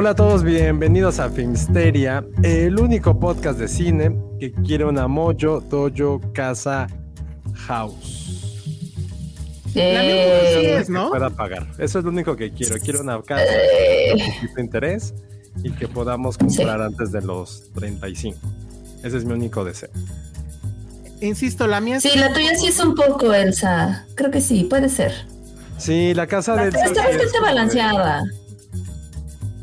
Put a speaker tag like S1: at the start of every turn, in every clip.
S1: Hola a todos, bienvenidos a Filmsteria, el único podcast de cine que quiere una Mojo Dojo Casa House.
S2: Eh,
S1: Que pueda pagar. Eso es lo único que quiero. Quiero una casa
S2: Eh.
S1: con poquito interés y que podamos comprar antes de los 35. Ese es mi único deseo.
S3: Insisto, la mía es
S2: sí, la tuya sí es un poco, Elsa. Creo que sí, puede ser.
S1: Sí, la casa del
S2: Pero está bastante balanceada.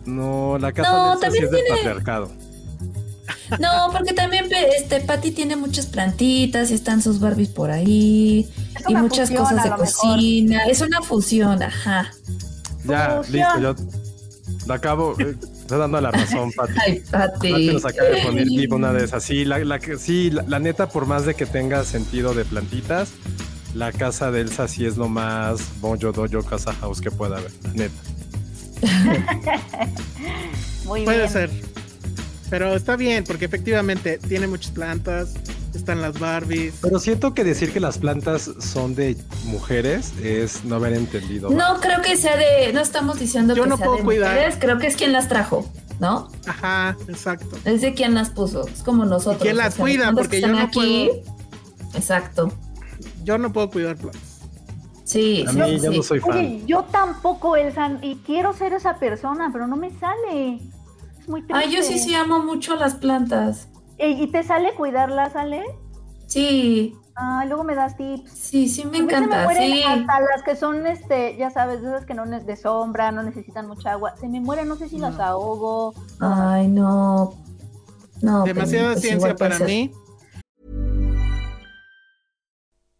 S1: No, la casa
S2: No,
S1: del sí
S2: también
S1: es del
S2: tiene-
S1: patriarcado.
S2: No, porque también este Patty tiene muchas plantitas y están sus Barbies por ahí
S4: Es
S2: y muchas
S4: fusión,
S2: cosas de
S4: mejor.
S2: cocina. Es una fusión, ajá.
S1: Ya,
S4: Fusión.
S1: listo, yo lo acabo. eh, Estoy dando la razón, Pati.
S2: Ay,
S1: Pati
S2: Patty.
S1: nos acaba de poner viva una de esas. Sí, la, la, sí la, la neta, por más de que tenga sentido de plantitas, la casa de Elsa sí es lo más Bonjo Dojo Casa House que pueda haber, la neta.
S4: Muy
S3: Puede
S4: bien.
S3: ser. Pero está bien, porque efectivamente tiene muchas plantas, están las Barbies.
S1: Pero siento que decir que las plantas son de mujeres es no haber entendido.
S2: No creo que sea de. No estamos diciendo
S3: Yo
S2: que
S3: no
S2: sea
S3: puedo
S2: de
S3: cuidar.
S2: mujeres, Creo que es quien las trajo, ¿no?
S3: Ajá, exacto.
S2: Es de quien las puso. Es como nosotros.
S3: quién las
S2: o sea,
S3: cuida? Porque
S2: que
S3: yo
S2: están
S3: no
S2: aquí. Exacto.
S3: Yo no puedo cuidar plantas.
S2: Sí,
S1: A
S2: sí,
S1: mí
S2: sí,
S1: yo no
S2: sí.
S1: soy fan.
S4: Oye, yo tampoco, Elsa, y quiero ser esa persona, pero no me sale. Es muy triste.
S2: Ay, yo sí, sí amo mucho las plantas.
S4: Ey, ¿Y te sale cuidarlas, Ale?
S2: Sí,
S4: Ah, luego me das tips.
S2: sí, sí me
S4: A mí se me
S2: encanta.
S4: mueren
S2: Sí.
S4: hasta las que son, este, ya sabes, de esas que no es de sombra, no necesitan mucha agua. Se me mueren, no sé si las ahogo.
S2: Ay, no. No.
S3: Demasiada
S2: pues
S3: ciencia
S2: igual puede
S3: para
S2: ser.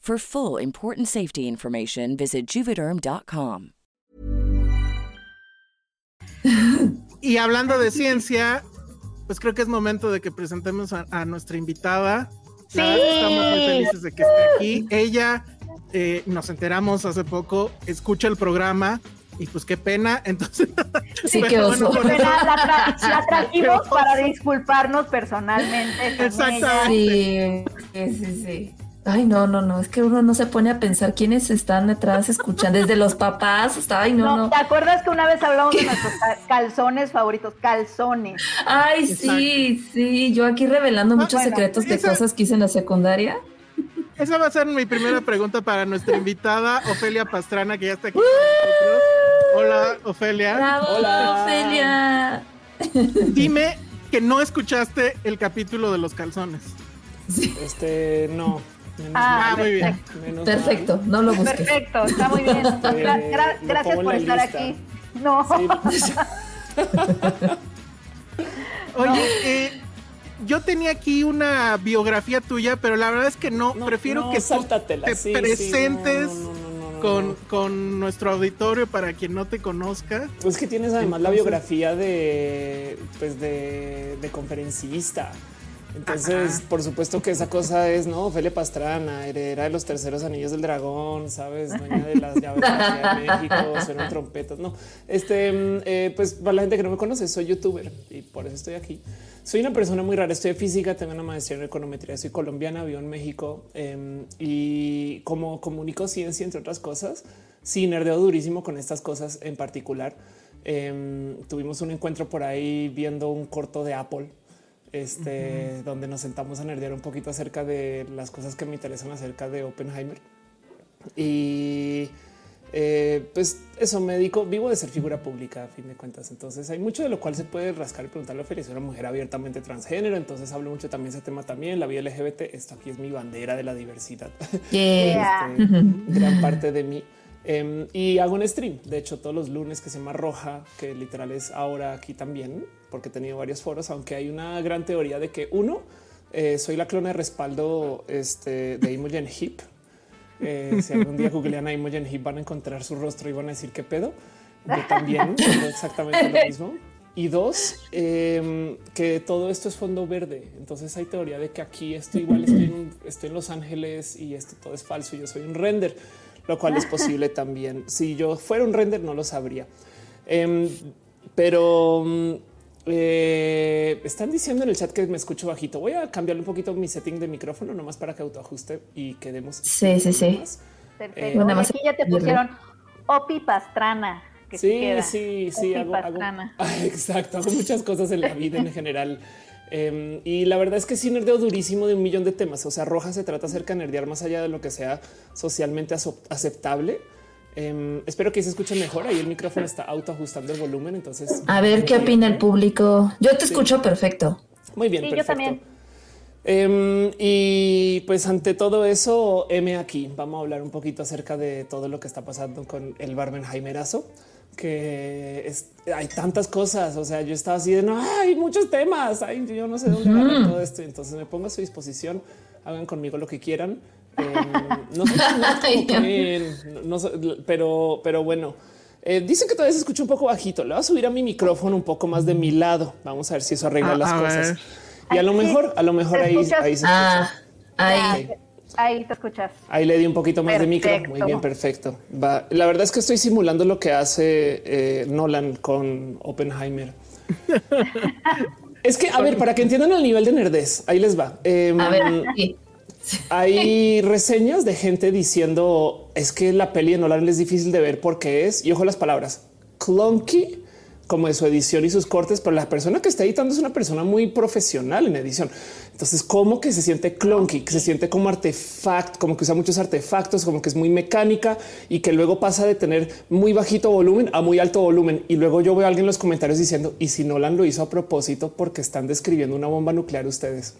S5: For full important safety information, visit juvederm.com.
S3: Y hablando de ciencia, pues creo que es momento de que presentemos a, a nuestra invitada.
S4: Sí.
S3: Estamos muy felices de que esté aquí. Ella, eh, nos enteramos hace poco, escucha el programa y pues qué pena. Entonces,
S2: Sí,
S3: pero
S2: qué
S3: bueno,
S4: La,
S3: eso-
S4: la tra- la trajimos para disculparnos personalmente.
S3: Exactamente.
S2: sí, sí, sí. Ay, no, no, no. Es que uno no se pone a pensar quiénes están detrás escuchando. Desde los papás hasta. Ay, no,
S4: No,
S2: no.
S4: ¿Te acuerdas que una vez hablamos de nuestros ca- calzones favoritos? Calzones.
S2: Ay, sí, sí. Yo aquí revelando muchos
S3: bueno,
S2: secretos de
S3: esa-
S2: cosas que hice en la secundaria.
S3: Esa va a ser mi primera pregunta para nuestra invitada, Ofelia Pastrana, que ya está aquí con nosotros. Hola, Ofelia.
S2: ¡Bravo, Ofelia!
S3: Dime que no escuchaste el capítulo de los calzones.
S6: Este, no. Menos
S4: Ah,
S3: Ah, muy bien.
S6: menos
S2: Perfecto, no lo busques.
S4: Perfecto, está muy bien. Gra-
S6: lo
S4: gracias por estar
S6: lista.
S4: aquí. No,
S6: Sí,
S3: Oye, eh, yo tenía aquí una biografía tuya, pero la verdad es que no.
S6: no,
S3: prefiero
S6: no,
S3: que tú te
S6: sí,
S3: presentes
S6: no, no, no, no, no,
S3: con,
S6: no.
S3: con nuestro auditorio para quien no te conozca.
S6: Pues que tienes además la biografía de, pues de, de conferencista. Entonces, por supuesto que esa cosa es, ¿no? Ofelia Pastrana, heredera de los terceros anillos del dragón, ¿sabes? Dueña de las llaves de México, suenan trompetas, ¿no? Este, eh, pues para la gente que no me conoce, soy youtuber y por eso estoy aquí. Soy una persona muy rara, estoy de física, tengo una maestría en econometría, soy colombiana, vivo en México em, y como comunico ciencia, entre otras cosas, sí, nerdeo durísimo con estas cosas en particular. Em, tuvimos un encuentro por ahí viendo un corto de Apple, este, donde nos sentamos a nerdear un poquito acerca de las cosas que me interesan acerca de Oppenheimer. Y eh, pues eso me dedico, vivo de ser figura pública a fin de cuentas. Entonces hay mucho de lo cual se puede rascar y preguntarle a Feria. Soy una mujer abiertamente transgénero. Entonces hablo mucho también ese tema también. La vida LGBT. Esto aquí es mi bandera de la diversidad.
S2: Yeah.
S6: Este, gran parte de mí. Em, y hago un stream, de hecho, todos los lunes que se llama Roja, que literal es ahora aquí también, porque he tenido varios foros, aunque hay una gran teoría de que uno, eh, soy la clona de respaldo este, de Imogen Heap. Eh, si algún día googlean a Imogen Heap van a encontrar su rostro y van a decir qué pedo. Yo también hago exactamente lo mismo. Y dos, em, que todo esto es fondo verde. Entonces hay teoría de que aquí estoy igual, estoy en, estoy en Los Ángeles y esto todo es falso. Yo soy un render lo cual es posible también. Si yo fuera un render, no lo sabría. Em, pero mm, eh, están diciendo en el chat que me escucho bajito. Voy a cambiarle un poquito mi setting de micrófono, nomás para que autoajuste y quedemos.
S2: Sí, sí, sí.
S6: más.
S4: Perfecto.
S6: Eh,
S4: aquí ya te pusieron Opi Pastrana. Que sí,
S6: Sí,
S4: queda.
S6: sí, Hago, hago-
S4: Pastrana.
S6: Ah, exacto. Hago muchas cosas en la vida en general. Em, y la verdad es que sí nerdeo durísimo de un millón de temas. O sea, Roja se trata acerca de nerdear más allá de lo que sea socialmente aceptable. Em, espero que se escuche mejor. Ahí el micrófono está autoajustando el volumen. Entonces,
S2: A ver qué opina el público. Yo te escucho perfecto.
S6: Muy bien,
S4: Sí, yo
S6: perfecto.
S4: también.
S6: Em, y pues ante todo eso, M aquí, vamos a hablar un poquito acerca de todo lo que está pasando con el Barbenheimerazo, que es- hay tantas cosas, o sea, yo estaba así de, no, hay muchos temas, ay, yo no sé dónde agarrar todo esto, entonces me pongo a su disposición, hagan conmigo lo que quieran. Em, no sé no- pero, pero bueno. Eh, dicen que todavía se escucha un poco bajito. Le voy a subir a mi micrófono un poco más de mi lado. Vamos a ver si eso arregla
S3: A-
S6: las cosas.
S3: ver.
S6: Y a lo mejor, a lo mejor
S4: ¿Te
S6: ahí, ahí se escucha.
S2: Ah, ahí.
S4: Te escuchas.
S6: Ahí le di un poquito más de micro. Muy bien, perfecto. Va. La verdad es que estoy simulando lo que hace eh, Nolan con Oppenheimer. es que, a ver, para que entiendan el nivel de nerdez, ahí les va. Em,
S2: A ver, sí.
S6: Hay reseñas de gente diciendo es que la peli de Nolan es difícil de ver porque es, y ojo las palabras, clunky como de su edición y sus cortes, pero la persona que está editando es una persona muy profesional en edición. Entonces, como que se siente clunky, que se siente como artefacto, como que usa muchos artefactos, como que es muy mecánica y que luego pasa de tener muy bajito volumen a muy alto volumen. Y luego yo veo a alguien en los comentarios diciendo, y si Nolan lo hizo a propósito porque están describiendo una bomba nuclear ustedes.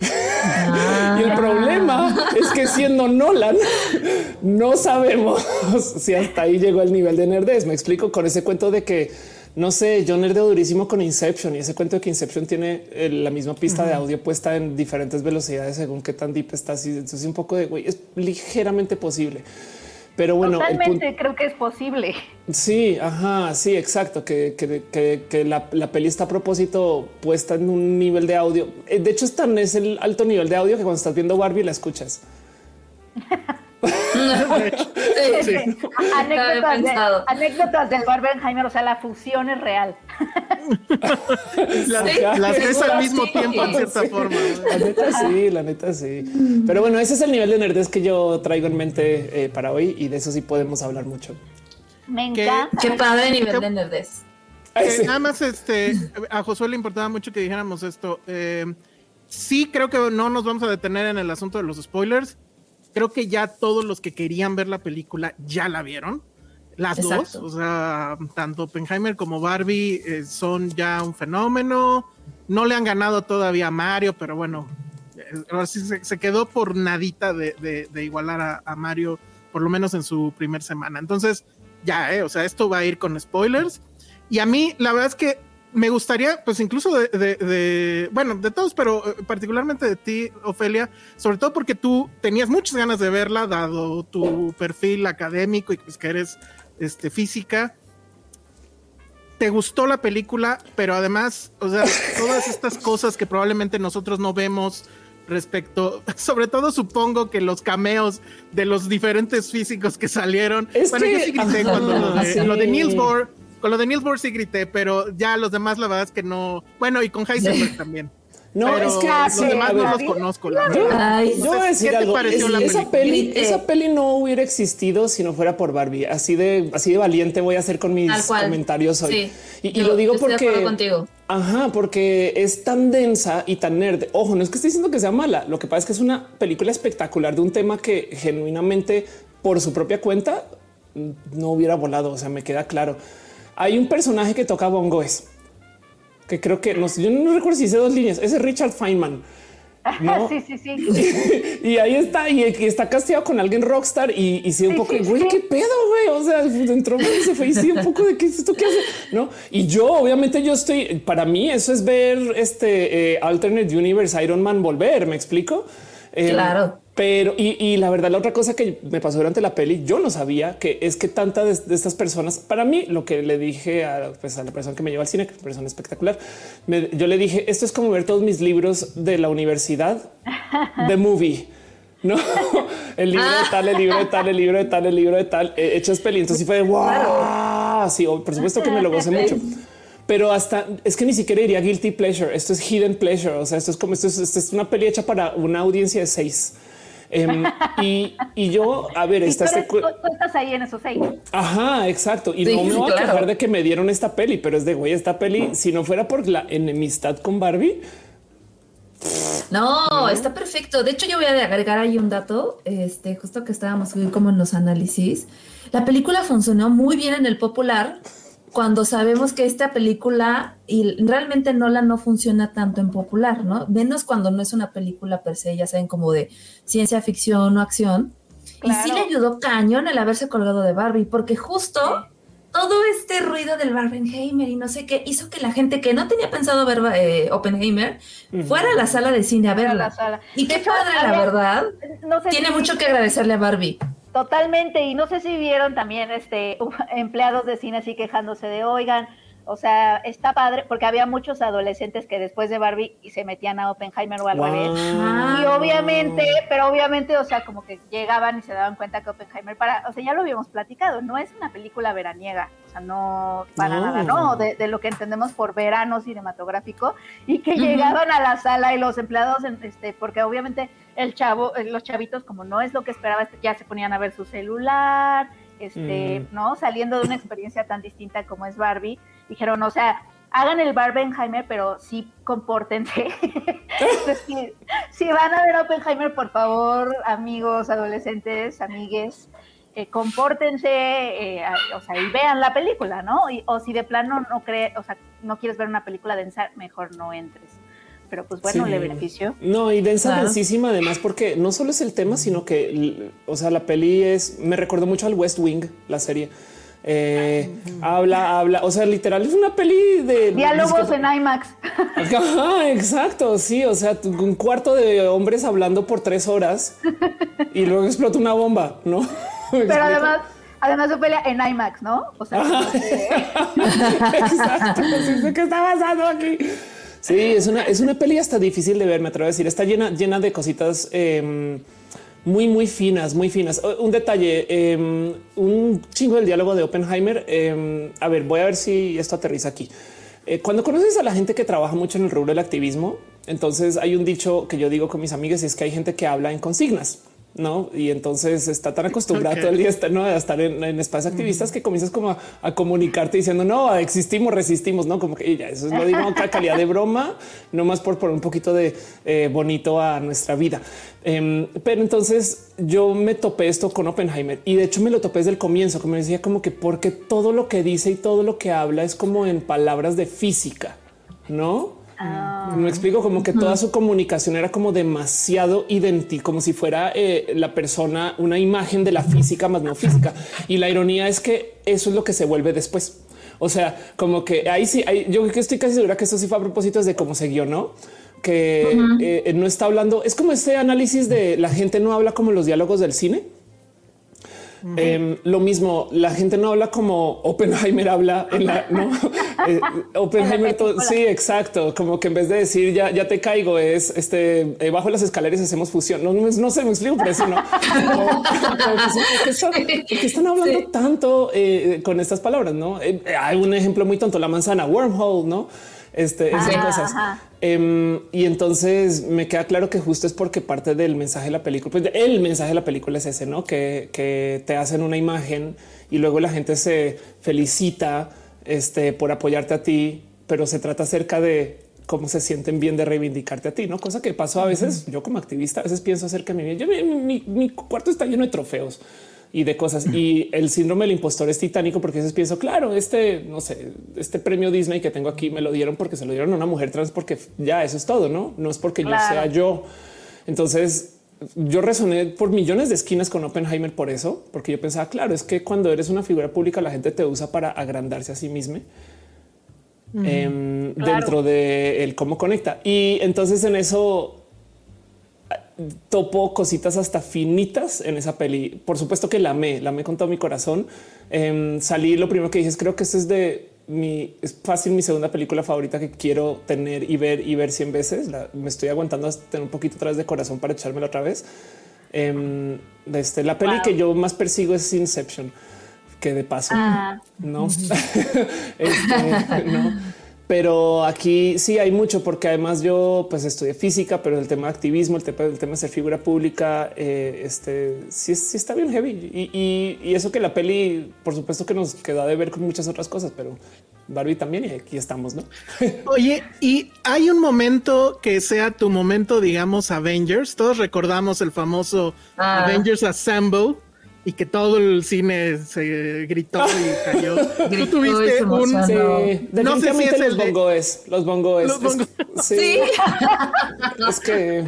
S6: Y el problema es que siendo Nolan, no sabemos si hasta ahí llegó el nivel de nerdez. Me explico con ese cuento de que no sé, yo nerdeo durísimo con Inception y ese cuento de que Inception tiene eh, la misma pista de audio puesta en diferentes velocidades según qué tan deep está. Así, entonces, un poco de güey, es ligeramente posible. Pero bueno,
S4: Totalmente creo que es posible.
S6: Sí, ajá, sí, exacto. Que, que- que- que la, la peli está a propósito puesta en un nivel de audio. Eh, De hecho, es tan es el alto nivel de audio que cuando estás viendo Barbie la escuchas.
S2: Sí.
S4: Anécdotas, de- anécdotas del Barbenheimer, o sea, la fusión es real.
S3: Las,
S2: Sí,
S3: las ves
S2: seguro
S3: al mismo
S2: sí.
S3: tiempo, en cierta forma.
S6: La neta sí, la neta sí. Pero bueno, ese es el nivel de nerdez que yo traigo en mente eh, para hoy y de eso sí podemos hablar mucho.
S4: Me
S3: ¿Qué?
S4: encanta.
S2: Qué padre nivel de nerdez.
S3: Eh. Nada más, este, a Josué le importaba mucho que dijéramos esto. Eh, sí, creo que no nos vamos a detener en el asunto de los spoilers. Creo que ya todos los que querían ver la película ya la vieron. Las
S2: Exacto.
S3: dos, o sea, tanto Oppenheimer como Barbie eh, son ya un fenómeno. No le han ganado todavía a Mario, pero bueno, eh, ahora sí se, se quedó por nadita de, de- de igualar a, a Mario, por lo menos en su primer semana. Entonces, ya, eh, o sea, esto va a ir con spoilers. Y a mí, la verdad es que me gustaría, pues incluso de, de- de- bueno, de todos, pero eh, particularmente de ti, Ofelia, sobre todo porque tú tenías muchas ganas de verla, dado tu perfil académico y pues que eres este, física. te gustó la película, pero además, o sea, todas estas cosas que probablemente nosotros no vemos respecto, sobre todo supongo que los cameos de los diferentes físicos que salieron.
S6: Es
S3: bueno,
S6: que-
S3: yo sí grité
S6: ajá,
S3: cuando lo de,
S6: sí.
S3: lo de Niels Bohr, con lo de Niels Bohr sí grité, pero ya los demás la verdad es que no. Bueno, y con Heisenberg también.
S6: No,
S3: pero
S6: es que
S3: los
S6: sí,
S3: demás no los conozco. la
S6: Yo.
S2: Ay,
S6: yo voy a decir
S3: ¿Qué te
S6: algo.
S3: pareció
S6: Es-
S3: la
S6: esa peli, esa peli no hubiera existido si no fuera por Barbie. Así de, así de valiente voy a hacer con mis comentarios hoy.
S2: Sí.
S6: Y, lo digo
S2: yo estoy de
S6: porque,
S2: acuerdo contigo.
S6: ajá, porque es tan densa y tan nerd. Ojo, no es que esté diciendo que sea mala. Lo que pasa es que es una película espectacular de un tema que genuinamente, por su propia cuenta, no hubiera volado. O sea, me queda claro. Hay un personaje que toca bongos que creo que no sé, yo no recuerdo si hice dos líneas. Ese es Richard Feynman. ¿no?
S4: sí, sí, sí.
S6: y ahí está, y, y está casteado con alguien rockstar y, y sí, un
S4: Sí,
S6: poco, güey,
S4: sí.
S6: qué pedo, güey. O sea, entró y se fue y sí, un poco de qué es esto que hace, no? Y yo, obviamente, yo estoy para mí, eso es ver este eh, alternate universe Iron Man volver. Me explico. Eh,
S2: Claro.
S6: Pero y, y la verdad, la otra cosa que me pasó durante la peli, yo no sabía que es que tantas de, de estas personas, para mí, lo que le dije a, pues, a la persona que me lleva al cine, que es una persona espectacular, me- yo le dije esto es como ver todos mis libros de la universidad de movie. No, el libro de tal, el libro de tal, el libro de tal, el libro de tal, eh, hechos peli. Entonces sí fue de wow. Sí, por supuesto que me lo gocé mucho. Pero hasta es que ni siquiera diría guilty pleasure. Esto es hidden pleasure. O sea, esto es como esto es, esto es una peli hecha para una audiencia de seis. Em, y, y yo, a ver,
S4: Y
S6: está
S4: tú, eres- tú- tú estás ahí en esos seis.
S6: Ajá, exacto. Y
S2: Sí,
S6: no me voy a
S2: claro.
S6: quejar de que me dieron esta peli, pero es de güey, esta peli, si no fuera por la enemistad con Barbie,
S2: No, está perfecto. De hecho, yo voy a agregar ahí un dato, este, justo que estábamos hoy como en los análisis. La película funcionó muy bien en el popular cuando sabemos que esta película y realmente Nola no funciona tanto en popular, ¿no? Menos cuando no es una película per se, ya saben, como de ciencia ficción o acción. Y sí le ayudó cañón el haberse colgado de Barbie, porque justo todo este ruido del Barbenheimer y no sé qué hizo que la gente que no tenía pensado ver eh, Oppenheimer fuera a la sala de cine a verla.
S4: la sala.
S2: Y
S4: De
S2: qué
S4: hecho,
S2: padre, la verdad.
S4: No sé
S2: Tiene
S4: si-
S2: mucho que agradecerle a Barbie.
S4: Totalmente, y no sé si vieron también este empleados de cine así quejándose de, oigan, o sea, está padre, porque había muchos adolescentes que después de Barbie y se metían a Oppenheimer o al
S6: Wow.
S4: revés. Y obviamente, pero obviamente, o sea, como que llegaban y se daban cuenta que Oppenheimer para, o sea, ya lo habíamos platicado, no es una película veraniega, o sea, no para
S6: No.
S4: nada, no, de, de lo que entendemos por verano cinematográfico, y que llegaban a la sala y los empleados, en- este, porque obviamente el chavo, eh, los chavitos, como no es lo que esperaba, este, ya se ponían a ver su celular, este,
S6: Mm.
S4: ¿no? Saliendo de una experiencia tan distinta como es Barbie, dijeron, o sea, hagan el Barbenheimer, pero sí compórtense. Entonces, si, si van a ver Oppenheimer, por favor, amigos, adolescentes, amigues, eh, compórtense, eh, a- o sea, y vean la película, ¿no? Y- o si de plano no cree, o sea, no quieres ver una película densa, mejor no entres. Pero pues bueno,
S6: Sí.
S4: le benefició.
S6: No, y densa,
S2: Claro.
S6: densísima además, porque no solo es el tema, sino que, o sea, la peli es, me recordó mucho al West Wing, la serie. Eh, habla, habla, o sea, literal es una peli de
S4: Diálogos en IMAX.
S6: Ajá, exacto. Sí, o sea, un cuarto de hombres hablando por tres horas y luego explota una bomba, no?
S4: Pero además, además su pelea en IMAX, ¿no? O sea, que-
S6: Exacto. ¿Qué está pasando aquí? Sí, es una, es una peli hasta difícil de ver, me atrevo a decir. Está llena, llena de cositas eh, muy, muy finas, muy finas. Un detalle, eh, un chingo del diálogo de Oppenheimer. eh, a ver, voy a ver si esto aterriza aquí. Eh, cuando conoces a la gente que trabaja mucho en el rubro del activismo, entonces hay un dicho que yo digo con mis amigas y es que hay gente que habla en consignas. No, y entonces está tan acostumbrado todo el día a estar, ¿no? a estar en, en espacios activistas que comienzas como a, a comunicarte diciendo no, existimos, resistimos, no como que ya eso es lo digo calidad de broma, no más por poner un poquito de eh, bonito a nuestra vida. Em, pero entonces yo me topé esto con Oppenheimer y de hecho me lo topé desde el comienzo, que me decía como que porque todo lo que dice y todo lo que habla es como en palabras de física, no?
S4: Ah,
S6: Me explico como que toda su comunicación era como demasiado idéntica, como si fuera eh, la persona una imagen de la física más no física. Y la ironía es que eso es lo que se vuelve después. O sea, como que ahí sí, ahí- yo creo que estoy casi segura que esto sí fue a propósito de cómo se guionó, que eh, no está hablando. Es como este análisis de la gente no habla como los diálogos del cine. Em, lo mismo, la gente no habla como Oppenheimer habla en la, ¿no? Eh, Oppenheimer, sí, exacto. Como que en vez de decir ya, ya te caigo, es este eh, bajo las escaleras hacemos fusión. No, no, no sé, me explico, pero sí, no. ¿por qué están, por hablando
S2: Sí.
S6: tanto eh, con estas palabras? No Eh, hay un ejemplo muy tonto, la manzana wormhole, no? Este, esas
S4: Ajá,
S6: cosas.
S4: ajá.
S6: Em, y entonces me queda claro que justo es porque parte del mensaje de la película, pues el mensaje de la película es ese, no que, que te hacen una imagen y luego la gente se felicita este, por apoyarte a ti, pero se trata acerca de cómo se sienten bien de reivindicarte a ti, no cosa que pasó a veces. Yo, como activista, a veces pienso acerca de mi vida. Yo, mi, mi- mi cuarto está lleno de trofeos y de cosas. Y el síndrome del impostor es titánico porque a veces pienso, claro, este, no sé, este premio Disney que tengo aquí me lo dieron porque se lo dieron a una mujer trans, porque ya eso es todo, no? No es porque
S4: Claro.
S6: yo sea yo. Entonces, yo resoné por millones de esquinas con Oppenheimer por eso, porque yo pensaba, claro, es que cuando eres una figura pública, la gente te usa para agrandarse a sí misma. em,
S4: Claro.
S6: dentro de el cómo conecta. Y entonces en eso topo cositas hasta finitas en esa peli. Por supuesto que la amé, la amé con todo mi corazón. Em, salí, lo primero que dije es creo que esto es de mi, es fácil mi segunda película favorita que quiero tener y ver y ver 100 veces. La- me estoy aguantando hasta tener un poquito atrás de corazón para echármela otra vez. Em, este, la peli
S4: Wow.
S6: que yo más persigo es Inception, que de paso
S4: Ah.
S6: no, Este, no. Pero aquí sí hay mucho, porque además yo pues estudié física, pero el tema de activismo, el tema, el tema de ser figura pública, eh, este sí, sí está bien heavy. Y, y- y eso que la peli, por supuesto que nos quedó de ver con muchas otras cosas, pero Barbie también y aquí estamos, ¿no?
S3: Oye, y hay un momento que sea tu momento, digamos, Avengers. Todos recordamos el famoso
S2: Ah.
S3: Avengers Assemble y que todo el cine se gritó y cayó. Tú
S2: Gritó
S3: tuviste un.
S2: emocionó.
S6: Sí,
S2: no.
S3: Sé si es el
S6: los
S3: de-
S6: bongoes, los bongoes.
S3: Los
S6: Es-
S3: bongoes.
S6: sí,
S2: Sí.
S6: es que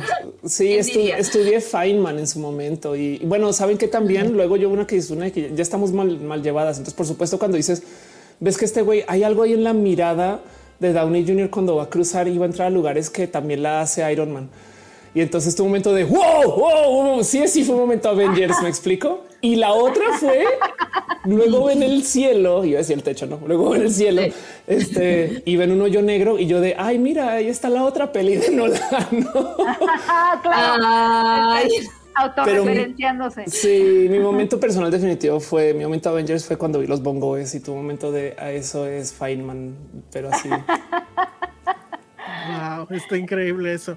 S6: sí, estu- estudié Feynman en su momento y bueno, saben que también luego yo una que es una que ya estamos mal, mal llevadas. Entonces, por supuesto, cuando dices, ves que este güey hay algo ahí en la mirada de Downey Jr. cuando va a cruzar y va a entrar a lugares que también la hace Iron Man. Y entonces tu momento de wow, wow, wow, sí, sí fue un momento Avengers, me explico. Y la otra fue luego ven el cielo, iba a decir el techo, no, luego ven el cielo,
S2: Sí.
S6: este y ven un hoyo negro y yo de ay, mira, ahí está la otra peli de Nolan. ¿no?
S4: Claro.
S2: Ay,
S4: Autorreferenciándose.
S6: Sí, mi momento personal definitivo fue mi momento Avengers fue cuando vi los bongoes y tu momento de a eso es Feynman, pero así.
S3: Wow, está increíble eso.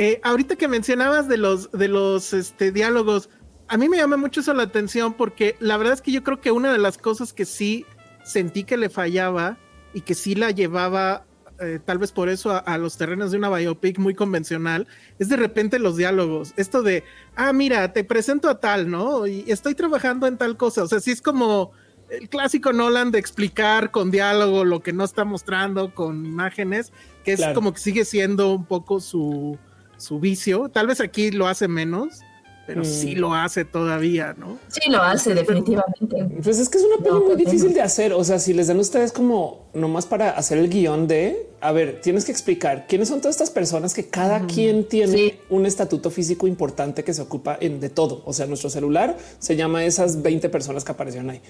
S3: Eh, ahorita que mencionabas de los de los este, diálogos, a mí me llama mucho eso la atención porque la verdad es que yo creo que una de las cosas que sí sentí que le fallaba y que sí la llevaba eh, tal vez por eso a, a los terrenos de una biopic muy convencional es de repente los diálogos. Esto de ah mira te presento a tal no y estoy trabajando en tal cosa. O sea, sí es como el clásico Nolan de explicar con diálogo lo que no está mostrando con imágenes, que es
S6: Claro.
S3: como que sigue siendo un poco su, su vicio. Tal vez aquí lo hace menos, pero
S6: Mm.
S3: sí lo hace todavía, ¿no?
S2: sí lo hace, definitivamente.
S6: Pues es que es una peli
S2: No,
S6: muy
S2: pues,
S6: difícil
S2: no.
S6: de hacer. O sea, si les dan ustedes como nomás para hacer el guion de a ver, tienes que explicar quiénes son todas estas personas que cada quien tiene
S2: Sí.
S6: un estatuto físico importante que se ocupa en de todo. O sea, nuestro celular se llama esas 20 personas que aparecieron ahí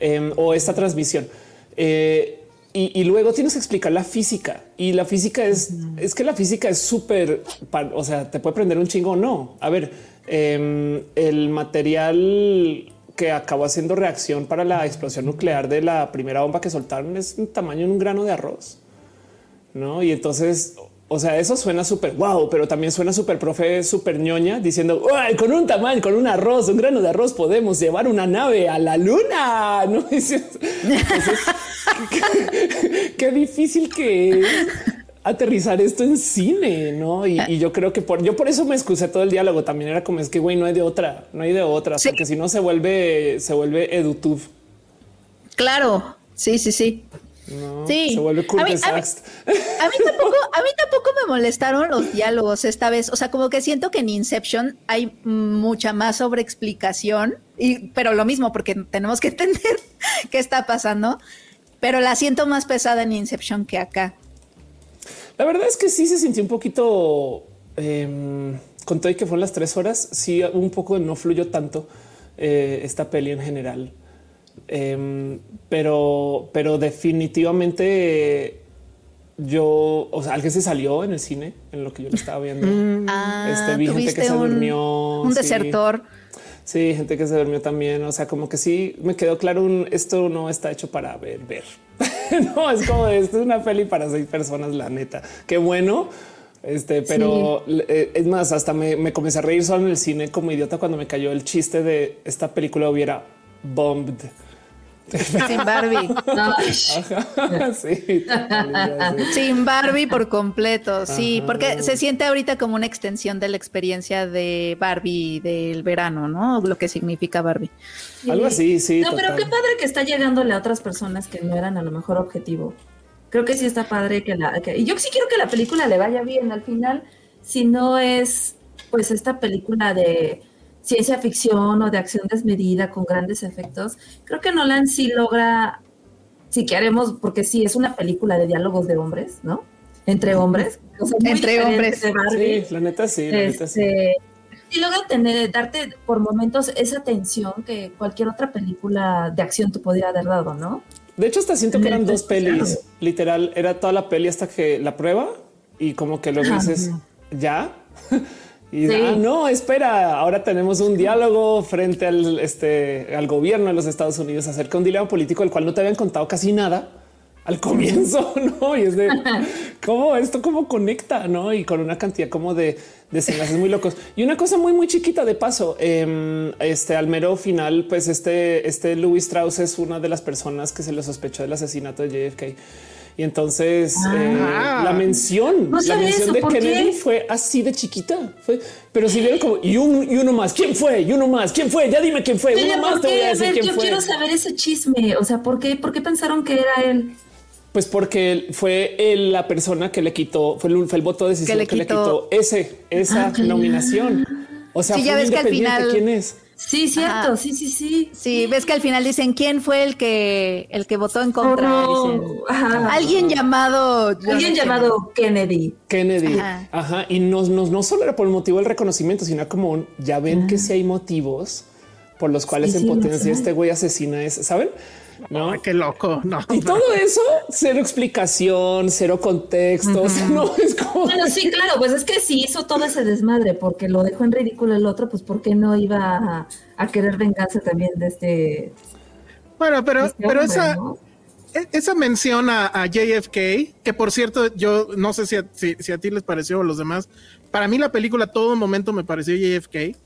S6: Em, o esta transmisión. Eh, y, y luego tienes que explicar la física y la física es, es que la física es súper, o sea, te puede prender un chingo o no. A ver, em, el material que acabó haciendo reacción para la explosión nuclear de la primera bomba que soltaron es un tamaño de un grano de arroz. No, y entonces, o sea, eso suena súper wow, pero también suena súper profe, súper ñoña diciendo "Uy, con un tamaño, con un arroz, un grano de arroz podemos llevar una nave a la luna. No Entonces, qué, qué difícil que es aterrizar esto en cine, no? Y, y yo creo que por yo por eso me excusé todo el diálogo. También era como es que güey, no hay de otra, no hay de otra,
S7: Sí.
S6: porque si no se vuelve, se vuelve edutube.
S7: Claro, sí, sí, sí.
S6: No,
S7: Sí.
S6: se vuelve
S7: A mí- a mí-
S6: cul-de-sac.
S7: A mí tampoco, a mí tampoco me molestaron los diálogos esta vez. O sea, como que siento que en Inception hay mucha más sobreexplicación. Y, pero lo mismo, porque tenemos que entender qué está pasando. Pero la siento más pesada en Inception que acá.
S6: La verdad es que sí se sintió un poquito em, con todo y que fueron las tres horas. Sí, un poco no fluyó tanto eh, esta peli en general. Em, pero, pero definitivamente yo, o sea, alguien se salió en el cine en lo que yo lo estaba viendo.
S4: Ah,
S6: Este, vi gente que se
S4: un-
S6: durmió,
S4: Un
S6: sí.
S4: desertor.
S6: Sí, gente que se durmió también. O sea, como que sí me quedó claro un esto no está hecho para ver, ver. no es como esto es una peli para seis personas, la neta. Qué bueno. Este, pero eh, es más, hasta me, me comencé a reír solo en el cine como idiota cuando me cayó el chiste de esta película hubiera bombed.
S4: Sin Barbie.
S6: Ajá, sí.
S4: Sin Barbie por completo, sí,
S6: Ajá.
S4: porque se siente ahorita como una extensión de la experiencia de Barbie del verano, ¿no? Lo que significa Barbie.
S6: Algo así, sí.
S2: No, pero qué padre que está llegándole a otras personas que no eran a lo mejor objetivo. Creo que sí está padre que la... que- y yo sí quiero que la película le vaya bien. Al final, si no es pues esta película de ciencia ficción o de acción desmedida con grandes efectos, creo que Nolan sí logra, si queremos, porque sí es una película de diálogos de hombres, ¿no? Entre hombres. O sea, muy
S4: Entre hombres.
S6: Sí, la neta sí, la neta sí.
S2: Este, y logra tener, darte por momentos esa tensión que cualquier otra película de acción te podría haber dado, ¿no?
S6: De hecho, hasta siento que eran dos pelis. Literal, era toda la peli hasta que la prueba y como que lo dices ya. Y
S2: Sí.
S6: ah, no, espera, ahora tenemos un diálogo frente al, este, al gobierno de los Estados Unidos acerca de un dilema político del cual no te habían contado casi nada al comienzo, ¿no? Y es de cómo esto cómo conecta, ¿no? Y con una cantidad como de desenlaces muy locos. Y una cosa muy, muy chiquita de paso, em, este al mero final, pues este, este Louis Strauss es una de las personas que se le sospechó del asesinato de JFK. Y entonces eh,
S3: Ah.
S6: la mención,
S2: No
S6: la mención
S2: eso,
S6: de
S2: ¿por qué?
S6: Kennedy fue así de chiquita. Fue, pero si vieron como y, un- y uno más, ¿quién fue? Y uno más, ¿quién fue? Ya dime quién fue. Uno más
S2: ¿por
S6: te voy
S2: qué?
S6: a
S2: A
S6: decir
S2: ver,
S6: quién
S2: yo
S6: fue.
S2: quiero saber ese chisme. O sea, ¿por qué, ¿por qué pensaron que era él?
S6: Pues porque él fue él la persona que le quitó, fue el, fue el voto de decisión
S4: Que
S6: que
S4: le
S6: quitó, ese, esa
S2: Ah,
S6: nominación. O sea,
S4: Sí, ya
S6: fue
S4: ves que al
S6: independiente.
S4: final-
S6: ¿Quién es?
S2: Sí, cierto,
S4: Ajá.
S2: sí, sí, sí.
S4: Sí, ves que al final dicen quién fue el que el que votó en contra.
S2: Oh,
S4: Dicen,
S2: ajá.
S4: Alguien llamado.
S2: Alguien llamado Kennedy.
S6: Kennedy.
S4: Ajá.
S6: Ajá. Y no, no, no solo era por el motivo del reconocimiento, sino como un, ya ven que si hay motivos por los cuales
S2: Sí,
S6: en
S2: sí,
S6: potencia este güey asesina es, ¿saben? No.
S3: Ay, qué loco. No,
S6: Y todo eso, cero explicación, cero contexto. o sea, no es como
S2: Bueno, sí, claro, pues es que si hizo todo ese desmadre porque lo dejó en ridículo el otro, pues ¿por qué no iba a, a querer vengarse también de este,
S3: Bueno, pero,
S2: este
S3: pero esa,
S2: ¿no?
S3: e- esa mención a, a JFK, que por cierto, yo no sé si a, si, si a ti les pareció o a los demás, para mí la película todo momento me pareció JFK.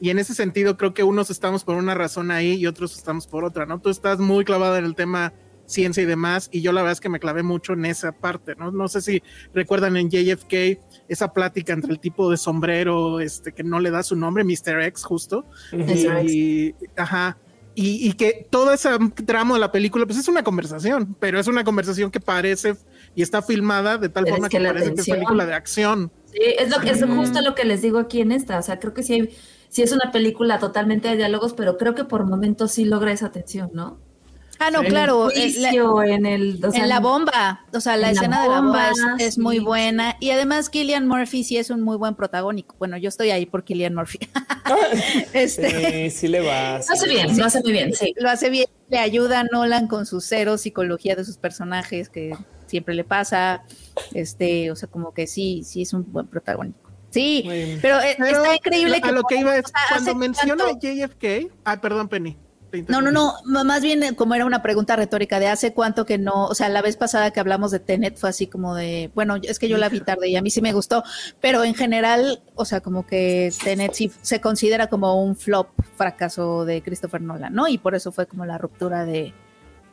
S3: Y en ese sentido creo que unos estamos por una razón ahí y otros estamos por otra, ¿no? Tú estás muy clavada en el tema ciencia y demás, y yo la verdad es que me clavé mucho en esa parte, ¿no? No sé si recuerdan en JFK esa plática entre el tipo de sombrero, este, que no le da su nombre, Mr. X, justo, y, ajá, y, y que todo ese tramo de la película, pues es una conversación, pero es una conversación que parece y está filmada de tal
S2: Pero
S3: forma
S2: es que
S3: que,
S2: la
S3: parece que es película de acción.
S2: Sí, es, lo, es justo lo que les digo aquí en esta. O sea, creo que sí, hay- sí es una película totalmente de diálogos, pero creo que por momentos sí logra esa tensión, ¿no?
S4: Ah, no,
S2: En
S4: claro.
S2: el
S4: eh, la-
S2: en el... o sea,
S4: en la bomba, o sea, la
S2: en la
S4: escena de la bomba es, es
S2: sí.
S4: muy buena y además Killian Murphy sí es un muy buen protagónico. Bueno, yo estoy ahí por Killian Murphy. este
S6: Sí, sí le va. sí
S2: Lo hace bien, lo hace muy bien, sí.
S4: lo hace bien, le ayuda a Nolan con su cero psicología de sus personajes que siempre le pasa. Este, o sea, como que sí, sí es un buen protagónico. Sí,
S6: Muy
S4: pero, eh,
S3: Pero
S4: está increíble
S3: a lo que iba es,
S4: o sea,
S3: cuando
S4: hace
S3: menciona
S4: tanto-
S3: JFK, ah, perdón, Penny.
S4: No, no, no, más bien eh, como era una pregunta retórica de hace cuánto que no, o sea, la vez pasada que hablamos de Tenet fue así como de, bueno, es que yo la vi tarde y a mí sí me gustó, pero en general, o sea, como que Tenet sí se considera como un flop fracaso de Christopher Nolan, ¿no? Y por eso fue como la ruptura de,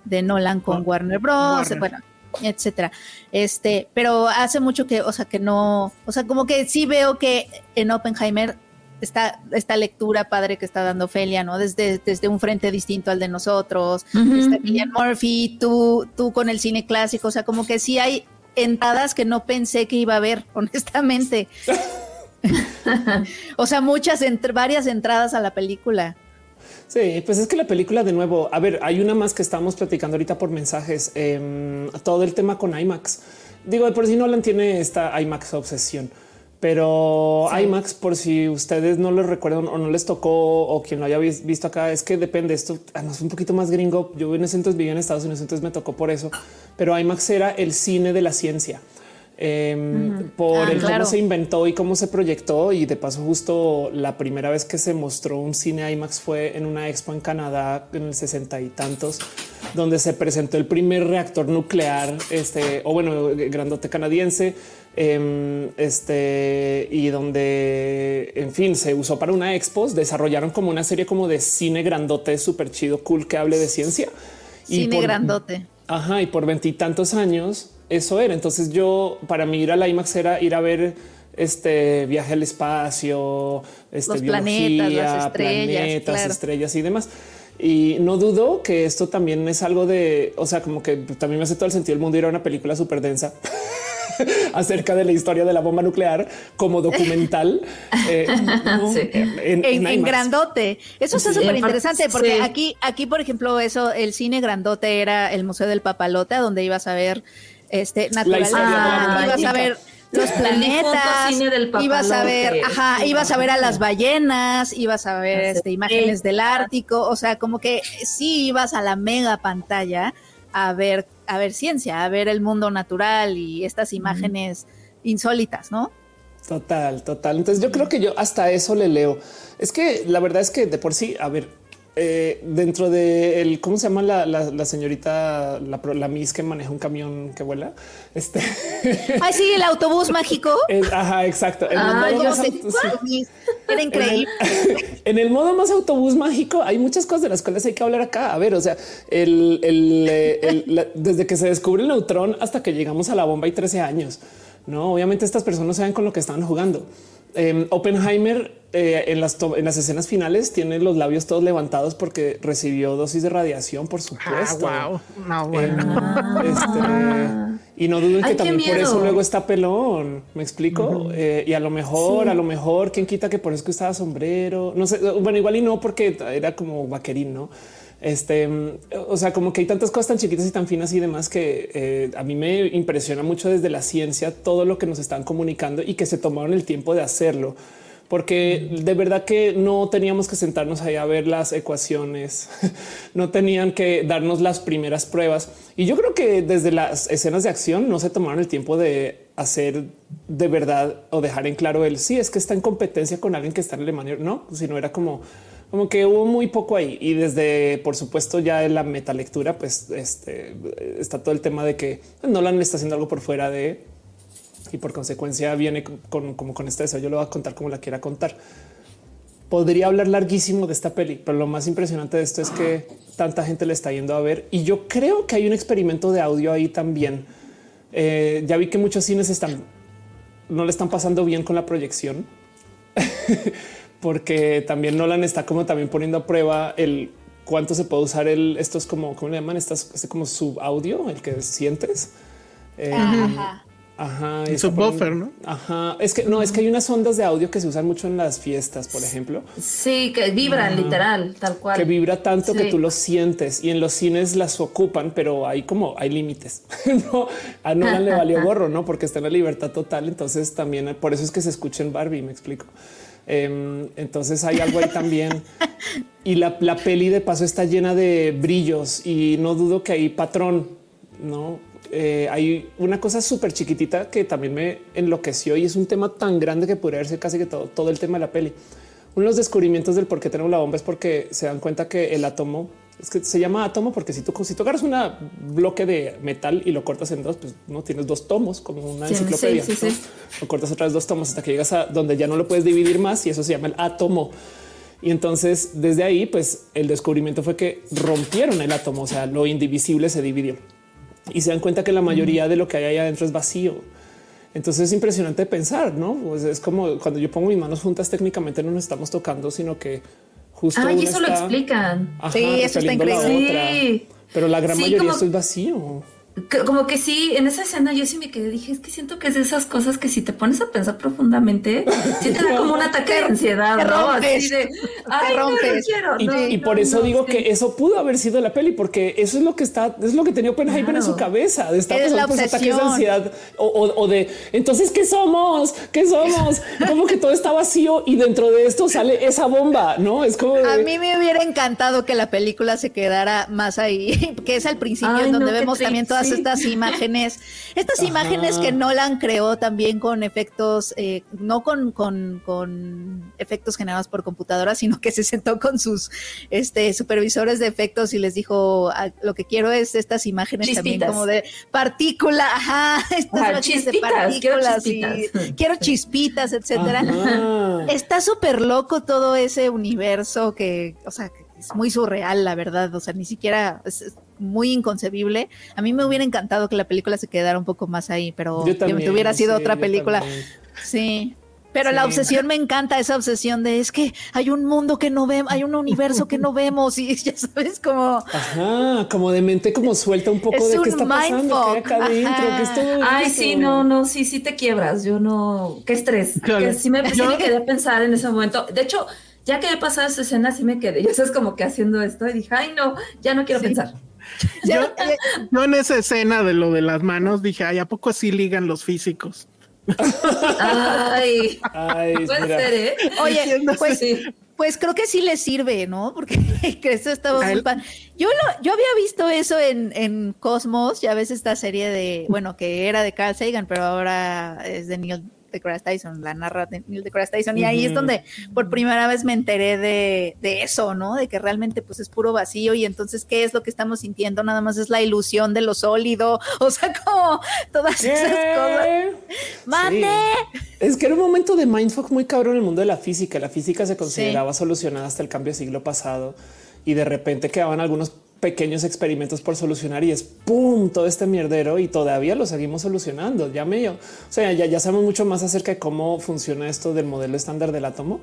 S4: de Nolan con
S3: Con
S4: Warner Bros,
S3: Warner.
S4: bueno, etcétera. Este, pero hace mucho que, o sea, que no, o sea, como que sí veo que en Oppenheimer esta, esta lectura padre que está dando Felia, ¿no? Desde, desde un frente distinto al de nosotros, está
S2: ujú.
S4: Cillian Murphy, tú, tú con el cine clásico, o sea, como que sí hay entradas que no pensé que iba a haber, honestamente. o sea, muchas, entr- varias entradas a la película.
S6: Sí, pues es que la película de nuevo, a ver, hay una más que estamos platicando ahorita por mensajes, em, todo el tema con IMAX. Digo, de por si Nolan tiene esta IMAX obsesión, Pero IMAX, por si ustedes no lo recuerdan o no les tocó o quien lo haya vis- visto acá, es que depende. Esto además, es un poquito más gringo. Yo en ese entonces vivía en Estados Unidos, entonces me tocó por eso. Pero IMAX era el cine de la ciencia. Em, por
S7: Ah,
S6: el
S7: claro.
S6: cómo se inventó y cómo se proyectó. Y de paso, justo la primera vez que se mostró un cine IMAX fue en una expo en Canadá en el sesenta y tantos, donde se presentó el primer reactor nuclear, este o bueno, grandote canadiense. em, este y donde en fin se usó para una expo, desarrollaron como una serie como de cine grandote, súper chido, cool que hable de ciencia. Y
S7: Cine
S6: por-
S7: grandote.
S6: Ajá, y por veintitantos años eso era. Entonces yo, para mí ir a la IMAX era ir a ver este viaje al espacio, este,
S7: Los planetas,
S6: biología,
S7: las estrellas,
S6: planetas,
S7: claro.
S6: estrellas y demás. Y no dudo que esto también es algo de, o sea, como que también me hace todo el sentido del mundo ir a una película súper densa acerca de la historia de la bomba nuclear como documental eh, ¿no?
S2: Sí.
S6: en,
S7: En,
S6: en
S7: en
S6: IMAX.
S7: grandote. Eso está súper interesante porque
S2: sí.
S7: aquí, aquí, por ejemplo, eso, el cine grandote era el Museo del Papalote, donde ibas a ver este naturaleza,
S6: historia
S2: de la
S7: ibas a ver los planetas,
S2: cine del
S7: ibas a ver, ajá, ibas a ver a las ballenas, ibas a ver este, imágenes del. Ártico, o sea, como que sí ibas a la mega pantalla a ver, a ver ciencia, a ver el mundo natural y estas imágenes insólitas, ¿no?
S6: Total, total. Entonces yo creo que yo hasta eso le leo. Es que la verdad es que de por sí, a ver, eh, dentro de el, ¿cómo se llama la, la- la señorita, la, Miss que maneja un camión que vuela? Este,
S7: Ay, sí, el autobús mágico.
S6: ajá, exacto. En el
S2: Ah,
S6: modo
S2: yo
S7: sé
S6: sí.
S7: Era increíble.
S6: En el modo más autobús mágico hay muchas cosas de las cuales hay que hablar acá. A ver, o sea, el, el, eh, el- desde que se descubre el neutrón hasta que llegamos a la bomba hay 13 años. No, obviamente estas personas saben con lo que estaban jugando. Eh, Oppenheimer eh, en, las en las escenas finales tiene los labios todos levantados porque recibió dosis de radiación, por
S3: Ah,
S6: supuesto.
S3: wow. No, bueno.
S2: Ah.
S6: Este, y no duden que
S2: Ay,
S6: también por eso luego está pelón. Me explico. Eh, y a lo mejor, a lo mejor, quién quita que por eso que estaba sombrero. No sé. Bueno, igual y no, porque era como vaquerín, no? Este, o sea, como que hay tantas cosas tan chiquitas y tan finas y demás que eh, a mí me impresiona mucho desde la ciencia todo lo que nos están comunicando y que se tomaron el tiempo de hacerlo. Porque de verdad que no teníamos que sentarnos ahí a ver las ecuaciones, no tenían que darnos las primeras pruebas. Y yo creo que desde las escenas de acción no se tomaron el tiempo de hacer de verdad o dejar en claro el sí es que está en competencia con alguien que está en Alemania, no, sino era como como que hubo muy poco ahí y desde por supuesto ya en la metalectura pues este está todo el tema de que Nolan está haciendo algo por fuera de y por consecuencia viene con, como con este deseo. Yo lo voy a contar como la quiera contar. Podría hablar larguísimo de esta peli, pero lo más impresionante de esto es que tanta gente le está yendo a ver y yo creo que hay un experimento de audio ahí también. Eh, ya vi que muchos cines están no le están pasando bien con la proyección porque también Nolan está como también poniendo a prueba el cuánto se puede usar el esto es como cómo le llaman estas este como sub audio el que sientes. Eh,
S7: Ajá.
S6: Ajá,
S3: El
S6: está
S3: subwoofer,
S6: poniendo-
S3: ¿no?
S6: Ajá, es que no, es que hay unas ondas de audio que se usan mucho en las fiestas, por ejemplo,
S2: Sí, que vibran literal, tal cual.
S6: que vibra tanto que tú lo sientes y en los cines las ocupan, pero hay como hay límites. no, a Nolan le valió gorro, no? Porque está en la libertad total. Entonces también por eso es que se escucha en Barbie. Me explico. Em, entonces hay algo ahí también. Y la, la peli de paso está llena de brillos y no dudo que hay patrón, no? Eh, hay una cosa súper chiquitita que también me enloqueció y es un tema tan grande que podría verse casi que todo, todo el tema de la peli. Uno de los descubrimientos del por qué tenemos la bomba es porque se dan cuenta que el átomo es que se llama átomo porque si tú, si tú agarras un bloque de metal y lo cortas en dos, pues no tienes dos tomos como una
S2: Sí,
S6: enciclopedia.
S2: sí, sí,
S6: ¿no?
S2: sí.
S6: Lo cortas otra vez dos tomos hasta que llegas a donde ya no lo puedes dividir más y eso se llama el átomo. Y entonces desde ahí, pues el descubrimiento fue que rompieron el átomo, o sea, lo indivisible se dividió y se dan cuenta que la mayoría de lo que hay ahí adentro es vacío. Entonces es impresionante pensar, no? Pues es como cuando yo pongo mis manos juntas, técnicamente no nos estamos tocando, sino que justo.
S2: Ay,
S6: una
S2: eso lo explican.
S6: Ajá,
S7: Sí, eso está
S6: la
S2: increíble.
S6: otra. Pero la gran
S2: Sí,
S6: mayoría
S2: como-
S6: esto es vacío.
S2: Como que sí, en esa escena yo sí me quedé, dije, es que siento que es de esas cosas que si te pones a pensar profundamente, sí te da como un ataque de ansiedad,
S4: te
S2: ¿no?
S4: rompes.
S2: Así de, ay, no, no
S4: rompes.
S2: quiero.
S6: Y,
S2: no,
S6: y
S2: no,
S6: por eso
S2: no,
S6: digo
S2: sí.
S6: que eso pudo haber sido la peli, porque eso es lo que está, es lo que tenía Oppenheimer en su cabeza, de estar pasando por esos ataques de ansiedad o, o- o de entonces qué somos, qué somos, como que todo está vacío y dentro de esto sale esa bomba, no es como de-
S4: A mí me hubiera encantado que la película se quedara más ahí, que es al principio
S2: Ay,
S4: en donde vemos también todas
S2: sí.
S4: estas imágenes, estas
S6: Ajá.
S4: imágenes que Nolan creó también con efectos, eh, no con, con, con efectos generados por computadora, sino que se sentó con sus este, supervisores de efectos y les dijo, "Ah, lo que quiero es estas imágenes también
S2: Chispitas.
S4: como de partícula, ajá, estas
S2: Ajá,
S4: imágenes de
S2: chispitas, quiero
S4: partículas y
S2: chispitas.
S4: quiero chispitas, etcétera.
S6: Ajá.
S4: Está súper loco todo ese universo que, o sea, que es muy surreal, la verdad. O sea, ni siquiera es muy inconcebible. A mí me hubiera encantado que la película se quedara un poco más ahí, pero
S6: Yo también,
S4: hubiera sido
S6: sí,
S4: otra película.
S6: también.
S4: Sí. Pero la obsesión me encanta, esa obsesión de es que hay un mundo que no vemos, hay un universo que no vemos y ya sabes como
S6: Ajá, como de mente como suelta un poco
S4: Es
S6: de
S4: un
S6: qué está pasando, qué hay acá
S4: mindfuck,
S6: adentro,
S4: ajá.
S6: que es todo
S2: Ay, sí, no, no, sí, sí te quiebras. Yo no, qué estrés.
S3: Claro.
S2: Que sí me, sí
S3: Yo-
S2: me quedé a pensar en ese momento. De hecho, ya que he pasado esa escena, sí me quedé. Yo es como que haciendo esto y dije, ay, no, ya no quiero
S4: Sí.
S2: pensar.
S3: Yo, yo en esa escena de lo de las manos dije, ay, ¿a poco así ligan los físicos?
S2: Ay,
S6: Ay,
S2: puede
S6: mira.
S2: ser, ¿eh?
S4: Oye, pues,
S2: Sí.
S4: pues creo que sí le sirve, ¿no? Porque que eso estaba muy
S3: él-
S4: pa- Yo lo, yo había visto eso en, en Cosmos, ya ves esta serie de, bueno, que era de Carl Sagan, pero ahora es de Neil deGrasse Tyson, la narra de Neil deGrasse Tyson, y ahí es donde por primera vez me enteré de, de eso, ¿no? De que realmente pues es puro vacío y entonces qué es lo que estamos sintiendo, nada más es la ilusión de lo sólido, o sea, como todas esas cosas.
S6: ¿Qué?
S4: ¡Mande!
S6: Sí. Es que era un momento de mindfuck muy cabrón en el mundo de la física. La física se consideraba solucionada hasta el cambio de siglo pasado y de repente quedaban algunos pequeños experimentos por solucionar y es pum, todo este mierdero y todavía lo seguimos solucionando. Ya medio, o sea, ya, ya sabemos mucho más acerca de cómo funciona esto del modelo estándar del átomo,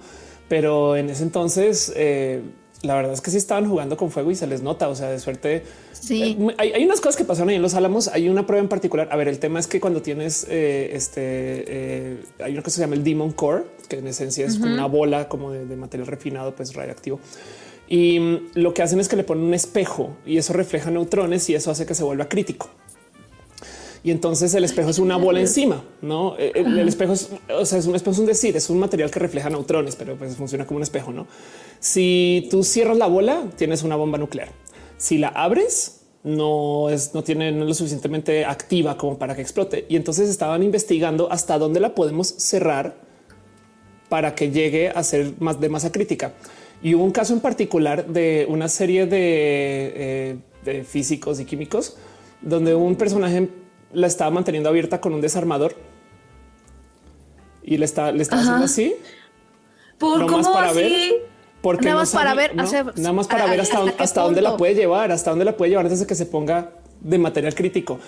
S6: pero en ese entonces, eh, la verdad es que sí estaban jugando con fuego y se les nota. O sea, de suerte,
S4: Sí.
S6: eh, hay, hay unas cosas que pasaron ahí en los álamos. Hay una prueba en particular. A ver, el tema es que cuando tienes eh, este, eh, hay una cosa que se llama el Demon Core, que en esencia es como una bola como de, de material refinado, pues radioactivo. Y mm, lo que hacen es que le ponen un espejo y eso refleja neutrones y eso hace que se vuelva crítico. Y entonces el espejo es una bola encima, no? Eh, El, el espejo es, o sea, es un espejo, es un decir, es un material que refleja neutrones, pero pues funciona como un espejo, no? Si tú cierras la bola, tienes una bomba nuclear. Si la abres, no es, no tiene, no es lo suficientemente activa como para que explote. Y entonces estaban investigando hasta dónde la podemos cerrar para que llegue a ser más de masa crítica. Y hubo un caso en particular de una serie de, eh, de físicos y químicos donde un personaje la estaba manteniendo abierta con un desarmador y le está, le está
S2: Ajá.
S6: haciendo así.
S2: ¿Por cómo
S6: para
S2: así?
S6: ver. Porque
S4: Nada
S6: no
S4: más para ver,
S6: nada más para
S4: a-
S6: ver hasta,
S4: hasta
S6: dónde-
S4: qué
S6: hasta dónde la puede llevar, hasta dónde la puede llevar antes de que se ponga de material crítico.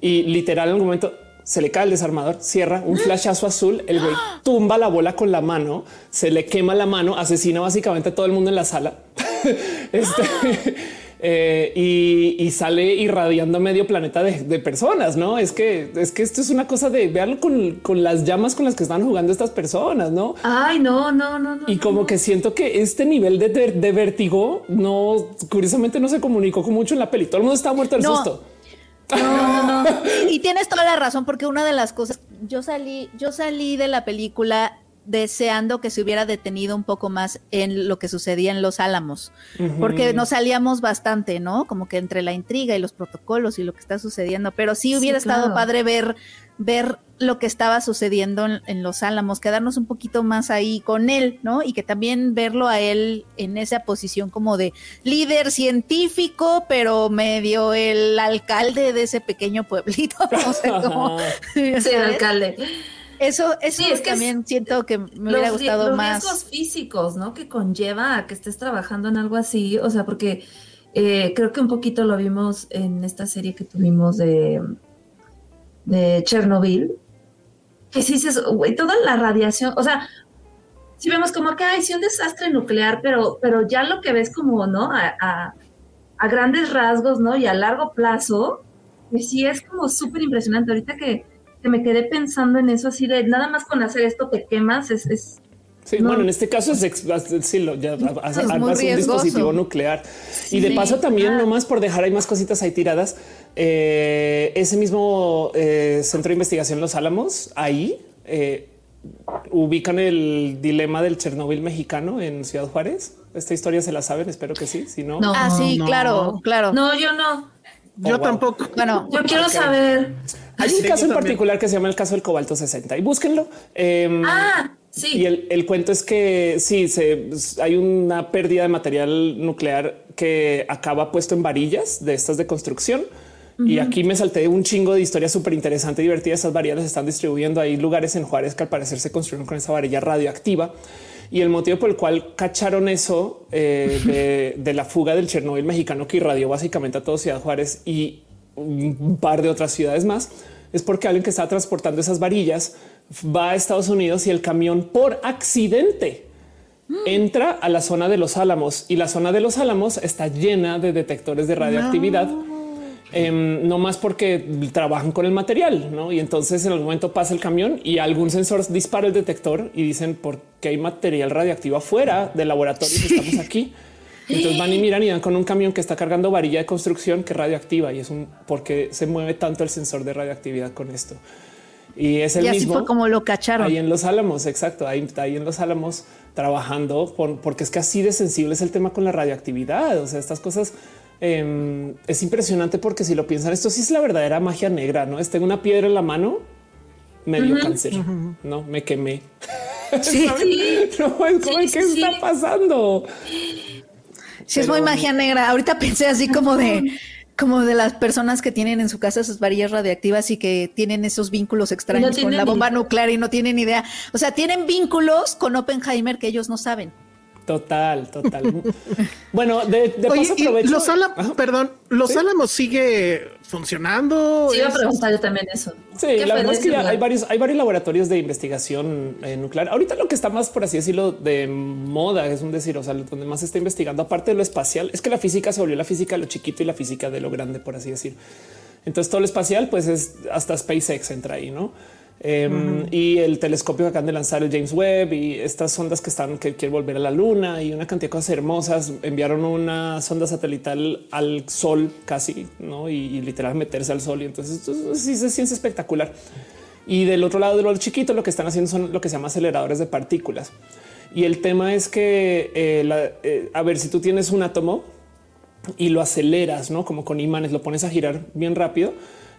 S6: Y literal en un momento se le cae el desarmador, cierra un flashazo azul, el güey tumba la bola con la mano, se le quema la mano, asesina básicamente a todo el mundo en la sala. Este, eh, y, y sale irradiando medio planeta de, de personas, ¿no? Es que es que esto es una cosa de verlo con, con las llamas con las que están jugando estas personas, ¿no?
S2: Ay, no, no, no, no.
S6: Y como que siento que este nivel de, de, de vértigo no, curiosamente no se comunicó con mucho en la peli. Todo el mundo estaba muerto del
S4: No.
S6: susto.
S4: No, no, no. Y tienes toda la razón, porque una de las cosas, yo salí, yo salí de la película deseando que se hubiera detenido un poco más en lo que sucedía en los álamos, porque nos salíamos bastante, ¿no? Como que entre la intriga y los protocolos y lo que está sucediendo, pero sí
S2: Sí,
S4: hubiera estado
S2: claro.
S4: padre ver, ver lo que estaba sucediendo en, en los álamos, quedarnos un poquito más ahí con él, ¿no? Y que también verlo a él en esa posición como de líder científico, pero medio el alcalde de ese pequeño pueblito, no sé cómo.
S2: Sí, alcalde.
S4: Eso, eso
S2: Sí, es que
S4: también siento que me hubiera
S2: los,
S4: gustado
S2: los
S4: más.
S2: riesgos físicos, ¿no? Que conlleva a que estés trabajando en algo así, o sea, porque eh, creo que un poquito lo vimos en esta serie que tuvimos de, de Chernobyl, que sí dices, güey, toda la radiación, o sea, si vemos como que hay sí un desastre nuclear, pero, pero ya lo que ves como, ¿no? A, a- a grandes rasgos, ¿no? Y a largo plazo, que sí es como súper impresionante. Ahorita que, que me quedé pensando en eso, así de nada más con hacer esto te quemas, es, es
S6: Sí,
S2: No.
S6: bueno, en este caso es ex- sí, lo- ya armas un dispositivo nuclear. Y de paso también,
S2: Ah.
S6: nomás por dejar ahí más cositas ahí tiradas, eh, ese mismo eh, centro de investigación Los Álamos, ahí eh, ubican el dilema del Chernóbil mexicano en Ciudad Juárez. Esta historia se la saben, espero que sí, si no.
S2: No.
S7: Ah, sí,
S3: no.
S7: claro, claro.
S2: No, yo no.
S3: Yo
S6: Oh, wow.
S3: tampoco.
S7: Bueno,
S2: Yo quiero saber.
S6: Hay un
S3: Sí,
S6: caso
S3: yo
S6: en
S3: también.
S6: particular que se llama el caso del cobalto 60 y búsquenlo. Em,
S2: Ah,
S6: Y
S2: sí.
S6: el, el cuento es que sí, se, hay una pérdida de material nuclear que acaba puesto en varillas de estas de construcción. Y aquí me salté un chingo de historias súper interesante y divertidas. Estas varillas se están distribuyendo. Hay lugares en Juárez que al parecer se construyeron con esa varilla radioactiva. Y el motivo por el cual cacharon eso eh, de, de la fuga del Chernobyl mexicano que irradió básicamente a toda Ciudad Juárez y un par de otras ciudades más es porque alguien que estaba transportando esas varillas va a Estados Unidos y el camión por accidente entra a la zona de los Álamos y la zona de los Álamos está llena de detectores de radioactividad. Em, no más porque trabajan con el material, ¿no? Y entonces en algún momento pasa el camión y algún sensor dispara el detector y dicen por qué hay material radioactivo afuera del laboratorio que estamos aquí. Entonces van y miran y dan con un camión que está cargando varilla de construcción que es radioactiva y es un porque se mueve tanto el sensor de radioactividad con esto. Y es el
S7: y así
S6: mismo.
S7: fue como lo cacharon.
S6: Ahí en los Álamos, exacto. Ahí, ahí en los Álamos trabajando por- porque es que así de sensible es el tema con la radioactividad. O sea, estas cosas em, es impresionante porque si lo piensan, esto sí es la verdadera magia negra. No es tengo una piedra en la mano, me dio cáncer, no me quemé.
S7: Sí,
S6: No es como
S2: Sí,
S6: qué
S2: sí,
S6: está pasando.
S7: sí, es muy magia negra. Ahorita pensé así como de como de las personas que tienen en su casa sus varillas radiactivas y que tienen esos vínculos extraños con la bomba
S2: idea.
S7: nuclear y no tienen idea. O sea, tienen vínculos con Oppenheimer que ellos no saben.
S6: Total, total. bueno, de, de
S3: Oye,
S6: paso aprovecho.
S3: los Álamos,
S6: Ajá.
S3: perdón, los
S6: Sí.
S3: Álamos sigue funcionando.
S2: Sí, iba a preguntar yo también eso.
S6: Sí,
S2: ¿Qué
S6: la verdad es que ya hay varios, hay varios laboratorios de investigación eh, nuclear. Ahorita lo que está más, por así decirlo, de moda es un decir, o sea, donde más se está investigando, aparte de lo espacial, es que la física se volvió la física de lo chiquito y la física de lo grande, por así decir. Entonces todo lo espacial, pues es hasta SpaceX entra ahí, no? Em, Y el telescopio que acaban de lanzar, el James Webb, y estas sondas que están que quieren volver a la luna y una cantidad de cosas hermosas. Enviaron una sonda satelital al sol casi, no? Y, y literal meterse al sol. Y entonces esto sí es ciencia espectacular. Y del otro lado de lo chiquito, lo que están haciendo son lo que se llama aceleradores de partículas. Y el tema es que, eh, la- eh, a ver, si tú tienes un átomo y lo aceleras, no como con imanes, lo pones a girar bien rápido.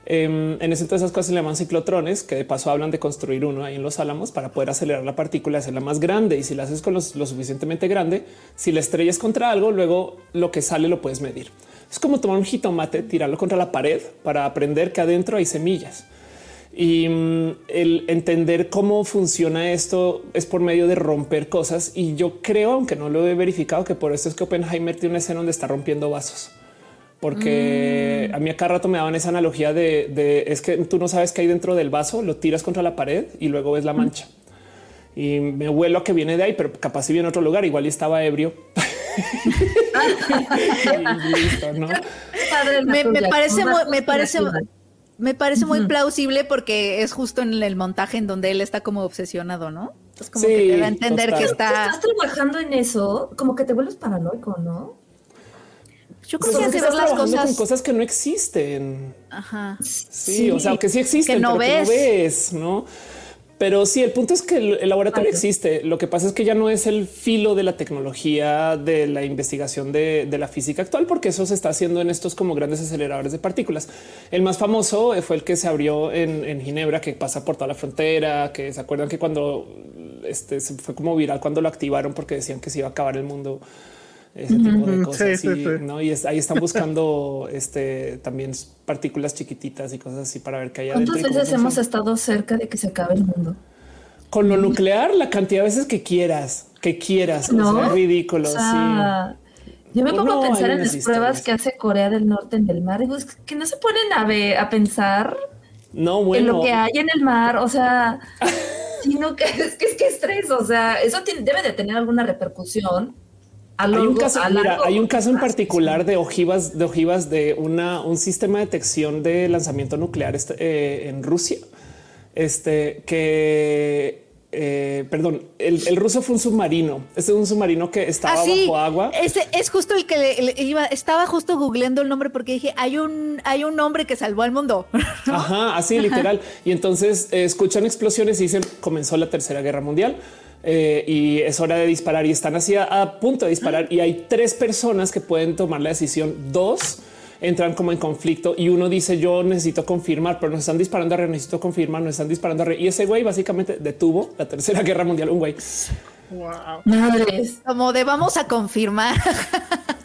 S6: Em, en ese entonces esas cosas se llaman ciclotrones, que de paso hablan de construir uno ahí en los álamos para poder acelerar la partícula, hacerla más grande. Y si la haces con lo suficientemente grande, si la estrellas contra algo, luego lo que sale lo puedes medir. Es como tomar un jitomate, tirarlo contra la pared para aprender que adentro hay semillas. Y mm, el entender cómo funciona esto es por medio de romper cosas. Y yo creo, aunque no lo he verificado, que por eso es que Oppenheimer tiene una escena donde está rompiendo vasos. Porque a mí a cada rato me daban esa analogía de, de es que tú no sabes qué hay dentro del vaso, lo tiras contra la pared y luego ves la mancha. Y me huelo a que viene de ahí, pero capaz si viene a otro lugar, igual y estaba ebrio. Listo, ¿no?
S7: Me, me parece muy, me parece, me parece muy plausible porque es justo en el montaje en donde él está como obsesionado, ¿no? Es como
S6: Sí,
S7: que te da a entender
S6: total.
S7: que está.
S2: estás trabajando en eso, como que te vuelves paranoico, ¿no?
S7: Yo creo que hacer las
S6: trabajando con
S7: cosas.
S6: cosas que no existen.
S7: Ajá.
S6: Sí, o sea, que sí existen,
S7: que no
S6: pero
S7: ves.
S6: que no ves, no? Pero sí, el punto es que el, laboratorio
S2: Vale.
S6: existe. Lo que pasa es que ya no es el filo de la tecnología de la investigación de, de la física actual, porque eso se está haciendo en estos como grandes aceleradores de partículas. El más famoso eh, fue el que se abrió en, en Ginebra, que pasa por toda la frontera, que se acuerdan que cuando este fue como viral cuando lo activaron porque decían que se iba a acabar el mundo. Ese tipo de cosas.
S3: sí, sí,
S6: y,
S3: sí.
S6: ¿no? y es- ahí están buscando este también partículas chiquititas y cosas así para ver qué hay adentro.
S2: ¿Cuántas veces hemos estado cerca de que se acabe el mundo?
S6: Con lo nuclear, la cantidad de veces que quieras, que quieras, o
S2: ¿No?
S6: sea, es ridículo.
S2: O sea, yo me pongo
S6: no,
S2: a pensar en las pruebas que hace Corea del Norte en el mar. Digo, es que no se ponen a, ve- a pensar en lo que hay en el mar. O sea, sino que es que es que estrés. O sea, eso tiene- debe de tener alguna repercusión
S6: Hay un caso, mira, hay un caso en particular de ojivas, de ojivas de una, un sistema de detección de lanzamiento nuclear este, eh, en Rusia. Este que, eh, perdón, el, el ruso fue un submarino. Este es un submarino que estaba
S7: Ah, sí,
S6: bajo agua.
S7: Ese es justo el que le, le iba, estaba justo googleando el nombre porque dije, hay un, hay un hombre que salvó al mundo.
S6: Ajá, así literal. Y entonces eh, escuchan explosiones y dicen comenzó la tercera guerra mundial. Eh, y es hora de disparar y están así a, a punto de disparar y hay tres personas que pueden tomar la decisión. Dos entran como en conflicto y uno dice yo necesito confirmar, pero nos están disparando arriba, necesito confirmar, nos están disparando arriba. Y ese güey básicamente detuvo la tercera guerra mundial. Un güey.
S2: Madres.
S7: Como de vamos a confirmar.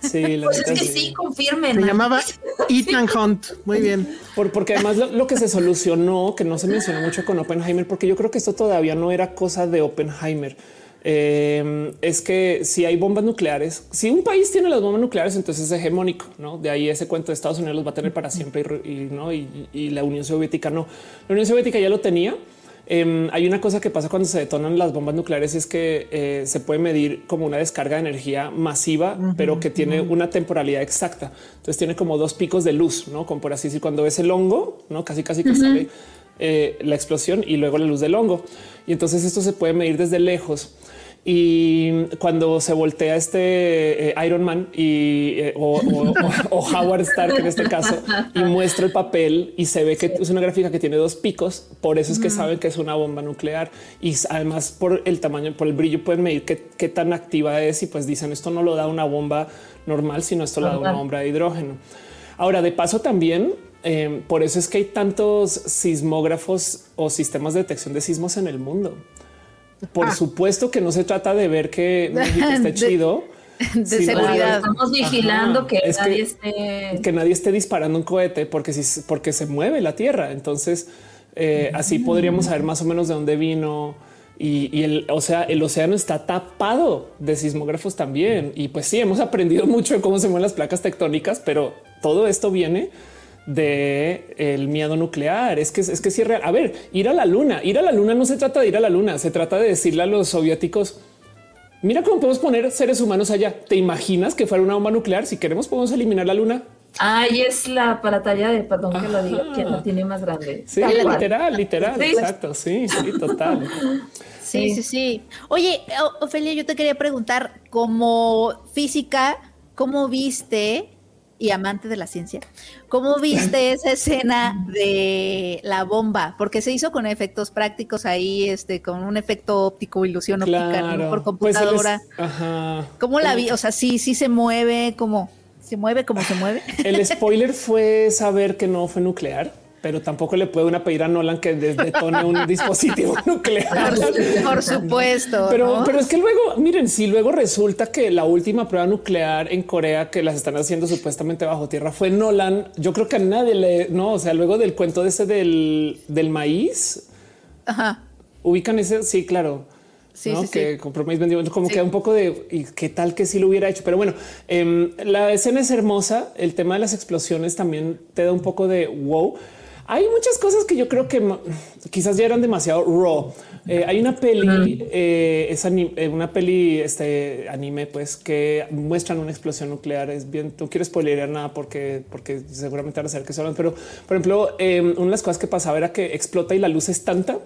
S6: Sí, la
S2: Pues es que
S6: sí.
S2: sí, confirmen.
S3: Se llamaba Ethan Hunt. Muy bien.
S6: Por- porque además lo, lo que se solucionó, que no se mencionó mucho con Oppenheimer, porque yo creo que esto todavía no era cosa de Oppenheimer. eh, es que si hay bombas nucleares, si un país tiene las bombas nucleares, entonces es hegemónico, no? De ahí ese cuento de Estados Unidos los va a tener para siempre y, no, y, y la Unión Soviética no. La Unión Soviética ya lo tenía. Eh, hay una cosa que pasa cuando se detonan las bombas nucleares es que eh, se puede medir como una descarga de energía masiva, pero que tiene una temporalidad exacta. Entonces tiene como dos picos de luz, no como por así decir, cuando ves el hongo, no casi casi que sale eh, la explosión y luego la luz del hongo. Y entonces esto se puede medir desde lejos. Y cuando se voltea este eh, Iron Man y eh, o, o- o- o Howard Stark en este caso y muestra el papel y se ve que es una gráfica que tiene dos picos. Por eso es que saben que es una bomba nuclear y además por el tamaño, por el brillo pueden medir qué, qué tan activa es y pues dicen esto no lo da una bomba normal, sino esto lo da una bomba de hidrógeno. Ahora, de paso también, eh, por eso es que hay tantos sismógrafos o sistemas de detección de sismos en el mundo. Por supuesto que no se trata de ver que México esté
S7: De-
S6: chido.
S7: de seguridad.
S2: estamos vigilando
S6: Ajá.
S2: que
S6: Es que-
S2: nadie esté.
S6: que nadie esté disparando un cohete porque si porque se mueve la tierra. Entonces, eh, así podríamos saber más o menos de dónde vino. Y, y el, o sea, el océano está tapado de sismógrafos también. Y pues sí, hemos aprendido mucho de cómo se mueven las placas tectónicas, pero todo esto viene de el miedo nuclear. Es que es que sí es real. A ver, ir a la luna, ir a la luna no se trata de ir a la luna, se trata de decirle a los soviéticos, mira cómo podemos poner seres humanos allá. ¿Te imaginas que fuera una bomba nuclear? Si queremos podemos eliminar la luna.
S2: Ay, es la para talla de, perdón que lo diga,
S6: Ajá.
S2: quien la tiene más grande.
S6: Sí,
S2: Tal cual.
S6: literal, literal,
S2: Sí.
S6: exacto. Sí, sí, total.
S7: Sí, sí, sí. Oye, Ofelia, yo te quería preguntar, como física, ¿cómo viste, y amante de la ciencia, cómo viste esa escena de la bomba? Porque se hizo con efectos prácticos ahí, este, con un efecto óptico, ilusión óptica, por
S6: Pues se les-
S7: computadora.
S6: ajá.
S7: ¿Cómo la vi? O sea, sí, sí se mueve, ¿cómo? ¿Se mueve como se mueve?
S6: El spoiler fue saber que no fue nuclear, pero tampoco le puede una pedir a Nolan que detone un dispositivo nuclear.
S7: Por supuesto.
S6: Pero,
S7: ¿no?
S6: pero es que luego, miren, si luego resulta que la última prueba nuclear en Corea que las están haciendo supuestamente bajo tierra fue Nolan, yo creo que a nadie le, no, o sea, luego del cuento de ese del, del maíz,
S7: Ajá.
S6: ubican ese, sí, claro.
S7: Sí,
S6: ¿no?
S7: sí,
S6: que
S7: sí.
S6: vendido, como que un poco de y qué tal que sí lo hubiera hecho. Pero bueno, em, la escena es hermosa. El tema de las explosiones también te da un poco de wow. Hay muchas cosas que yo creo que quizás ya eran demasiado raw. Eh, hay una peli, eh, es eh, una peli, este anime, pues que muestran una explosión nuclear. Es bien, no quiero spoilear nada porque, porque seguramente van a saber que son, pero por ejemplo, em, una de las cosas que pasaba era que explota y la luz es tanta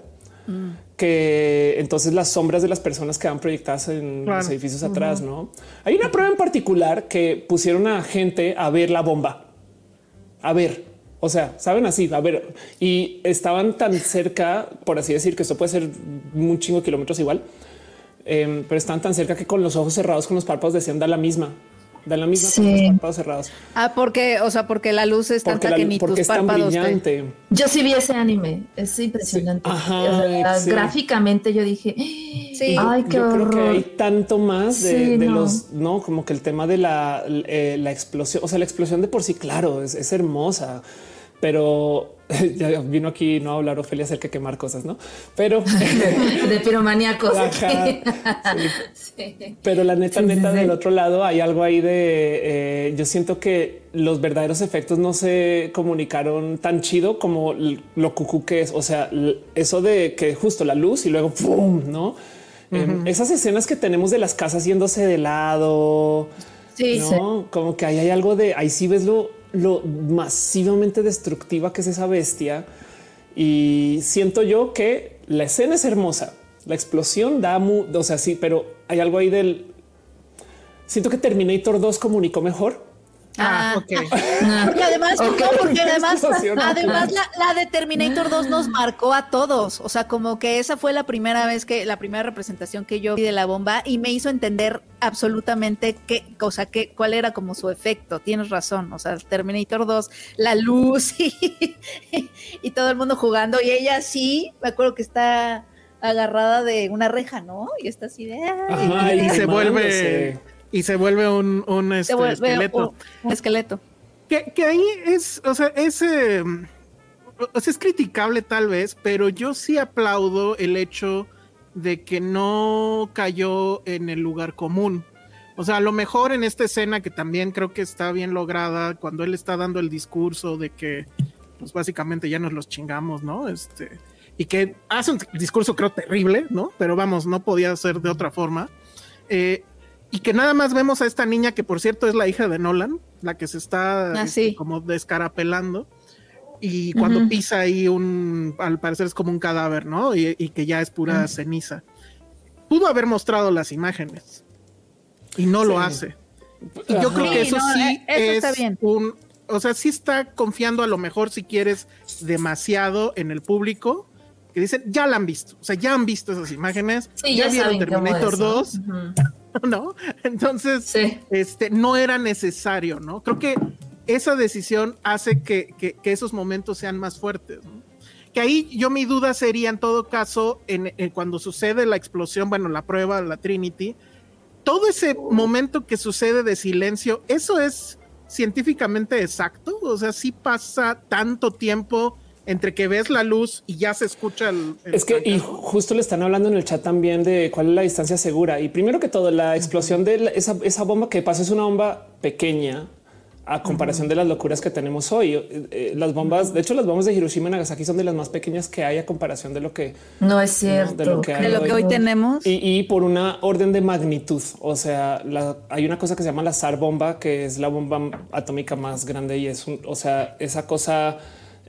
S6: que entonces las sombras de las personas quedan proyectadas en
S3: Claro.
S6: los edificios atrás, ¿no? Hay una prueba en particular que pusieron a gente a ver la bomba. A ver, o sea, saben así, a ver, y estaban tan cerca, por así decir, que esto puede ser un chingo de kilómetros igual, em, pero estaban tan cerca que con los ojos cerrados, con los párpados decían da la misma, da la misma con
S2: Sí.
S6: los párpados cerrados.
S7: Ah, porque, o sea, porque la luz es
S6: Porque,
S7: tanta
S6: la-
S7: que ni
S6: porque
S7: tus
S6: es tan
S7: te-
S6: brillante.
S2: Yo sí vi ese anime, es impresionante.
S6: Sí, ajá,
S2: O sea,
S6: sí.
S2: Gráficamente yo dije,
S7: Sí.
S2: ay, qué
S6: Yo creo que
S2: horror.
S6: hay tanto más de,
S2: Sí,
S6: de
S2: no.
S6: los, no, como que el tema de la, eh, la explosión, o sea, la explosión de por sí, claro, es, es hermosa, pero ya vino aquí no a hablar Ofelia acerca de quemar cosas, no? Pero,
S2: de piromaníacos. Sí.
S6: pero la neta,
S2: Sí,
S6: neta, del otro lado hay algo ahí de, eh, yo siento que los verdaderos efectos no se comunicaron tan chido como lo cucú que es, o sea, eso de que justo la luz y luego ¡pum! no. Em, esas escenas que tenemos de las casas yéndose de lado,
S7: Sí,
S6: ¿no? Como que ahí hay algo de ahí sí ves lo, lo masivamente destructiva que es esa bestia. Y siento yo que la escena es hermosa. La explosión da, mu- o sea, sí, pero hay algo ahí del. Siento que Terminator 2 comunicó mejor.
S3: Ah,
S7: Ah.
S3: ok.
S7: Y además,
S2: Ok.
S7: no, porque además, además la, la de Terminator 2 nos marcó a todos. O sea, como que esa fue la primera vez que, la primera representación que yo vi de la bomba y me hizo entender absolutamente qué, o sea, qué, cuál era como su efecto. Tienes razón. O sea, Terminator 2, la luz y, y todo el mundo jugando. Y ella sí, me acuerdo que está agarrada de una reja, ¿no? Y está así de. ay,
S6: Ajá,
S3: y se vuelve y se vuelve un, un, este,
S7: vuelve
S3: esqueleto.
S7: un- un esqueleto.
S3: Que, que ahí es, o sea, es, eh, o sea, es criticable tal vez, pero yo sí aplaudo el hecho de que no cayó en el lugar común. O sea, a lo mejor en esta escena que también creo que está bien lograda, cuando él está dando el discurso de que, pues básicamente ya nos los chingamos, ¿no? Este, y que hace un discurso creo terrible, ¿no? Pero vamos, no podía ser de otra forma. Eh, y que nada más vemos a esta niña que por cierto es la hija de Nolan, la que se está
S7: Ah,
S3: este,
S7: sí.
S3: como descarapelando. Y cuando pisa ahí un, al parecer es como un cadáver, ¿no? Y, y que ya es pura ceniza. Pudo haber mostrado las imágenes y no lo hace. Y yo
S6: Ajá.
S3: creo que
S7: Sí,
S3: eso
S7: no,
S3: sí
S7: eh, eso
S3: es
S7: está bien.
S3: un, o sea, sí está confiando a lo mejor si quieres demasiado en el público que dicen ya la han visto, o sea, ya han visto esas imágenes,
S2: Sí,
S3: ya,
S2: ya,
S3: vieron Terminator
S2: es, ¿no?
S3: 2,
S2: Ujú.
S3: ¿no? Entonces,
S2: Sí.
S3: este, no era necesario, ¿no? Creo que esa decisión hace que, que- que esos momentos sean más fuertes, ¿no? Que ahí yo mi duda sería en todo caso, en, en cuando sucede la explosión, bueno, la prueba, la Trinity, todo ese momento que sucede de silencio, ¿eso es científicamente exacto? O sea, sí pasa tanto tiempo entre que ves la luz y ya se escucha el... el
S6: Es que, y justo le están hablando en el chat también de cuál es la distancia segura. Y primero que todo, la explosión de la- esa, esa bomba que pasa es una bomba pequeña a comparación de las locuras que tenemos hoy. Eh, eh, las bombas, de hecho, las bombas de Hiroshima y Nagasaki son de las más pequeñas que hay a comparación de lo que
S2: No es cierto.
S6: de lo que hay
S7: De lo que hoy tenemos.
S6: y, y por una orden de magnitud. O sea, la- hay una cosa que se llama la SAR bomba, que es la bomba atómica más grande y es un, o sea, esa cosa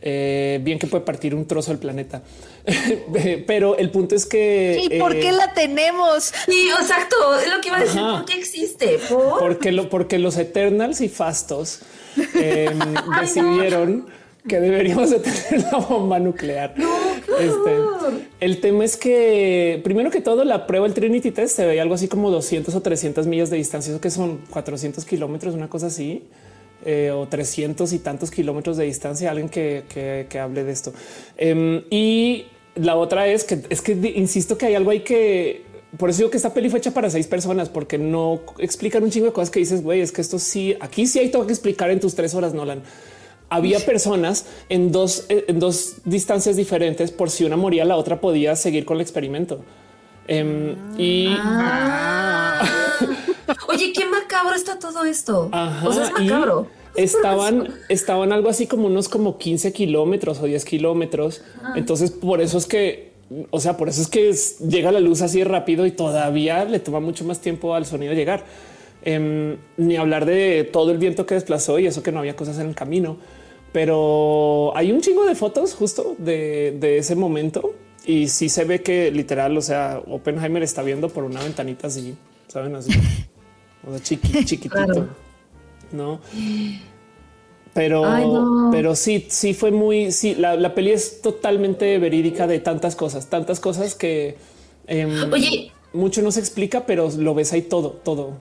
S6: eh, bien que puede partir un trozo del planeta. Pero el punto es que
S7: ¿Y por
S6: eh,
S7: qué la tenemos?
S2: Sí, exacto. Es lo que iba a decir.
S6: Ajá.
S2: ¿Por qué existe? ¿Por?
S6: porque, lo, porque los Eternals y Fastos eh, decidieron que deberíamos de tener la bomba nuclear. Este, el tema es que primero que todo la prueba el Trinity Test se veía algo así como 200 o 300 millas de distancia, eso que son 400 kilómetros, una cosa así. Eh, o 300 y tantos kilómetros de distancia, alguien que, que- que hable de esto. Em, y la otra es que es que insisto que hay algo ahí que por eso digo que esta peli fue hecha para seis personas, porque no explican un chingo de cosas que dices, güey, es que esto sí, aquí sí hay todo que explicar en tus tres horas, Nolan. Había personas en dos, eh, en dos distancias diferentes por si una moría, la otra podía seguir con el experimento. Em, y
S2: Ah. Oye, qué macabro está todo esto.
S6: Ajá,
S2: o sea, es macabro.
S6: Estaban, estaban algo así como unos como 15 kilómetros o 10 kilómetros. Entonces, por eso es que, o sea, por eso es que es- llega la luz así rápido y todavía le toma mucho más tiempo al sonido llegar. Em, ni hablar de todo el viento que desplazó y eso que no había cosas en el camino. Pero hay un chingo de fotos justo de, de ese momento y sí se ve que literal, o sea, Oppenheimer está viendo por una ventanita así, saben así, o sea, chiqui- chiquitito.
S2: Claro.
S6: No, pero,
S2: Ay, no.
S6: pero sí, sí fue muy, sí, la, la peli es totalmente verídica de tantas cosas, tantas cosas que em,
S2: Oye.
S6: mucho no se explica, pero lo ves ahí todo, todo.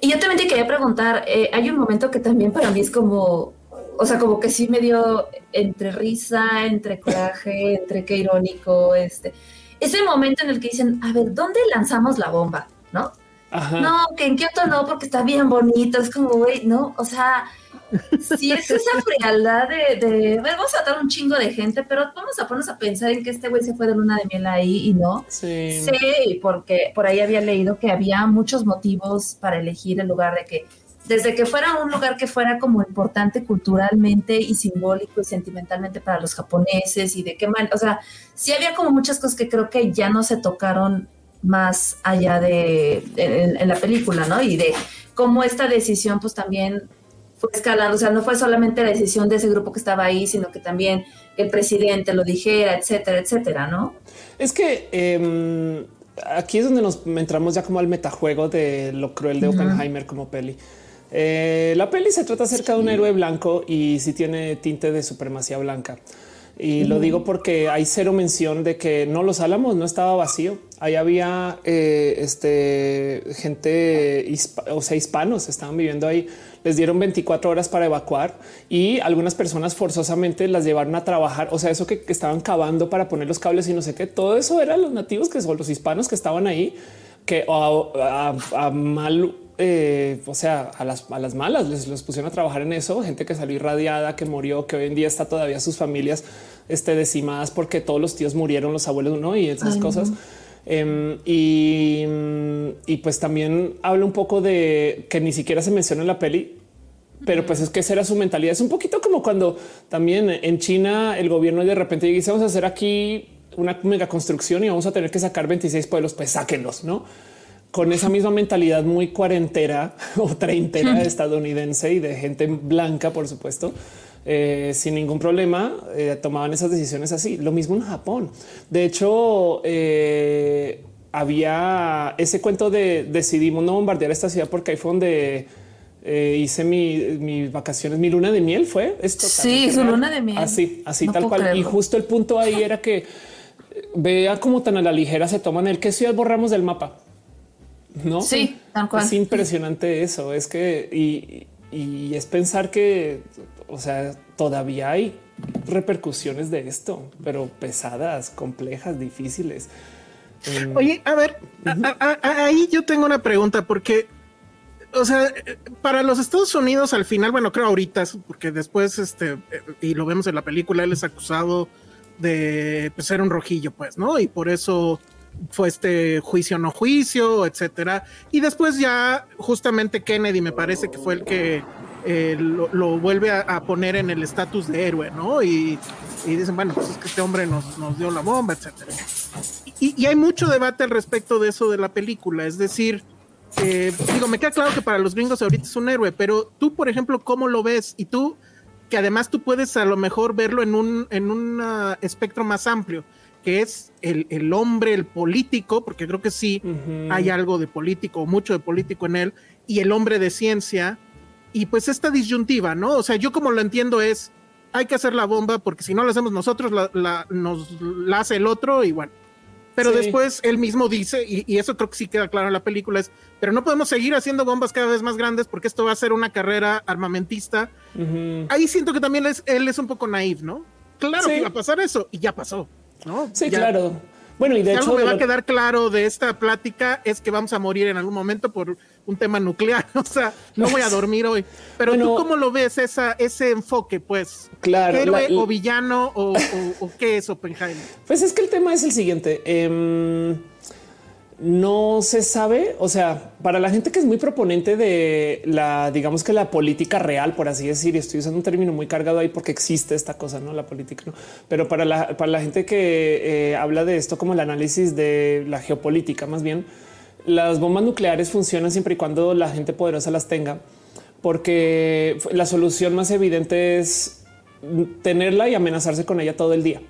S2: Y yo también te quería preguntar, eh, hay un momento que también para mí es como, o sea, como que sí me dio entre risa, entre coraje, entre qué irónico, este, ese momento en el que dicen, a ver, ¿dónde lanzamos la bomba? ¿No?
S6: Ajá.
S2: No, que en Kioto no, porque está bien bonito, es como, güey, no, o sea, sí es esa frialdad de, de, "Bueno, vamos a matar un chingo de gente, pero vamos a ponernos a pensar en que este güey se fue de luna de miel ahí y no.
S6: Sí.
S2: Sí, porque por ahí había leído que había muchos motivos para elegir el lugar de que, desde que fuera un lugar que fuera como importante culturalmente y simbólico y sentimentalmente para los japoneses y de qué manera, o sea, sí había como muchas cosas que creo que ya no se tocaron más allá de en, en la película, ¿no? Y de cómo esta decisión pues también fue escalando, o sea, no fue solamente la decisión de ese grupo que estaba ahí, sino que también el presidente lo dijera, etcétera, etcétera, ¿no?
S6: Es que em, aquí es donde nos entramos ya como al metajuego de lo cruel de Oppenheimer como peli. Eh, la peli se trata acerca de un héroe blanco y sí tiene tinte de supremacía blanca. Y lo digo porque hay cero mención de que no los álamos no estaba vacío. Ahí había eh, este gente, o sea, hispanos estaban viviendo ahí. Les dieron 24 horas para evacuar y algunas personas forzosamente las llevaron a trabajar. O sea, eso que, estaban cavando para poner los cables y no sé qué. Todo eso eran los nativos que son los hispanos que estaban ahí, que a, mal eh, o sea, a las, a las malas les los pusieron a trabajar en eso. Gente que salió irradiada, que murió, que hoy en día está todavía sus familias este, decimadas porque todos los tíos murieron, los abuelos no y esas cosas. Em, y, y, pues también habla un poco de que ni siquiera se menciona en la peli, pero pues es que esa era su mentalidad. Es un poquito como cuando también en China el gobierno de repente dice vamos a hacer aquí una mega construcción y vamos a tener que sacar 26 pueblos, pues sáquenlos, no? Con esa misma mentalidad muy cuarentera o treintera estadounidense y de gente blanca, por supuesto, eh, sin ningún problema, eh, tomaban esas decisiones así. Lo mismo en Japón. De hecho, eh, había ese cuento de decidimos no bombardear esta ciudad porque ahí fue donde hice mis vacaciones, mi luna de miel fue esto.
S2: Sí, su luna de miel.
S6: Así, así tal cual. Y justo el punto ahí era que vea cómo tan a la ligera se toman el qué ciudad borramos del mapa. No,
S2: sí,
S6: Es impresionante eso. Es que y, es pensar que, o sea, todavía hay repercusiones de esto, pero pesadas, complejas, difíciles.
S3: Oye, a ver, ahí yo tengo una pregunta porque, o sea, para los Estados Unidos al final, bueno, creo ahorita, porque después, este, y lo vemos en la película, él es acusado de pues, ser un rojillo, pues, ¿no? Y por eso fue este juicio no juicio, etcétera. Y después ya justamente Kennedy me parece que fue el que eh, lo, vuelve a, poner en el estatus de héroe, ¿no? Y, dicen, bueno, pues es que este hombre nos, nos dio la bomba, etcétera. Y, hay mucho debate al respecto de eso de la película, es decir, eh, digo, me queda claro que para los gringos ahorita es un héroe, pero tú, por ejemplo, ¿cómo lo ves? Y tú, que además tú puedes a lo mejor verlo en un, en un ah, espectro más amplio que es el, hombre, el político, porque creo que sí hay algo de político, mucho de político en él, y el hombre de ciencia, y pues esta disyuntiva, ¿no? O sea, yo como lo entiendo es, hay que hacer la bomba porque si no la hacemos nosotros, la, nos la hace el otro y bueno. Pero después él mismo dice, y, eso creo que sí queda claro en la película, es, pero no podemos seguir haciendo bombas cada vez más grandes porque esto va a ser una carrera armamentista. Ahí siento que también él es un poco naif, ¿no? Claro que va a pasar eso, y ya pasó.
S6: Sí, claro. Bueno, y de hecho.
S3: me va a quedar claro de esta plática es que vamos a morir en algún momento por un tema nuclear. O sea, no voy a dormir hoy. Pero tú, ¿cómo lo ves esa, ese enfoque? Pues,
S6: claro.
S3: ¿héroe o villano o, qué es Oppenheimer?
S6: Pues es que el tema es el siguiente. Eh, no se sabe. O sea, para la gente que es muy proponente de la, digamos que la política real, por así decir, estoy usando un término muy cargado ahí porque existe esta cosa, no la política, pero para la, para la gente que eh, habla de esto como el análisis de la geopolítica, más bien las bombas nucleares funcionan siempre y cuando la gente poderosa las tenga, porque la solución más evidente es tenerla y amenazarse con ella todo el día,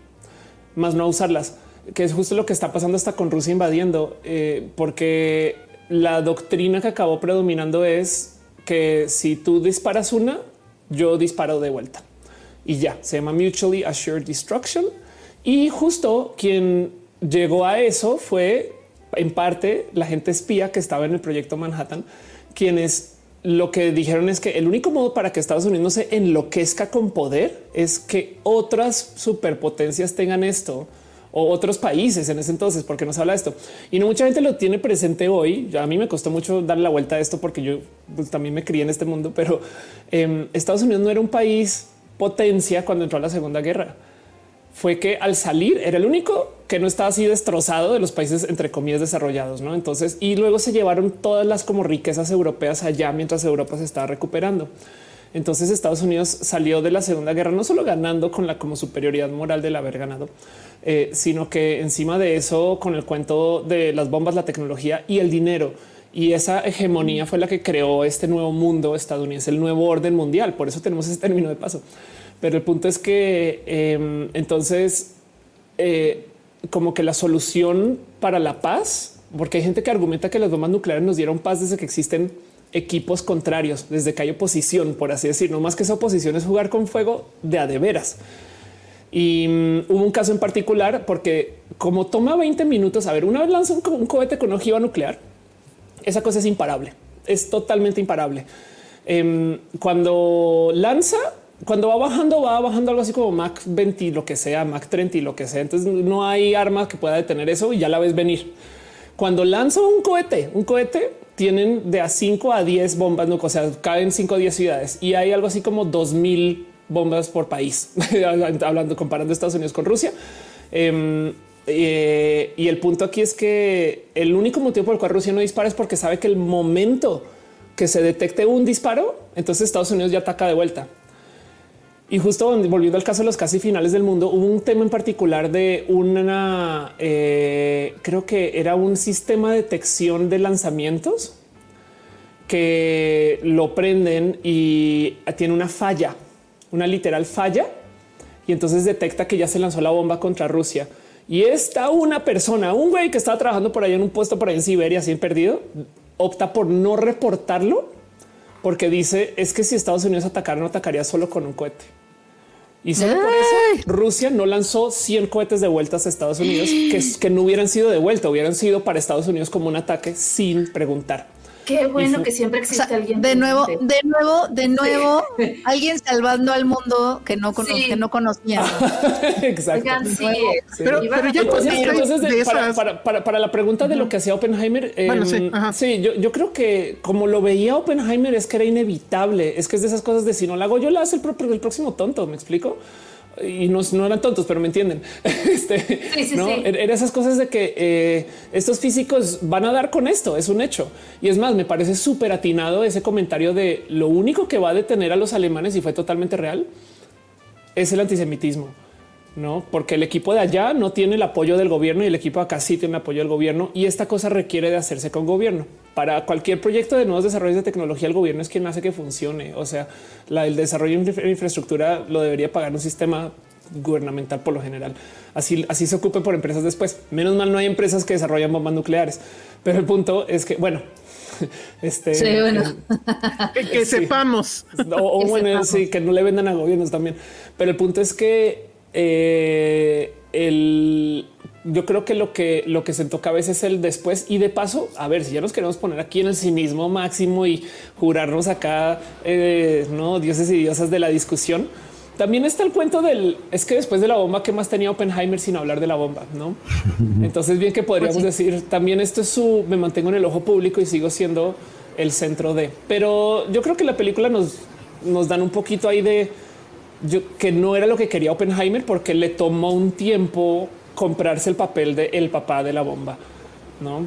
S6: más no usarlas que es justo lo que está pasando hasta con Rusia invadiendo, eh, porque la doctrina que acabó predominando es que si tú disparas una, yo disparo de vuelta y ya se llama mutually assured destruction. Y justo quien llegó a eso fue en parte la gente espía que estaba en el proyecto Manhattan, quienes lo que dijeron es que el único modo para que Estados Unidos se enloquezca con poder es que otras superpotencias tengan esto o otros países en ese entonces, porque nos habla de esto. Y no mucha gente lo tiene presente hoy. A mí me costó mucho darle la vuelta a esto porque yo pues, también me crié en este mundo, pero em, Estados Unidos no era un país potencia cuando entró a la Segunda Guerra. Fue que al salir era el único que no estaba así destrozado de los países entre comillas desarrollados, ¿no? Entonces, y luego se llevaron todas las como riquezas europeas allá mientras Europa se estaba recuperando. Entonces Estados Unidos salió de la Segunda Guerra no solo ganando con la como superioridad moral del haber ganado, eh, sino que encima de eso con el cuento de las bombas, la tecnología y el dinero. Y esa hegemonía fue la que creó este nuevo mundo estadounidense, el nuevo orden mundial. Por eso tenemos ese término de paso. Pero el punto es que em, entonces eh, como que la solución para la paz, porque hay gente que argumenta que las bombas nucleares nos dieron paz desde que existen equipos contrarios, desde que hay oposición, por así decir, no más que esa oposición es jugar con fuego de a de veras. Y mm, hubo un caso en particular porque como toma 20 minutos, a ver, una vez lanza un, co- un cohete con ojiva nuclear, esa cosa es imparable, es totalmente imparable. Em, cuando lanza, cuando va bajando, va bajando algo así como Mac 20, lo que sea, Mac 30 y lo que sea. Entonces no hay arma que pueda detener eso y ya la ves venir. Cuando lanza un cohete, un cohete tienen de a 5 a 10 bombas, no, o sea, caen 5 a 10 ciudades y hay algo así como 2000 bombas por país, hablando, comparando Estados Unidos con Rusia. Em, eh, y el punto aquí es que el único motivo por el cual Rusia no dispara es porque sabe que el momento que se detecte un disparo, entonces Estados Unidos ya ataca de vuelta. Y justo volviendo al caso de los casi finales del mundo, hubo un tema en particular de una, eh, creo que era un sistema de detección de lanzamientos que lo prenden y tiene una falla, una literal falla, y entonces detecta que ya se lanzó la bomba contra Rusia. Y está una persona, un güey que estaba trabajando por ahí en un puesto por ahí en Siberia, así perdido, opta por no reportarlo porque dice es que si Estados Unidos atacara, no atacaría solo con un cohete. Y solo por eso Rusia no lanzó 100 cohetes de vueltas a Estados Unidos que, que no hubieran sido de vuelta, hubieran sido para Estados Unidos como un ataque sin preguntar.
S2: Qué bueno que siempre
S7: O
S2: existe
S7: sea,
S2: alguien.
S7: de nuevo, de nuevo, de nuevo, alguien salvando al mundo que no, cono-
S2: Sí.
S7: que no conocían.
S6: Exacto.
S2: Oigan, sí.
S3: Pero- pero ya
S6: Entonces, entonces, de-
S3: de
S6: para, para- para- para la pregunta de lo que hacía Oppenheimer,
S3: Bueno,
S6: em,
S3: sí,
S6: yo, yo creo que como lo veía Oppenheimer es que era inevitable. Es que es de esas cosas de si no la hago, yo la hace el, pro- el próximo tonto. Me explico. Y no, no eran tontos, pero me entienden. Este,
S2: Sí, sí,
S6: ¿no?
S2: sí.
S6: Era era esas cosas de que eh, estos físicos van a dar con esto. Es un hecho. Y es más, me parece súper atinado ese comentario de lo único que va a detener a los alemanes y fue totalmente real es el antisemitismo, no? Porque el equipo de allá no tiene el apoyo del gobierno y el equipo de acá sí tiene el apoyo del gobierno y esta cosa requiere de hacerse con gobierno. Para cualquier proyecto de nuevos desarrollos de tecnología, el gobierno es quien hace que funcione. O sea, la, el desarrollo de infra- infraestructura lo debería pagar un sistema gubernamental por lo general. Así, así se ocupe por empresas después. Menos mal no hay empresas que desarrollan bombas nucleares. Pero el punto es que, bueno, este
S2: Sí, bueno.
S3: Que, que
S6: Sí.
S3: sepamos.
S6: o, o
S2: Que
S6: bueno,
S2: sepamos.
S6: sí, que no le vendan a gobiernos también. Pero el punto es que eh, el, yo creo que lo que lo que sentó cabeza es el después y de paso, a ver si ya nos queremos poner aquí en el cinismo máximo y jurarnos acá, eh, no dioses y diosas de la discusión. También está el cuento del es que después de la bomba, ¿qué más tenía Oppenheimer sin hablar de la bomba? No? Entonces, bien que podríamos decir también esto es su me mantengo en el ojo público y sigo siendo el centro de. Pero yo creo que la película nos, nos dan un poquito ahí de yo, que no era lo que quería Oppenheimer porque le tomó un tiempo comprarse el papel de el papá de la bomba, no?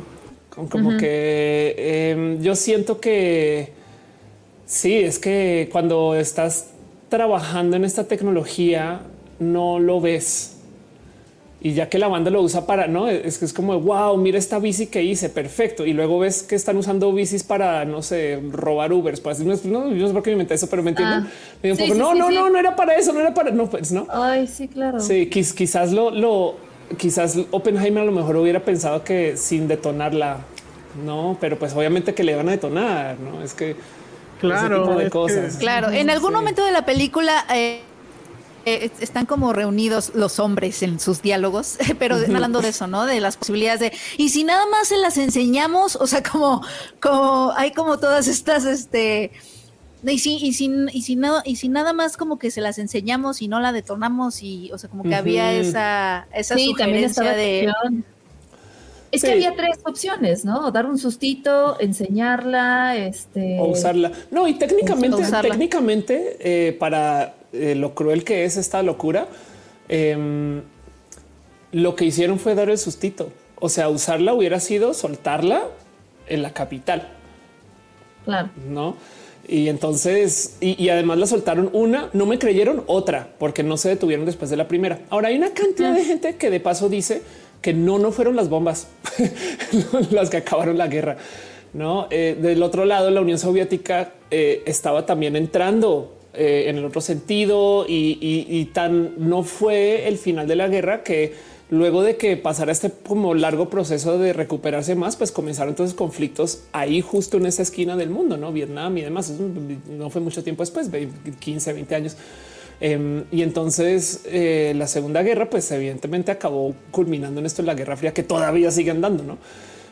S6: Como que em, yo siento que sí, es que cuando estás trabajando en esta tecnología no lo ves. Y ya que la banda lo usa para no es que es como wow, mira esta bici que hice perfecto. Y luego ves que están usando bicis para no sé, robar Ubers. Pues no, no, yo no sé por qué me inventé eso, pero me entienden.
S2: Ah. Sí, sí,
S6: no,
S2: sí,
S6: no, no, no era para eso, no era para no, pues no.
S2: Ay, sí, claro.
S6: Sí, quiz- quizás lo, lo, quizás Oppenheimer a lo mejor hubiera pensado que sin detonarla, no, pero pues obviamente que le van a detonar, no es que
S3: Claro,
S6: ese tipo de
S3: que-
S6: cosas.
S7: Claro, en algún
S6: Sí.
S7: momento de la película eh, eh, están como reunidos los hombres en sus diálogos, pero hablando de eso, ¿no? De las posibilidades de y si nada más se las enseñamos, o sea, como como hay como todas estas este y si, y si, y si no, y si nada más como que se las enseñamos y no la detonamos y o sea como que había esa esa
S2: Sí,
S7: sugerencia de.
S2: Es
S6: Sí.
S2: que había tres opciones, ¿no? Dar un sustito, enseñarla, este.
S6: o usarla. No, y técnicamente, técnicamente, eh, para eh, lo cruel que es esta locura, em, lo que hicieron fue dar el sustito. O sea, usarla hubiera sido soltarla en la capital.
S2: Claro.
S6: no? Y entonces, y, y, además la soltaron una, no me creyeron otra, porque no se detuvieron después de la primera. Ahora hay una cantidad de gente que de paso dice que no, no fueron las bombas las que acabaron la guerra. No, eh, del otro lado, la Unión Soviética eh, estaba también entrando eh, en el otro sentido y, y, y tan no fue el final de la guerra que luego de que pasara este como largo proceso de recuperarse más, pues comenzaron entonces conflictos ahí justo en esa esquina del mundo, no Vietnam y demás. No fue mucho tiempo después, 15, 20 años. Um, y entonces eh, la Segunda Guerra, pues evidentemente acabó culminando en esto en la Guerra Fría que todavía sigue andando, no?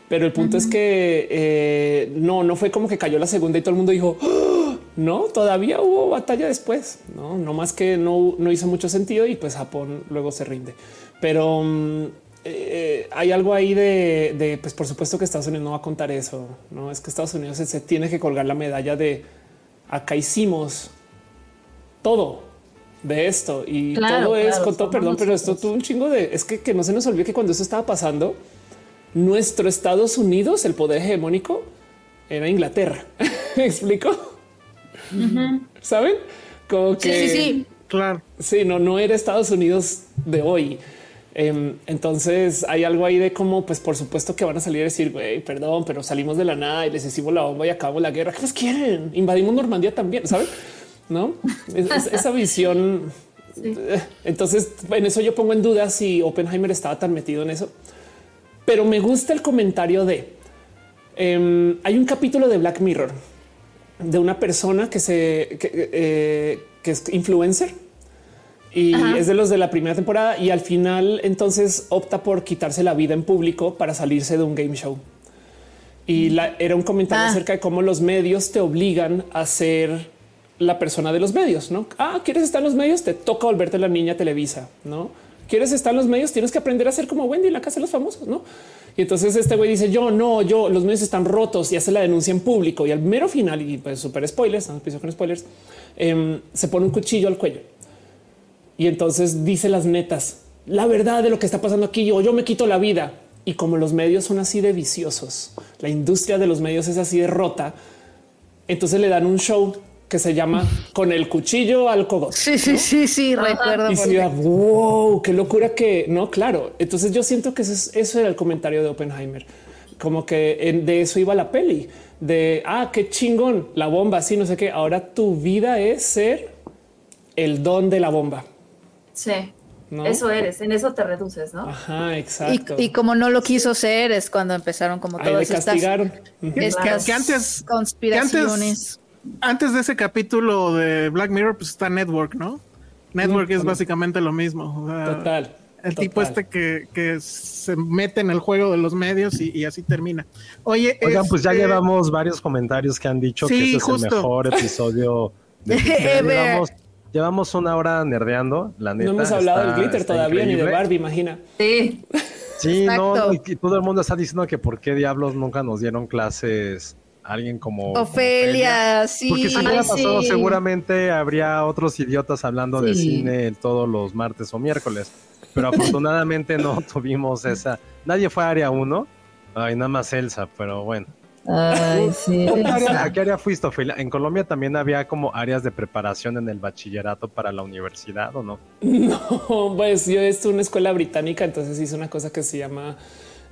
S6: Pero el punto uh -huh. es que eh, no, no fue como que cayó la segunda y todo el mundo dijo ¡Oh! no, todavía hubo batalla después, no, no más que no, no hizo mucho sentido y pues Japón luego se rinde. Pero um, eh, hay algo ahí de, de, pues por supuesto que Estados Unidos no va a contar eso, no es que Estados Unidos se, se tiene que colgar la medalla de acá hicimos todo de esto y claro, todo es claro, con todo perdón, pero esto tuvo un chingo de es que, que no se nos olvide que cuando eso estaba pasando, nuestro Estados Unidos, el poder hegemónico, era Inglaterra. ¿Me explico? Uh -huh. ¿Saben? Como que
S7: sí, sí, sí.
S6: claro. Sí, no, no era Estados Unidos de hoy. Eh, entonces hay algo ahí de cómo, pues por supuesto que van a salir a decir, güey, perdón, pero salimos de la nada y les hicimos la bomba y acabamos la guerra. ¿Qué más quieren? Invadimos Normandía también, ¿saben? No, es, es, esa visión. Sí. Entonces, en eso yo pongo en duda si Oppenheimer estaba tan metido en eso. Pero me gusta el comentario de eh, hay un capítulo de Black Mirror de una persona que se que, eh, que es influencer y Ajá. es de los de la primera temporada y al final entonces opta por quitarse la vida en público para salirse de un game show. Y la, era un comentario ah. acerca de cómo los medios te obligan a ser la persona de los medios, ¿no? Ah, ¿quieres estar en los medios? Te toca volverte la niña Televisa, ¿no? ¿Quieres estar en los medios? Tienes que aprender a ser como Wendy en la casa de los famosos, ¿no? Y entonces este güey dice, yo no, yo, los medios están rotos y hace la denuncia en público y al mero final, y pues super spoilers, no con spoilers, eh, se pone un cuchillo al cuello. Y entonces dice las netas, la verdad de lo que está pasando aquí, o yo me quito la vida. Y como los medios son así de viciosos, la industria de los medios es así de rota, entonces le dan un show que se llama con el cuchillo al cogote.
S7: Sí, sí, sí, sí, recuerdo.
S6: Y si wow, qué locura que no, claro. Entonces yo siento que eso, es, eso era el comentario de Oppenheimer, como que de eso iba la peli de ah, qué chingón la bomba. Así no sé qué. Ahora tu vida es ser el don de la bomba.
S2: Sí. ¿No? Eso eres, en eso te reduces, ¿no?
S6: Ajá, exacto.
S7: Y, y como no lo quiso ser, es cuando empezaron como todas
S6: estas,
S7: estas
S3: que antes,
S7: conspiraciones.
S3: Que antes, antes, de ese capítulo de Black Mirror, pues está Network, ¿no? Network mm, es básicamente lo mismo.
S6: O sea, total.
S3: El
S6: total.
S3: tipo este que, que, se mete en el juego de los medios y, y así termina. Oye,
S1: Oigan, este... pues ya llevamos varios comentarios que han dicho
S3: sí,
S1: que ese
S3: justo.
S1: es el mejor episodio de llevamos, una hora nerdeando, la neta.
S6: No hemos hablado está, del glitter todavía increíble. ni de Barbie, imagina.
S2: Sí.
S1: Sí, no, y todo el mundo está diciendo que por qué diablos nunca nos dieron clases alguien como
S7: Ofelia, Ofelia. sí.
S1: Porque si hubiera pasado, sí. seguramente habría otros idiotas hablando sí. de cine todos los martes o miércoles. Pero afortunadamente no tuvimos esa. Nadie fue a área 1. Ay, nada más Elsa, pero bueno.
S2: Ay, sí.
S1: ¿A qué, área, ¿A qué área fuiste, Ofelia? En Colombia también había como áreas de preparación en el bachillerato para la universidad, ¿o no?
S6: No, pues yo estuve en una escuela británica, entonces hice una cosa que se llama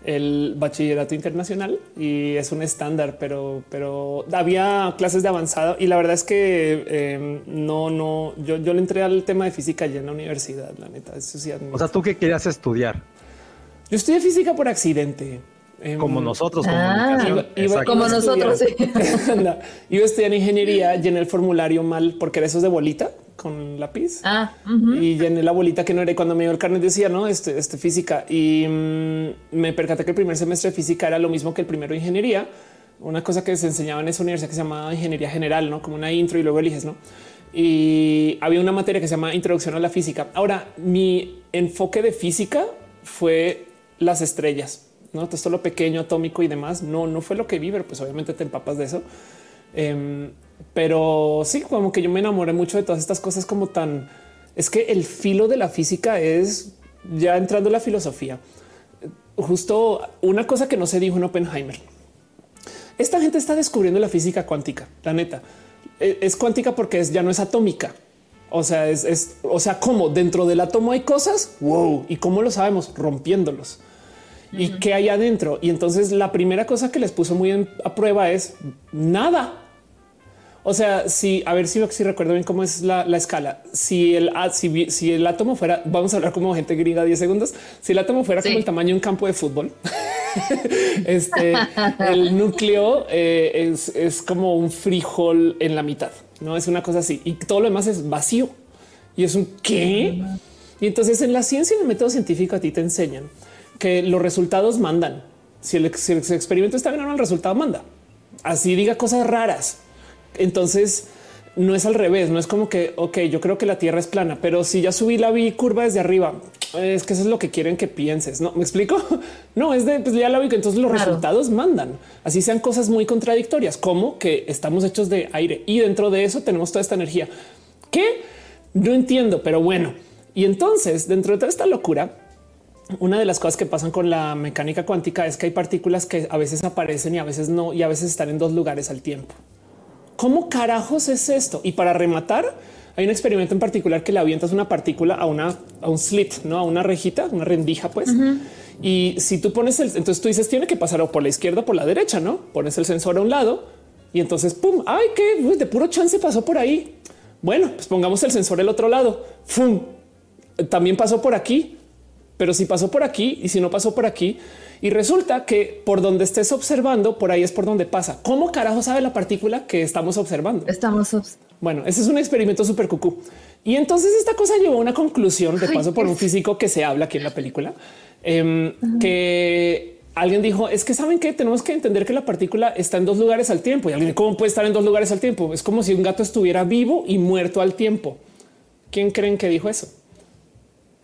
S6: el bachillerato internacional y es un estándar, pero, pero había clases de avanzado y la verdad es que eh, no, no, yo, yo le entré al tema de física ya en la universidad, la neta. Eso sí
S1: o sea, ¿tú qué querías estudiar?
S6: Yo estudié física por accidente.
S1: Como nosotros,
S2: ah, iba, iba, como nosotros. Sí.
S6: iba a estudiar ingeniería, llené el formulario mal porque era esos de bolita con lápiz
S2: ah, uh -huh.
S6: y llené la bolita que no era. Y cuando me dio el carnet decía no, este, este física y mmm, me percaté que el primer semestre de física era lo mismo que el primero de ingeniería. Una cosa que se enseñaba en esa universidad que se llamaba ingeniería general, no como una intro y luego eliges, no? Y había una materia que se llama introducción a la física. Ahora, mi enfoque de física fue las estrellas no esto lo pequeño, atómico y demás. No, no fue lo que vi, pero pues obviamente te empapas de eso. Eh, pero sí, como que yo me enamoré mucho de todas estas cosas como tan es que el filo de la física es ya entrando en la filosofía. Justo una cosa que no se dijo en Oppenheimer. Esta gente está descubriendo la física cuántica, la neta. e, es cuántica porque es, ya no es atómica. O sea, es, o sea, cómo dentro del átomo hay cosas. Wow. Y cómo lo sabemos rompiéndolos y qué hay adentro. Y entonces la primera cosa que les puso muy a prueba es nada. O sea, si a ver si, si recuerdo bien cómo es la, escala. Si el, si, si, el átomo fuera, vamos a hablar como gente gringa 10 segundos. Si el átomo fuera como el tamaño de un campo de fútbol, este el núcleo eh, es, es, como un frijol en la mitad. No es una cosa así y todo lo demás es vacío y es un qué. Y entonces en la ciencia y en el método científico a ti te enseñan que los resultados mandan. Si el, si el experimento está bien o no, el resultado manda. Así diga cosas raras entonces, no es al revés, no es como que, ok, yo creo que la Tierra es plana, pero si ya subí la vi curva desde arriba, es que eso es lo que quieren que pienses. No me explico. No es de pues ya la vi entonces los resultados mandan. Así sean cosas muy contradictorias, como que estamos hechos de aire y dentro de eso tenemos toda esta energía que no entiendo, pero bueno. Y entonces, dentro de toda esta locura, una de las cosas que pasan con la mecánica cuántica es que hay partículas que a veces aparecen y a veces no, y a veces están en dos lugares al tiempo. ¿Cómo carajos es esto? Y para rematar, hay un experimento en particular que le avientas una partícula a una a un slit, no a una rejita, una rendija, pues. Y si tú pones el, entonces tú dices tiene que pasar o por la izquierda o por la derecha, no pones el sensor a un lado y entonces pum, ay, que de puro chance pasó por ahí. Bueno, pues pongamos el sensor al otro lado. Fum, también pasó por aquí, pero si pasó por aquí y si no pasó por aquí, y resulta que por donde estés observando, por ahí es por donde pasa. ¿Cómo carajo sabe la partícula que estamos observando?
S2: Estamos
S6: bueno, ese es un experimento súper cucú. Y entonces esta cosa llevó a una conclusión de paso por un físico que se habla aquí en la película, em, que alguien dijo es que saben que tenemos que entender que la partícula está en dos lugares al tiempo. Y alguien cómo puede estar en dos lugares al tiempo? Es como si un gato estuviera vivo y muerto al tiempo. ¿Quién creen que dijo eso?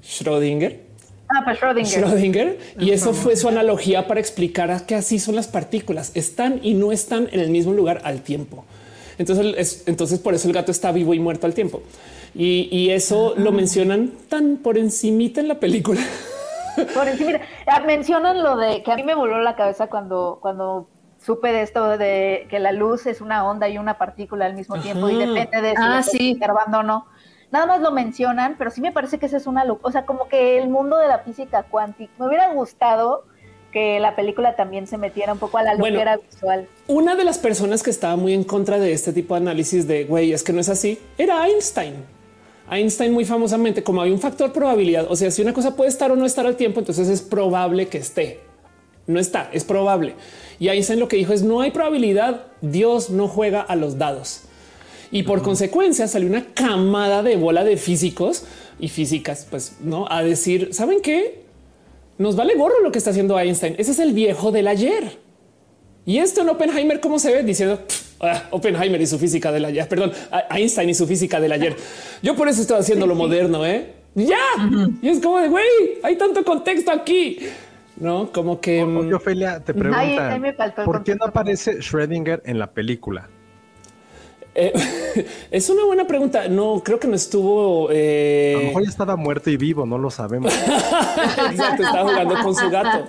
S6: Schrödinger.
S4: Ah, pues
S6: Schrödinger. Y eso fue su analogía para explicar que así son las partículas. Están y no están en el mismo lugar al tiempo. Entonces, entonces por eso el gato está vivo y muerto al tiempo. Y, eso lo mencionan tan por encimita en la película.
S4: Por encima. Ah, mencionan lo de que a mí me voló la cabeza cuando, cuando supe de esto de que la luz es una onda y una partícula al mismo tiempo y depende de si
S2: ah, sí.
S4: o no nada más lo mencionan, pero sí me parece que esa es una locura. O sea, como que el mundo de la física cuántica, me hubiera gustado que la película también se metiera un poco a la locura visual.
S6: Una de las personas que estaba muy en contra de este tipo de análisis de güey, es que no es así, era Einstein. Einstein muy famosamente, como hay un factor probabilidad, o sea, si una cosa puede estar o no estar al tiempo, entonces es probable que esté. No está, es probable. Y Einstein lo que dijo es no hay probabilidad, Dios no juega a los dados. Y por consecuencia salió una camada de bola de físicos y físicas, pues no a decir, ¿saben qué? Nos vale gorro lo que está haciendo Einstein. Ese es el viejo del ayer. Y esto en Oppenheimer, ¿cómo se ve? Diciendo ah, Oppenheimer y su física del ayer, perdón, Einstein y su física del ayer. Yo por eso estoy haciendo lo moderno, ¿eh? Ya. Y es como de, güey, hay tanto contexto aquí. No, como que...
S1: Oye, Ophelia, te pregunta, ¿por qué no aparece Schrödinger en la película?
S6: Eh, es una buena pregunta. No creo que no estuvo.
S1: Eh... A lo mejor ya estaba muerto y vivo, no lo sabemos.
S6: Exacto, estaba jugando con su gato.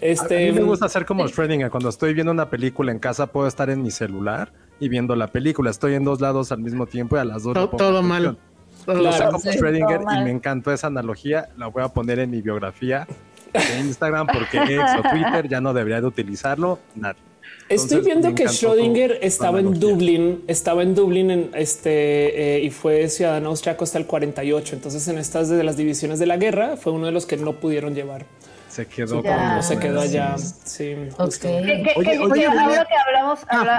S6: Este...
S1: A mí me gusta hacer como Schrödinger. Cuando estoy viendo una película en casa, puedo estar en mi celular y viendo la película. Estoy en dos lados al mismo tiempo y a las dos.
S3: Todo, todo mal.
S1: Claro. como Schrödinger y me encantó esa analogía. La voy a poner en mi biografía de Instagram porque ex o Twitter ya no debería de utilizarlo. Nada.
S6: Estoy viendo que Schrödinger estaba en Dublín, estaba en Dublín en este eh, y fue ciudadano austriaco hasta el 48. Entonces, en estas de las divisiones de la guerra, fue uno de los que no pudieron llevar.
S1: Se quedó,
S6: se quedó allá. Sí,
S4: oye, oye, ahora que hablamos,
S6: ah,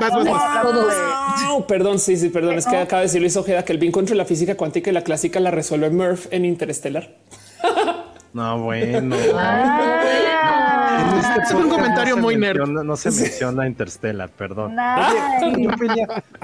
S6: perdón, sí, sí, perdón. Es que acaba de decir Luis Ojeda que el vínculo entre la física cuántica y la clásica la resuelve Murph en Interestelar.
S1: No, bueno. Ah.
S3: Este es un comentario muy nerd.
S1: No se menciona Interstellar, perdón.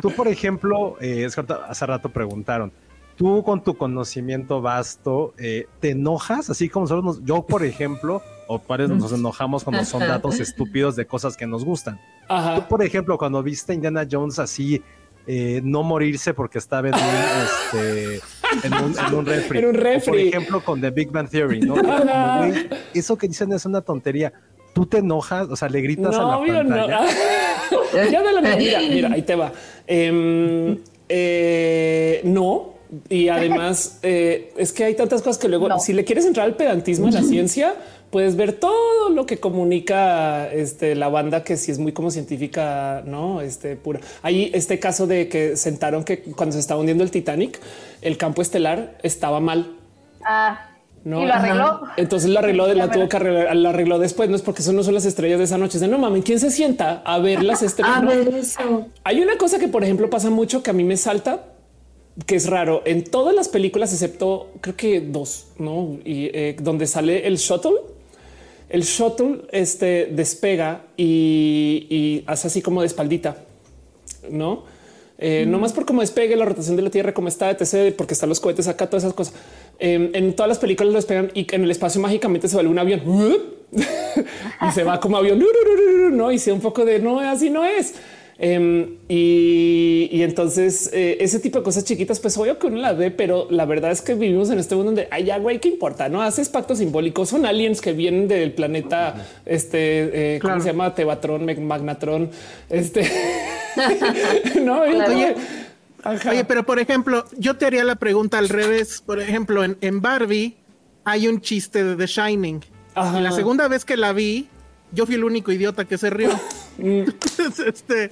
S1: tú, por ejemplo, eh, hace rato preguntaron, tú con tu conocimiento vasto, eh, ¿te enojas? Así como nosotros, yo, por ejemplo, o pares nos enojamos cuando son datos estúpidos de cosas que nos gustan. Tú, por ejemplo, cuando viste Indiana Jones así, eh, no morirse porque estaba en este, en un, en un refri. por ejemplo, con The Big Bang Theory, ¿no? eso que dicen es una tontería. Tú te enojas, o sea, le gritas a la pantalla.
S6: No. ya de la mira, mira, ahí te va. Em, eh, no. Y además eh, es que hay tantas cosas que luego, si le quieres entrar al pedantismo de la ciencia, puedes ver todo lo que comunica este, la banda, que si es muy como científica, no este pura. Hay este caso de que sentaron que cuando se estaba hundiendo el Titanic, el campo estelar estaba mal.
S4: Ah. ¿No? Y lo arregló.
S6: Entonces lo arregló, de la tuvo que arreglar, lo arregló después. No es porque eso no son las estrellas de esa noche. de no mames, ¿quién se sienta a ver las estrellas?
S2: a ver eso.
S6: Hay una cosa que, por ejemplo, pasa mucho que a mí me salta, que es raro en todas las películas, excepto creo que dos, no? Y eh, donde sale el shuttle, el shuttle este despega y, y hace así como de espaldita, no? Eh, no más por cómo despegue la rotación de la Tierra, como está, etc., porque están los cohetes acá, todas esas cosas. Em, en todas las películas lo despegan y en el espacio mágicamente se vuelve un avión y se va como avión. No, y sea un poco de no, así no es. Em, y, entonces eh, ese tipo de cosas chiquitas, pues obvio que uno la ve, pero la verdad es que vivimos en este mundo donde hay agua y qué importa, no haces pactos simbólicos, son aliens que vienen del planeta, este, eh, ¿cómo se llama? Tevatron, Magnatron, este, no, oye,
S3: oye, pero por ejemplo, yo te haría la pregunta al revés, por ejemplo, en, en Barbie hay un chiste de The Shining. Y la segunda vez que la vi, yo fui el único idiota que se rió. este,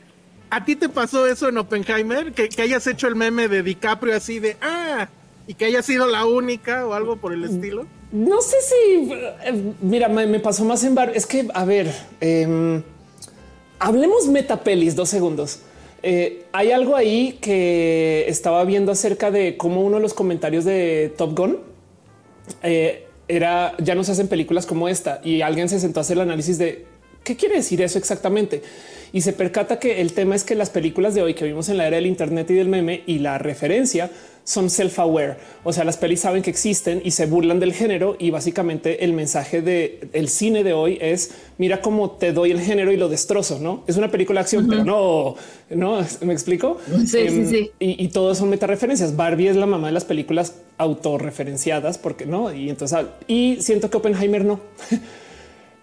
S3: ¿A ti te pasó eso en Oppenheimer? ¿Que, hayas hecho el meme de DiCaprio así de, ah, y que haya sido la única o algo por el estilo?
S6: No sé si, eh, mira, me, pasó más en bar. Es que, a ver, eh, hablemos metapelis, dos segundos. Eh, hay algo ahí que estaba viendo acerca de cómo uno de los comentarios de Top Gun eh, era ya no se hacen películas como esta y alguien se sentó a hacer el análisis de qué quiere decir eso exactamente y se percata que el tema es que las películas de hoy que vimos en la era del Internet y del meme y la referencia son self-aware. O sea, las pelis saben que existen y se burlan del género y básicamente el mensaje del el cine de hoy es mira cómo te doy el género y lo destrozo. No es una película de acción, pero no, no me explico.
S2: Sí, sí, em, sí.
S6: Y, y todos son metareferencias. Barbie es la mamá de las películas autorreferenciadas porque no. Y entonces, y siento que Oppenheimer no.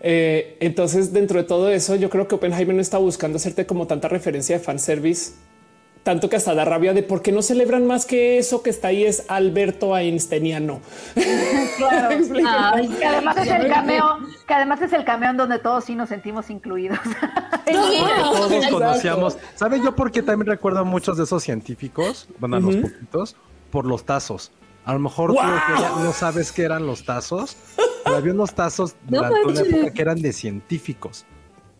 S6: Eh, entonces, dentro de todo eso, yo creo que Oppenheimer no está buscando hacerte como tanta referencia de fanservice, tanto que hasta da rabia de por qué no celebran más que eso que está ahí es Alberto Einsteiniano.
S4: Claro. que además es el cameo, que además es el cameo en donde todos sí nos sentimos incluidos.
S1: todos conocíamos. ¿Saben yo por qué también recuerdo a muchos de esos científicos? Bueno, a los poquitos, por los tazos. A lo mejor tú no sabes qué eran los tazos, había unos tazos durante una época que eran de científicos.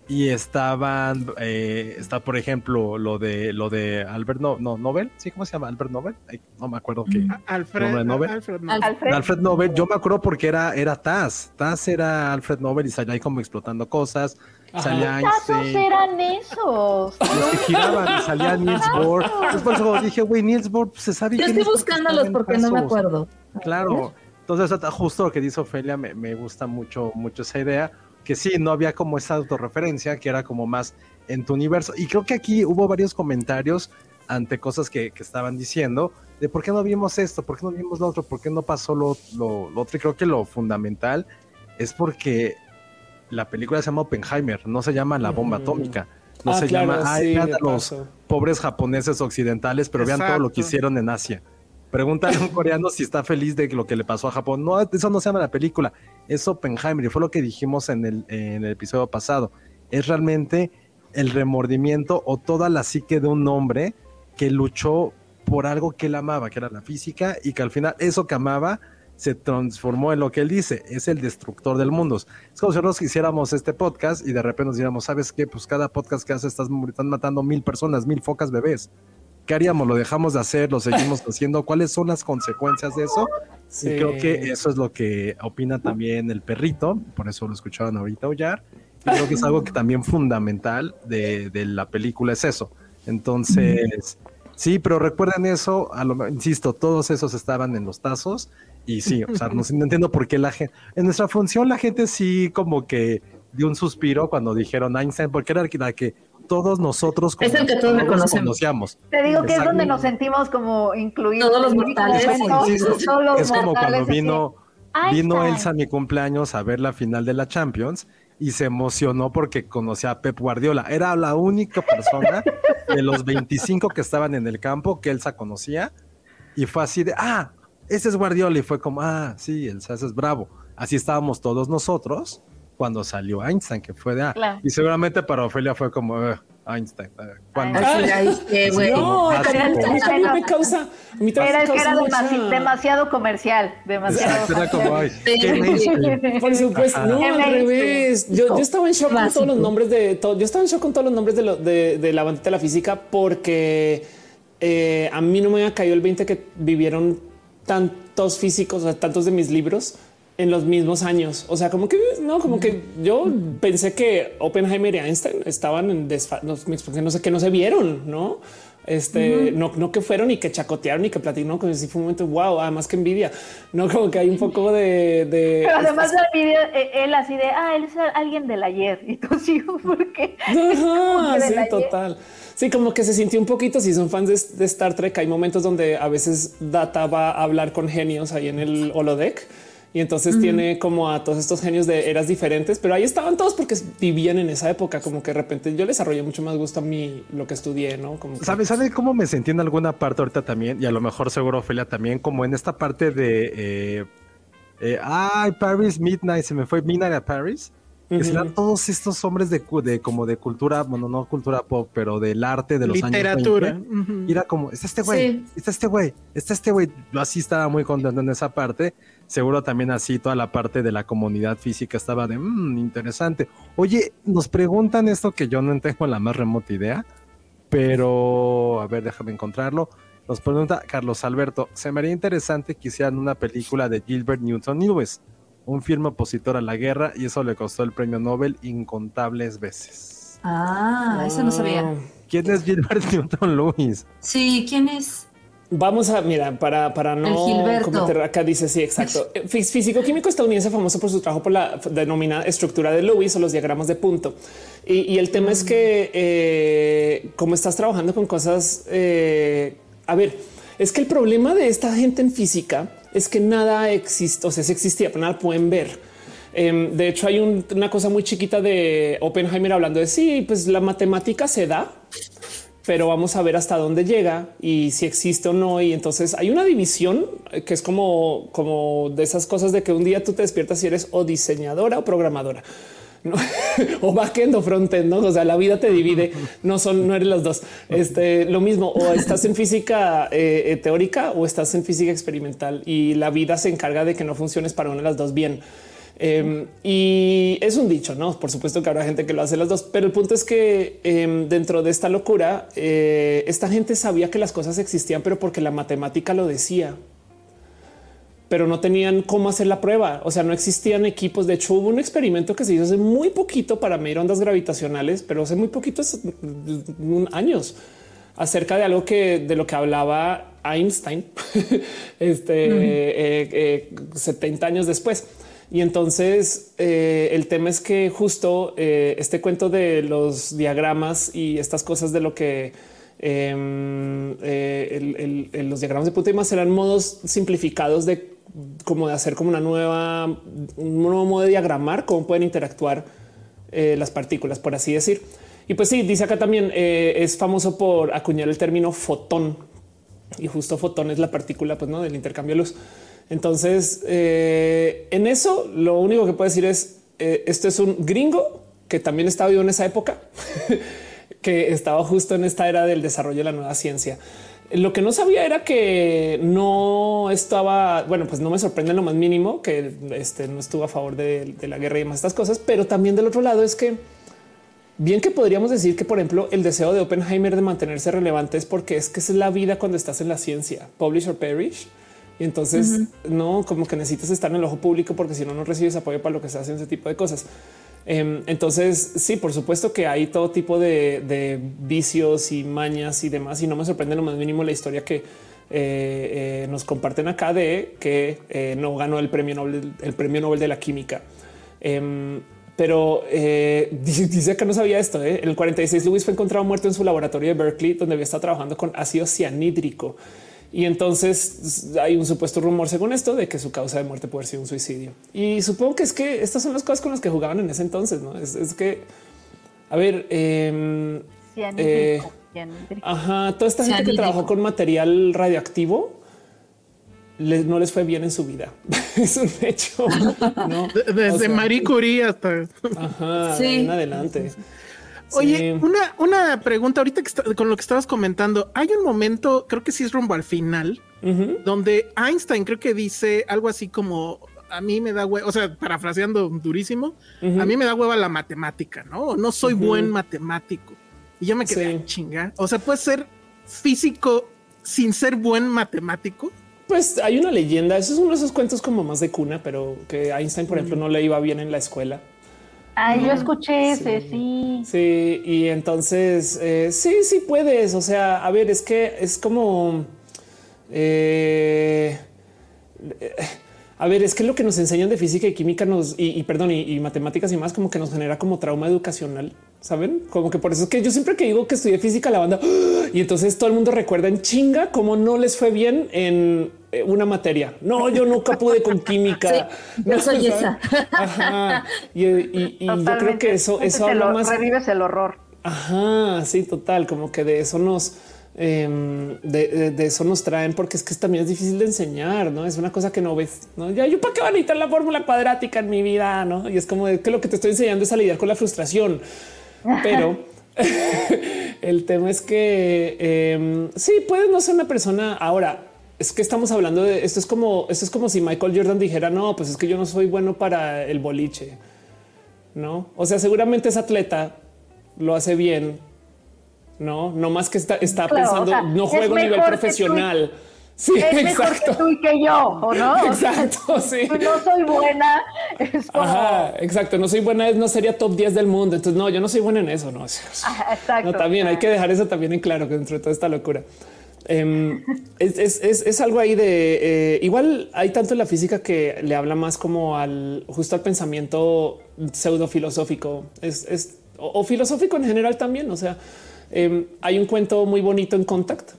S1: Y estaban, eh, está por ejemplo lo de lo de Albert no, no Nobel, sí, ¿cómo se llama? Albert Nobel, no me acuerdo qué.
S3: Mm. Alfred Nobel.
S1: Alfred, Nobel. Yo me acuerdo porque era era Taz, Taz era Alfred Nobel y salía ahí como explotando cosas. Salía
S4: tazos eran esos?
S1: Los que giraban y salía Niels Bohr. Después dije, güey, Niels Bohr pues, se sabe.
S2: Yo estoy buscándolos porque no me acuerdo.
S1: Claro. Entonces, justo lo que dice Ofelia, me, gusta mucho, mucho esa idea, que sí, no había como esa autorreferencia, que era como más en tu universo. Y creo que aquí hubo varios comentarios ante cosas que, estaban diciendo, de por qué no vimos esto, por qué no vimos lo otro, por qué no pasó lo, lo, otro. Y creo que lo fundamental es porque la película se llama Oppenheimer, no se llama La Bomba Atómica. No ah, se llama, ay, los pobres japoneses occidentales, pero vean todo lo que hicieron en Asia. Pregúntale a un coreano si está feliz de lo que le pasó a Japón. No, eso no se llama la película, es Oppenheimer y fue lo que dijimos en el, en el episodio pasado. Es realmente el remordimiento o toda la psique de un hombre que luchó por algo que él amaba, que era la física, y que al final eso que amaba se transformó en lo que él dice, es el destructor del mundo. Es como si nosotros hiciéramos este podcast y de repente nos diéramos, ¿sabes qué? Pues cada podcast que haces estás, están matando mil personas, mil focas bebés. ¿qué haríamos? ¿Lo dejamos de hacer? ¿Lo seguimos haciendo? ¿Cuáles son las consecuencias de eso? Y creo que eso es lo que opina también el perrito, por eso lo escuchaban ahorita aullar. Y creo que es algo que también fundamental de, la película es eso. Entonces, sí, pero recuerden eso, a lo, insisto, todos esos estaban en los tazos y sí, o sea, no, no entiendo por qué la gente, en nuestra función la gente sí como que dio un suspiro cuando dijeron Einstein, porque era la que todos nosotros
S2: es el que todos conocemos.
S4: Te digo que es donde nos sentimos como incluidos.
S2: Todos los mortales.
S1: Es como, cuando vino, vino Elsa a mi cumpleaños a ver la final de la Champions y se emocionó porque conocía a Pep Guardiola. Era la única persona de los 25 que estaban en el campo que Elsa conocía y fue así de, ah, ese es Guardiola y fue como, ah, sí, Elsa, ese es bravo. Así estábamos todos nosotros cuando salió Einstein, que fue de, ah, y seguramente para Ofelia fue como, eh, Einstein. Eh,
S2: cuando... no,
S6: a mí me causa. Me
S4: era, demasiado comercial. Demasiado.
S6: Por supuesto, no, al revés. Yo, yo, estaba en shock con todos los nombres de todo. Yo estaba en shock con todos los nombres de, lo, de, de la bandita de la física porque eh, a mí no me había caído el 20 que vivieron tantos físicos, o tantos de mis libros en los mismos años. O sea, como que no, como que yo pensé que Oppenheimer y Einstein estaban en no, no sé qué no se vieron, no? Este no, no que fueron y que chacotearon y que platicaron como si fue un momento wow, además que envidia, no como que hay un poco de, de
S4: pero además la envidia, eh, él así de ah, él es alguien del ayer y tú sí, porque
S6: sí, total. Sí, como que se sintió un poquito. Si son fans de, Star Trek, hay momentos donde a veces Data va a hablar con genios ahí en el holodeck y entonces tiene como a todos estos genios de eras diferentes, pero ahí estaban todos porque vivían en esa época, como que de repente yo les desarrollé mucho más gusto a mí lo que estudié, ¿no? Como
S1: ¿Sabe, ¿Sabe cómo me sentí en alguna parte ahorita también? Y a lo mejor seguro Ophelia también, como en esta parte de... Eh, eh, ay, Paris Midnight, se me fue Midnight a Paris. Que serán todos estos hombres de, de, como de cultura, bueno, no cultura pop, pero del arte de los
S3: Literatura.
S1: años. Literatura. era como, está este güey, está este güey, está este güey. Yo así estaba muy contento en esa parte seguro también así toda la parte de la comunidad física estaba de mmm, interesante. Oye, nos preguntan esto que yo no tengo la más remota idea, pero a ver, déjame encontrarlo. Nos pregunta Carlos Alberto, se me haría interesante que hicieran una película de Gilbert Newton Lewis, un firme opositor a la guerra y eso le costó el premio Nobel incontables veces.
S2: Ah, eso no sabía.
S1: ¿Quién es Gilbert Newton Lewis?
S2: Sí, ¿quién es?
S6: Vamos a, mira, para, para no cometer acá dice sí, exacto. Eh, físico químico estadounidense famoso por su trabajo por la denominada estructura de Lewis o los diagramas de punto. Y, el tema es que eh, como estás trabajando con cosas, eh, a ver, es que el problema de esta gente en física es que nada existe, o sea, si existía, pero nada pueden ver. Em, de hecho, hay una cosa muy chiquita de Oppenheimer hablando de sí, pues la matemática se da, pero vamos a ver hasta dónde llega y si existe o no. Y entonces hay una división que es como, como de esas cosas de que un día tú te despiertas y eres o diseñadora o programadora. o backend o frontend, ¿no? O sea, la vida te divide, no son, no eres las dos. Este, lo mismo, o estás en física eh, eh, teórica o estás en física experimental y la vida se encarga de que no funciones para una de las dos bien. Em, y es un dicho, no? Por supuesto que habrá gente que lo hace las dos, pero el punto es que em, dentro de esta locura, eh, esta gente sabía que las cosas existían, pero porque la matemática lo decía, pero no tenían cómo hacer la prueba. O sea, no existían equipos. De hecho, hubo un experimento que se hizo hace muy poquito para medir ondas gravitacionales, pero hace muy poquitos años acerca de algo que de lo que hablaba Einstein este 70 eh, años después. Y entonces eh, el tema es que justo eh, este cuento de los diagramas y estas cosas de lo que em, eh, los diagramas de punto y más eran modos simplificados de como de hacer como una nueva, un nuevo modo de diagramar cómo pueden interactuar las partículas, por así decir. Y pues sí, dice acá también es famoso por acuñar el término fotón y justo fotón es la partícula pues, ¿no? del intercambio de luz. Entonces, eh, en eso, lo único que puedo decir es, eh, esto es un gringo que también estaba vivo en esa época, que estaba justo en esta era del desarrollo de la nueva ciencia. Lo que no sabía era que no estaba, bueno, pues no me sorprende lo más mínimo que este, no estuvo a favor de, la guerra y más estas cosas, pero también del otro lado es que bien que podríamos decir que, por ejemplo, el deseo de Oppenheimer de mantenerse relevante es porque es que es la vida cuando estás en la ciencia, publish or perish. Y entonces no como que necesitas estar en el ojo público porque si no, no recibes apoyo para lo que se hace ese tipo de cosas. Em, entonces, sí, por supuesto que hay todo tipo de, vicios y mañas y demás. Y no me sorprende lo más mínimo la historia que eh, eh, nos comparten acá de que eh, no ganó el premio Nobel, el premio Nobel de la química. Em, pero dice que no sabía esto. En el 46, Lewis fue encontrado muerto en su laboratorio de Berkeley, donde había estado trabajando con ácido cianhídrico Y entonces hay un supuesto rumor según esto de que su causa de muerte puede ser un suicidio. Y supongo que es que estas son las cosas con las que jugaban en ese entonces, ¿no? Es, que, a ver, eh, eh, ajá, toda esta gente que trabajó con material radioactivo no les fue bien en su vida. es un hecho.
S3: Desde Marie Curie hasta
S6: en adelante.
S3: Oye, una, una pregunta ahorita que con lo que estabas comentando. Hay un momento, creo que sí es rumbo al final, donde Einstein creo que dice algo así como a mí me da hueva, o sea, parafraseando durísimo, a mí me da hueva la matemática, ¿no? No soy buen matemático. Y yo me quedé chingar. O sea, puede ser físico sin ser buen matemático.
S6: Pues hay una leyenda, eso es uno de esos cuentos como más de cuna, pero que Einstein, por ejemplo, no le iba bien en la escuela.
S4: Ah, yo escuché ese, sí.
S6: Sí, y entonces, eh, sí, sí puedes. O sea, a ver, es que es como... Eh, a ver, es que lo que nos enseñan de física y química nos y, perdón, y, matemáticas y más como que nos genera como trauma educacional, saben? Como que por eso es que yo siempre que digo que estudié física, la banda y entonces todo el mundo recuerda en chinga cómo no les fue bien en eh, una materia. No, yo nunca pude con química.
S2: no soy esa.
S6: Y, yo creo que eso, eso habla más.
S4: Revives el horror.
S6: Ajá, sí, total. Como que de eso nos Em, de, eso nos traen, porque es que también es difícil de enseñar, no es una cosa que no ves. ¿no? Ya yo para qué van a necesitar la fórmula cuadrática en mi vida, no? Y es como que lo que te estoy enseñando es a lidiar con la frustración, pero el tema es que eh, sí puedes no ser una persona ahora. Es que estamos hablando de esto. Es como esto es como si Michael Jordan dijera no, pues es que yo no soy bueno para el boliche, no? O sea, seguramente ese atleta lo hace bien no, no más que está, está pensando, no juego a nivel profesional.
S4: Sí, es mejor que tú y que yo, ¿o no?
S6: Exacto, sí.
S4: No soy buena.
S6: Ajá, exacto. No soy buena, no sería top 10 del mundo. Entonces, no, yo no soy buena en eso. No,
S4: exacto.
S6: No, también hay que dejar eso también en claro que dentro de toda esta locura. Em, es, algo ahí de eh, igual hay tanto en la física que le habla más como al justo al pensamiento pseudo filosófico es, o filosófico en general también. O sea, Em, hay un cuento muy bonito en Contact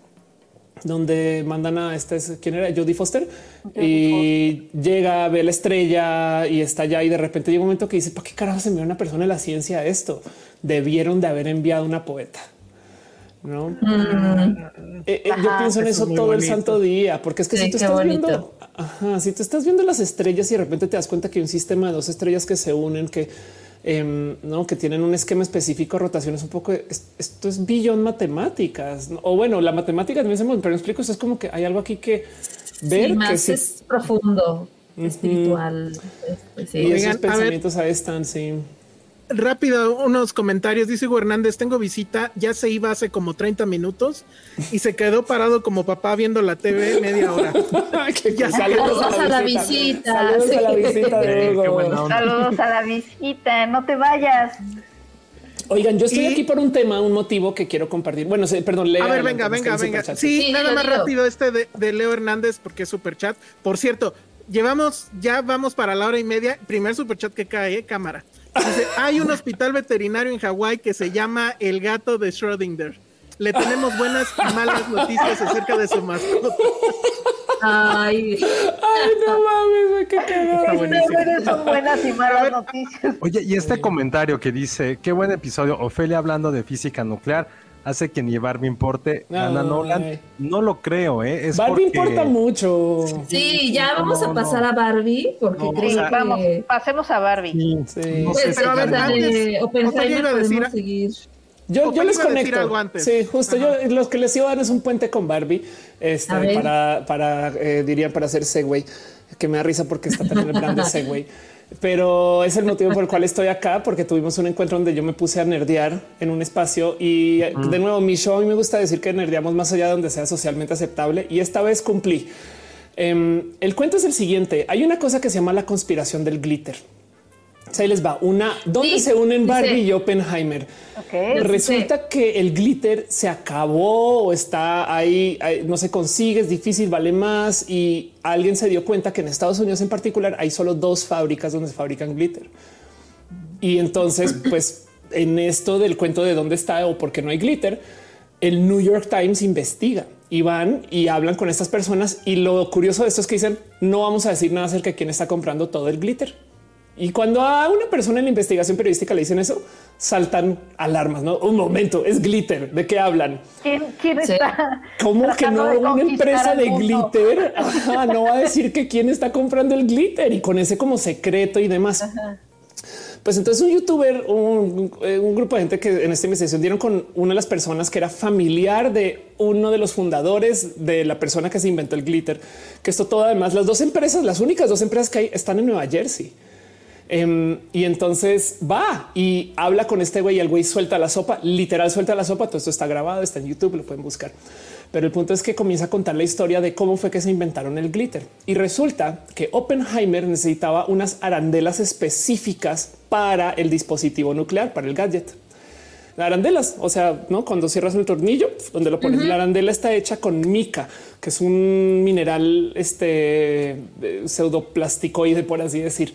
S6: donde mandan a este quién era Jodie Foster y llega a ver la estrella y está allá y de repente llega un momento que dice ¿para qué carajo se envió una persona de la ciencia a esto? Debieron de haber enviado una poeta. No, mm. eh, eh, yo pienso en eso, todo el santo día, porque es que si tú estás viendo, si tú estás viendo las estrellas y de repente te das cuenta que hay un sistema de dos estrellas que se unen, que Em, no que tienen un esquema específico de rotaciones un poco. esto es billón matemáticas o bueno, la matemática también se pero explico. Eso es como que hay algo aquí que ver
S2: más
S6: que
S2: es profundo, espiritual.
S6: Este, y esos pensamientos ahí están. Sí.
S3: Rápido, unos comentarios. Dice Hugo Hernández, tengo visita, ya se iba hace como 30 minutos y se quedó parado como papá viendo la TV media hora.
S2: saludos, a la, visita.
S6: Saludos a la visita de
S4: Hugo. Saludos a la visita, no te vayas.
S6: Oigan, yo estoy aquí por un tema, un motivo que quiero compartir. Bueno, perdón, Leo.
S3: A ver, venga, venga, venga. Sí, nada más rápido este de, de Leo Hernández porque es super chat. Por cierto, llevamos, ya vamos para la hora y media. Primer super chat que cae, ¿eh? cámara hay un hospital veterinario en Hawái que se llama El Gato de Schrödinger. Le tenemos buenas y malas noticias acerca de su mascota.
S2: Ay.
S6: Ay, no mames, qué cagado.
S4: Son buenas y malas noticias.
S1: Oye, y este comentario que dice, qué buen episodio, Ofelia hablando de física nuclear hace que ni Barbie importe. Ana Nolan, no lo creo, ¿eh? Es
S6: Barbie importa mucho.
S2: Sí, ya vamos a pasar a Barbie porque creo que...
S4: Vamos, pasemos a Barbie.
S6: Sí,
S2: pues, pero a ver, antes, podemos seguir.
S6: Yo, yo les conecto. Sí, justo. Yo los que les iba a dar es un puente con Barbie, este, para, para eh, diría para hacer Segway, que me da risa porque está también el plan de Segway pero es el motivo por el cual estoy acá, porque tuvimos un encuentro donde yo me puse a nerdear en un espacio y de nuevo mi show a mí me gusta decir que nerdeamos más allá de donde sea socialmente aceptable y esta vez cumplí. Em, el cuento es el siguiente. Hay una cosa que se llama la conspiración del glitter. Ahí les va una donde se unen Barbie y Oppenheimer. Resulta que el glitter se acabó o está ahí, no se consigue, es difícil, vale más. Y alguien se dio cuenta que en Estados Unidos en particular hay solo dos fábricas donde se fabrican glitter. Y entonces, pues en esto del cuento de dónde está o por qué no hay glitter, el New York Times investiga y van y hablan con estas personas. Y lo curioso de esto es que dicen no vamos a decir nada acerca de quién está comprando todo el glitter. Y cuando a una persona en la investigación periodística le dicen eso, saltan alarmas. No, un momento es glitter. ¿De qué hablan?
S4: ¿Quién, quién está?
S6: ¿Cómo que no? Una empresa de glitter no va a decir que quién está comprando el glitter y con ese como secreto y demás. Pues entonces un youtuber, un, eh, un, grupo de gente que en esta investigación dieron con una de las personas que era familiar de uno de los fundadores de la persona que se inventó el glitter, que esto todo además las dos empresas, las únicas dos empresas que hay están en Nueva Jersey. Em, y entonces va y habla con este güey y el güey suelta la sopa, literal suelta la sopa. Todo esto está grabado, está en YouTube, lo pueden buscar. Pero el punto es que comienza a contar la historia de cómo fue que se inventaron el glitter. Y resulta que Oppenheimer necesitaba unas arandelas específicas para el dispositivo nuclear, para el gadget. arandelas, o sea, no cuando cierras el tornillo donde lo pones, la arandela está hecha con mica, que es un mineral este pseudoplasticoide, por así decir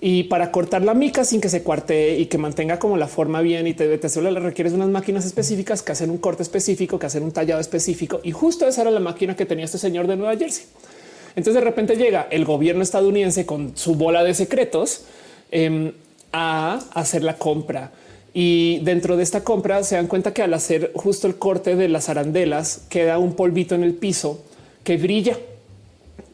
S6: y para cortar la mica sin que se cuarte y que mantenga como la forma bien y te, te solo le requieres unas máquinas específicas que hacen un corte específico, que hacen un tallado específico. Y justo esa era la máquina que tenía este señor de Nueva Jersey. Entonces de repente llega el gobierno estadounidense con su bola de secretos em, a hacer la compra. Y dentro de esta compra se dan cuenta que al hacer justo el corte de las arandelas queda un polvito en el piso que brilla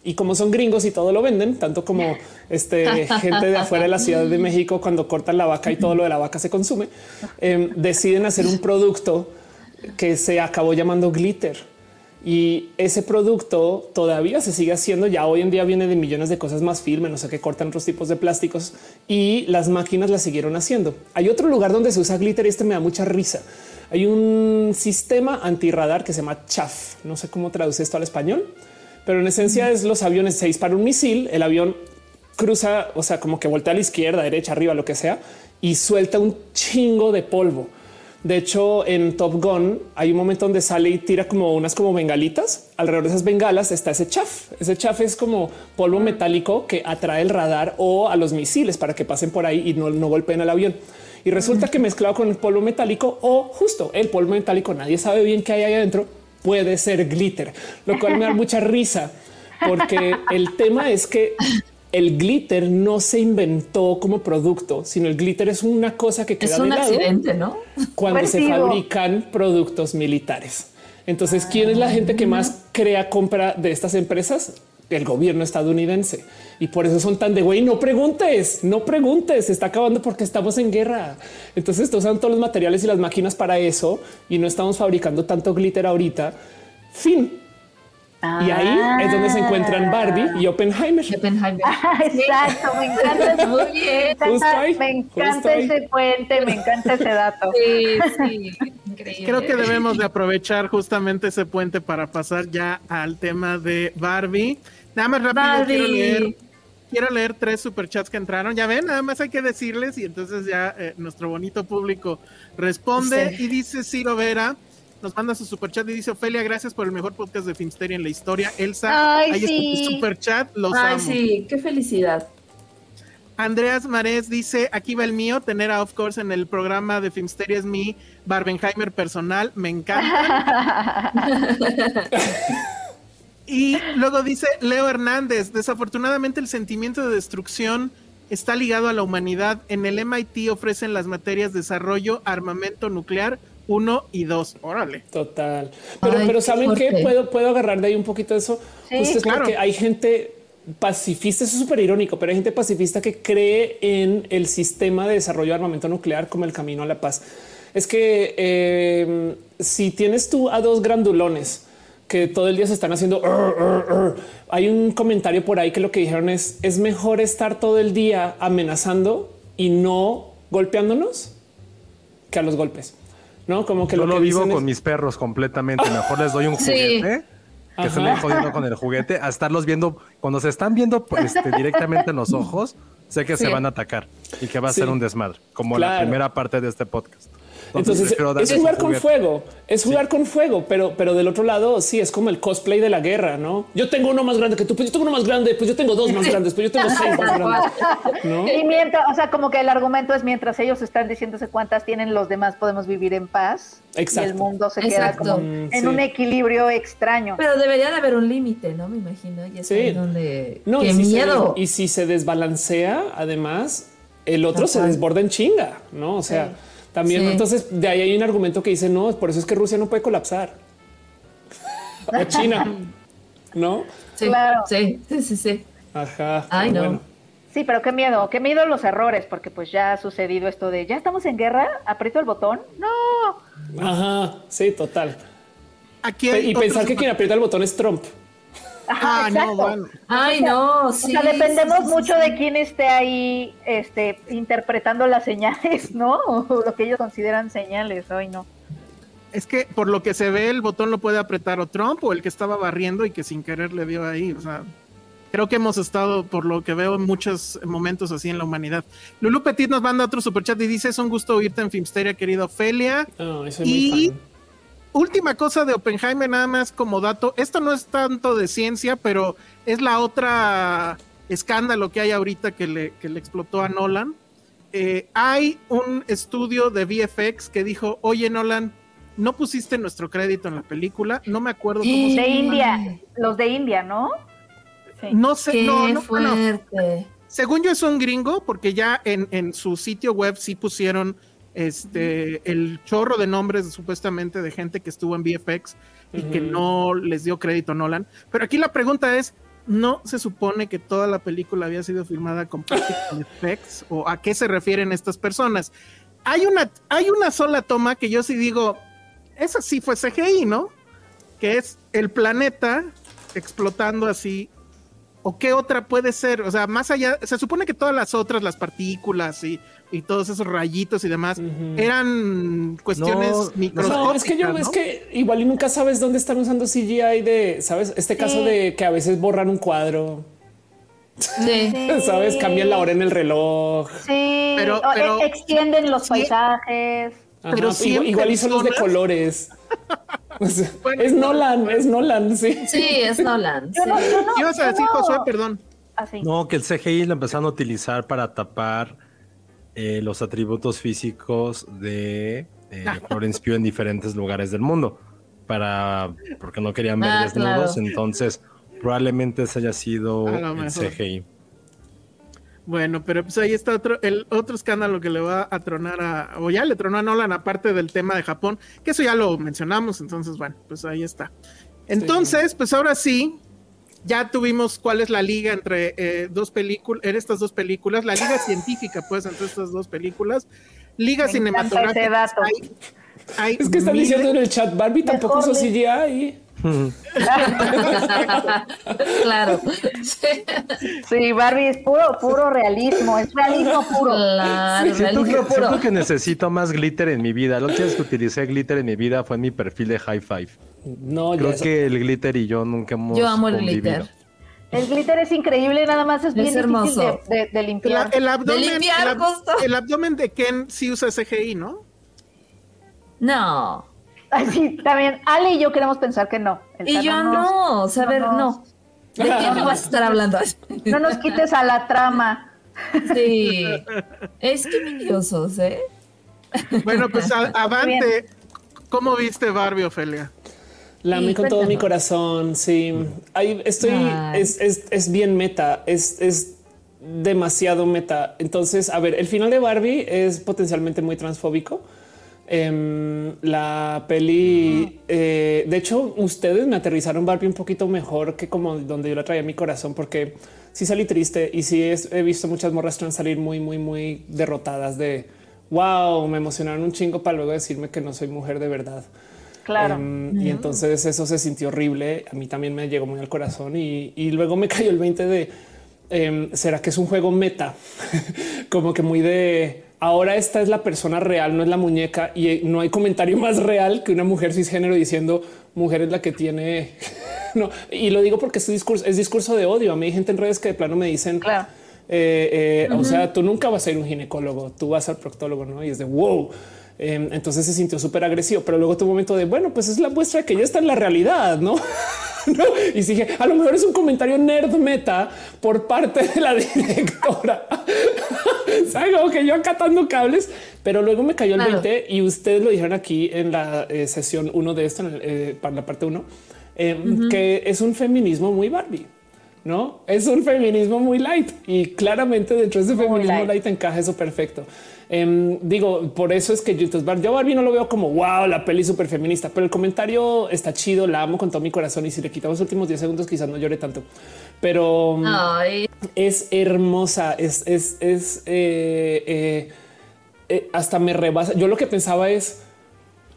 S6: y como son gringos y todo lo venden, tanto como este gente de afuera de la Ciudad de México, cuando cortan la vaca y todo lo de la vaca se consume, em, deciden hacer un producto que se acabó llamando glitter. Y ese producto todavía se sigue haciendo. Ya hoy en día viene de millones de cosas más firmes, no sé qué cortan otros tipos de plásticos y las máquinas la siguieron haciendo. Hay otro lugar donde se usa glitter y este me da mucha risa. Hay un sistema antirradar que se llama chaff. No sé cómo traduce esto al español pero en esencia es los aviones se dispara un misil, el avión cruza, o sea, como que voltea a la izquierda, derecha, arriba, lo que sea, y suelta un chingo de polvo. De hecho, en Top Gun hay un momento donde sale y tira como unas como bengalitas. Alrededor de esas bengalas está ese chaff. Ese chaff es como polvo metálico que atrae el radar o a los misiles para que pasen por ahí y no, no golpeen al avión. Y resulta que mezclado con el polvo metálico o justo el polvo metálico, nadie sabe bien qué hay ahí adentro, puede ser glitter, lo cual me da mucha risa porque el tema es que el glitter no se inventó como producto, sino el glitter es una cosa que queda
S2: es un accidente, ¿no?
S6: Cuando se fabrican productos militares. Entonces, ¿quién es la gente que más crea compra de estas empresas? El gobierno estadounidense. Y por eso son tan de güey, no preguntes, no preguntes, se está acabando porque estamos en guerra. Entonces usan todos los materiales y las máquinas para eso y no estamos fabricando tanto glitter ahorita. Fin. Y ahí es donde se encuentran Barbie y Oppenheimer.
S2: Oppenheimer.
S4: exacto, me encanta.
S2: Muy bien.
S4: Me encanta ese puente, me encanta ese dato.
S2: Sí, sí, increíble.
S3: Creo que debemos de aprovechar justamente ese puente para pasar ya al tema de Barbie. Nada más rápido quiero leer, quiero leer tres superchats que entraron. Ya ven, nada más hay que decirles y entonces ya eh, nuestro bonito público responde y dice Ciro Vera nos manda su superchat y dice Ofelia, gracias por el mejor podcast de Filmsteria en la historia. Elsa,
S4: Ay,
S3: ahí
S4: sí.
S3: está tu superchat, los
S2: Ay,
S3: amo.
S2: sí, qué felicidad.
S3: Andreas Marés dice, aquí va el mío, tener a Of Course en el programa de Filmsteria es mi Barbenheimer personal, me encanta. y luego dice Leo Hernández, desafortunadamente el sentimiento de destrucción está ligado a la humanidad. En el MIT ofrecen las materias desarrollo, armamento nuclear, uno y dos. Órale.
S6: Total. Pero,
S2: Ay,
S6: pero saben qué puedo, puedo agarrar de ahí un poquito de eso.
S4: Sí,
S6: Justo es
S3: claro.
S6: porque hay gente pacifista, eso es súper irónico, pero hay gente pacifista que cree en el sistema de desarrollo de armamento nuclear como el camino a la paz. Es que eh, si tienes tú a dos grandulones que todo el día se están haciendo, "Ur, ur, ur", hay un comentario por ahí que lo que dijeron es es mejor estar todo el día amenazando y no golpeándonos que a los golpes. No, como que
S1: Yo
S6: lo
S1: lo
S6: que
S1: vivo
S6: dicen es-
S1: con mis perros completamente. Mejor les doy un
S2: Sí.
S1: juguete que se le
S6: Ajá.
S1: jodiendo con el juguete a estarlos viendo cuando se están viendo pues, este, directamente en los ojos. Sé que se van a atacar y que va a
S6: Sí.
S1: ser un desmadre, como la primera parte de este podcast.
S6: Entonces es jugar con fuego, es jugar con fuego, pero, pero del otro lado sí es como el cosplay de la guerra, ¿no? Yo tengo uno más grande que tú, pues yo tengo uno más grande, pues yo tengo dos más grandes, pues yo tengo seis más grandes. ¿no?
S4: Y mientras, o sea, como que el argumento es mientras ellos están diciéndose cuántas tienen, los demás podemos vivir en paz.
S6: Exacto.
S4: Y el mundo se queda
S2: Exacto.
S4: como
S6: Mm,
S4: en
S6: sí.
S4: un equilibrio extraño.
S2: Pero debería de haber un límite, ¿no? Me imagino. Y es
S6: Sí.
S2: ahí donde.
S6: No,
S2: ¡Qué
S6: y si se
S2: miedo!
S6: des- y si se desbalancea, además, el otro se desborda en chinga, ¿no? O sea, también,
S2: Sí.
S6: entonces, de ahí hay un argumento que dice, no, por eso es que Rusia no puede colapsar. o China, ¿no?
S2: Sí,
S4: Claro.
S2: sí, sí, sí, sí.
S6: Ajá.
S2: Ay, no.
S6: bueno.
S4: Sí, pero qué miedo, qué miedo los errores, porque pues ya ha sucedido esto de ya estamos en guerra, aprieto el botón. No,
S6: Ajá, sí, total.
S3: Aquí hay
S6: Y pensar que quien aprieta el botón es Trump.
S4: Ajá,
S3: Ah, no,
S4: exacto.
S3: bueno.
S2: Ay, no, sí.
S4: o sea, dependemos
S2: sí, sí,
S4: mucho
S2: sí.
S4: de quién esté ahí este, interpretando las señales, ¿no? O lo que ellos consideran señales, hoy no.
S3: Es que por lo que se ve, el botón lo puede apretar o Trump o el que estaba barriendo y que sin querer le dio ahí. O sea, creo que hemos estado, por lo que veo, en muchos momentos así en la humanidad. Lulu Petit nos manda otro superchat y dice: Es un gusto oírte en Filmsteria, querida Ofelia.
S6: No, soy
S3: Y-
S6: muy fan.
S3: Última cosa de Oppenheimer, nada más como dato. Esto no es tanto de ciencia, pero es la otra escándalo que hay ahorita que le, que le explotó a Nolan. Eh, hay un estudio de VFX que dijo: Oye, Nolan, no pusiste nuestro crédito en la película. No me acuerdo cómo se
S4: De
S2: Ay.
S4: India, los de India, ¿no? Sí.
S3: No sé,
S2: Qué
S3: no, no, según yo es un gringo, porque ya en, en su sitio web sí pusieron este el chorro de nombres supuestamente de gente que estuvo en VFX y que no les dio crédito a Nolan. Pero aquí la pregunta es, ¿no se supone que toda la película había sido filmada con practical effects? ¿O a qué se refieren estas personas? Hay una, hay una sola toma que yo sí digo, esa sí fue CGI, ¿no? Que es el planeta explotando así ¿O qué otra puede ser? O sea, más allá, se supone que todas las otras, las partículas y, y todos esos rayitos y demás, eran cuestiones
S1: No,
S3: microscópicas.
S6: No, es que yo,
S3: ¿no?
S6: es que igual y nunca sabes dónde están usando CGI de, sabes, este caso
S4: Sí.
S6: de que a veces borran un cuadro,
S2: Sí.
S6: sabes, cambian la hora en el reloj.
S4: Sí,
S3: Pero-
S4: e- extienden los
S3: Sí.
S4: paisajes.
S6: Ajá,
S3: Pero
S6: igual,
S3: siempre
S6: igual y son los de colores. O sea,
S3: Bueno,
S6: es Nolan, es Nolan, sí.
S2: Sí, es Nolan.
S4: Yo no,
S2: sí.
S4: yo no,
S3: ¿Qué ibas a decir,
S4: no.
S3: Josué? Perdón.
S4: Así.
S1: No, que el CGI lo empezaron a utilizar para tapar eh, los atributos físicos de eh, Florence Pugh en diferentes lugares del mundo. Para, porque no querían ver
S2: Ah,
S1: desnudos,
S2: claro.
S1: entonces probablemente ese haya sido el. CGI.
S3: Bueno, pero pues ahí está otro, el otro escándalo que le va a tronar a, o ya le tronó a Nolan, aparte del tema de Japón, que eso ya lo mencionamos, entonces bueno, pues ahí está. Entonces, pues ahora sí, ya tuvimos cuál es la liga entre eh, dos películas, en estas dos películas, la liga científica, pues, entre estas dos películas, liga
S4: Me
S3: cinematográfica.
S4: ese dato.
S3: Hay, hay
S6: Es que están
S3: miles-
S6: diciendo en el chat, Barbie tampoco
S4: de-
S6: CGI.
S2: claro. Sí.
S4: Sí, Barbie es puro, puro realismo, es realismo puro.
S2: Claro,
S1: Siento que,
S2: realismo puro.
S1: siento que necesito más glitter en mi vida. La última vez que utilicé glitter en mi vida fue en mi perfil de High Five.
S6: No,
S1: Creo que el glitter y yo nunca hemos
S2: Yo amo el
S1: convivido.
S2: glitter.
S4: El glitter es increíble, nada más es bien difícil
S2: hermoso.
S4: de, de- de
S3: El,
S4: limpiar.
S3: el abdomen,
S2: De limpiar,
S3: el, ab- el abdomen de Ken sí usa CGI, ¿no?
S2: No.
S4: Ay, sí, también Ale y yo queremos pensar que no. El
S2: Y yo no. O sea, a ver,
S4: no,
S2: no. ¿De qué me vas a estar hablando?
S4: No nos quites a la trama.
S2: Sí. Es que miniosos, ¿eh?
S3: Bueno, pues a- avante. ¿Cómo viste Barbie, Ofelia?
S6: La amé con todo mi corazón, sí. Ahí estoy, es, es, es bien meta, es, es demasiado meta. Entonces, a ver, el final de Barbie es potencialmente muy transfóbico. Em, la peli, eh, de hecho, ustedes me aterrizaron Barbie un poquito mejor que como donde yo la traía en mi corazón, porque sí salí triste y sí es- he visto muchas morras trans salir muy, muy, muy derrotadas de wow, me emocionaron un chingo para luego decirme que no soy mujer de verdad.
S4: Claro.
S6: Em, Y entonces eso se sintió horrible. A mí también me llegó muy al corazón y, y luego me cayó el 20 de em, será que es un juego meta, como que muy de ahora esta es la persona real, no es la muñeca y no hay comentario más real que una mujer cisgénero diciendo mujer es la que tiene. no, y lo digo porque es discurso, es discurso de odio. A mí hay gente en redes que de plano me dicen,
S4: Claro.
S6: eh, eh, o sea, tú nunca vas a ir a un ginecólogo, tú vas al proctólogo, no? Y es de wow. Em, entonces se sintió súper agresivo, pero luego un momento de bueno, pues es la muestra de que ya está en la realidad, no? Y dije, a lo mejor es un comentario nerd meta por parte de la directora. Algo que yo acatando cables, pero luego me cayó el 20 y ustedes lo dijeron aquí en la eh, sesión uno de esto, eh, para la parte uno, em, que es un feminismo muy Barbie. No es un feminismo muy light y claramente dentro de ese feminismo light. encaja eso perfecto. Em, digo, por eso es que yo, yo Barbie no lo veo como wow, la peli súper feminista, pero el comentario está chido, la amo con todo mi corazón y si le quitamos los últimos 10 segundos quizás no llore tanto, pero em, es hermosa, es, es, es eh, eh, eh, hasta me rebasa. Yo lo que pensaba es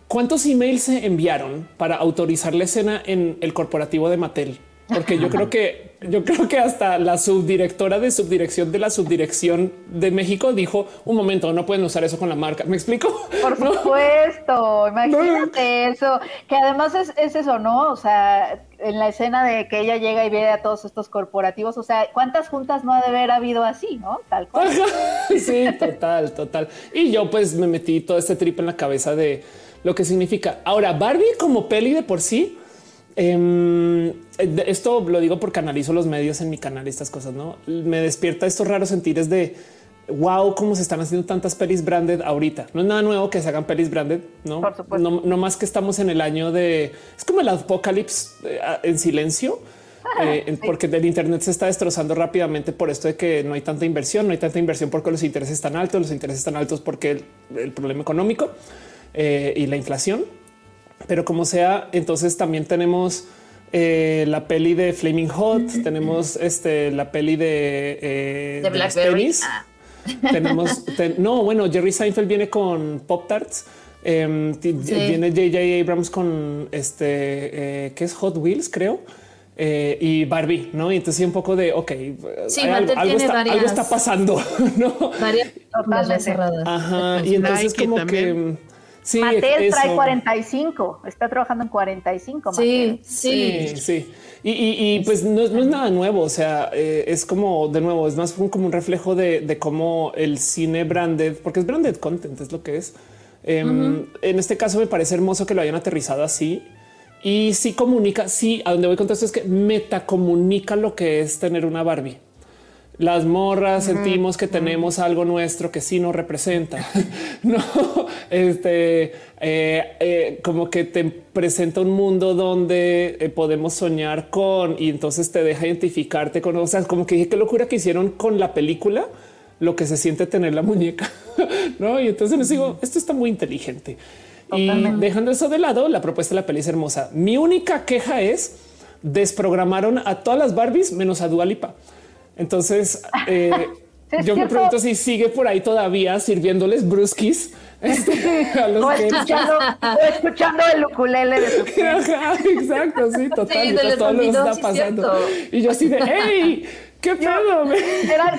S6: cuántos emails se enviaron para autorizar la escena en el corporativo de Mattel porque yo creo que yo creo que hasta la subdirectora de subdirección de la subdirección de México dijo un momento, no pueden usar eso con la marca. ¿Me explico?
S4: Por supuesto, imagínate eso, que además es, es, eso, ¿no? O sea, en la escena de que ella llega y ve a todos estos corporativos, o sea, ¿cuántas juntas no ha de haber habido así, no? Tal cual.
S6: sí, total, total. Y yo pues me metí todo este trip en la cabeza de lo que significa. Ahora, Barbie como peli de por sí, eh, esto lo digo porque analizo los medios en mi canal y estas cosas, ¿no? Me despierta estos raros sentires de wow, cómo se están haciendo tantas pelis branded ahorita. No es nada nuevo que se hagan pelis branded, no? No, más que estamos en el año de es como el apocalipsis eh, en silencio. Eh, porque el Internet se está destrozando rápidamente por esto de que no hay tanta inversión, no hay tanta inversión porque los intereses están altos, los intereses están altos porque el, problema económico eh, y la inflación. Pero como sea, entonces también tenemos eh, la peli de Flaming Hot, tenemos este la peli de, eh,
S2: de.
S6: Ah. Tenemos no, bueno, Jerry Seinfeld viene con Pop Tarts. Em, viene JJ Abrams con este eh, que es Hot Wheels, creo. y Barbie, no? Y entonces un poco de ok, algo, está, pasando, no?
S2: Varias cerradas.
S6: Ajá. Y entonces como que
S4: Sí, trae 45, está trabajando en 45.
S2: Sí, sí,
S6: sí, Y, pues no, es nada nuevo, o sea, eh, es como, de nuevo, es más como un reflejo de, cómo el cine branded, porque es branded content, es lo que es. Em, en este caso me parece hermoso que lo hayan aterrizado así. Y sí comunica, sí, a donde voy con todo esto es que metacomunica lo que es tener una Barbie. Las morras sentimos que tenemos algo nuestro que sí nos representa. no, este eh, eh, como que te presenta un mundo donde eh, podemos soñar con y entonces te deja identificarte con, o sea, como que dije qué locura que hicieron con la película lo que se siente tener la muñeca. no, y entonces les digo, esto está muy inteligente. Y dejando eso de lado, la propuesta de la peli es hermosa. Mi única queja es desprogramaron a todas las Barbies menos a Dualipa. Entonces, eh, yo me pregunto si sigue por ahí todavía sirviéndoles bruskis.
S4: Este, a los o, escuchando, escuchando, el ukulele de su
S6: Exacto, sí, total. Sí, todo lo está pasando. y yo así de, hey, ¿Qué pedo?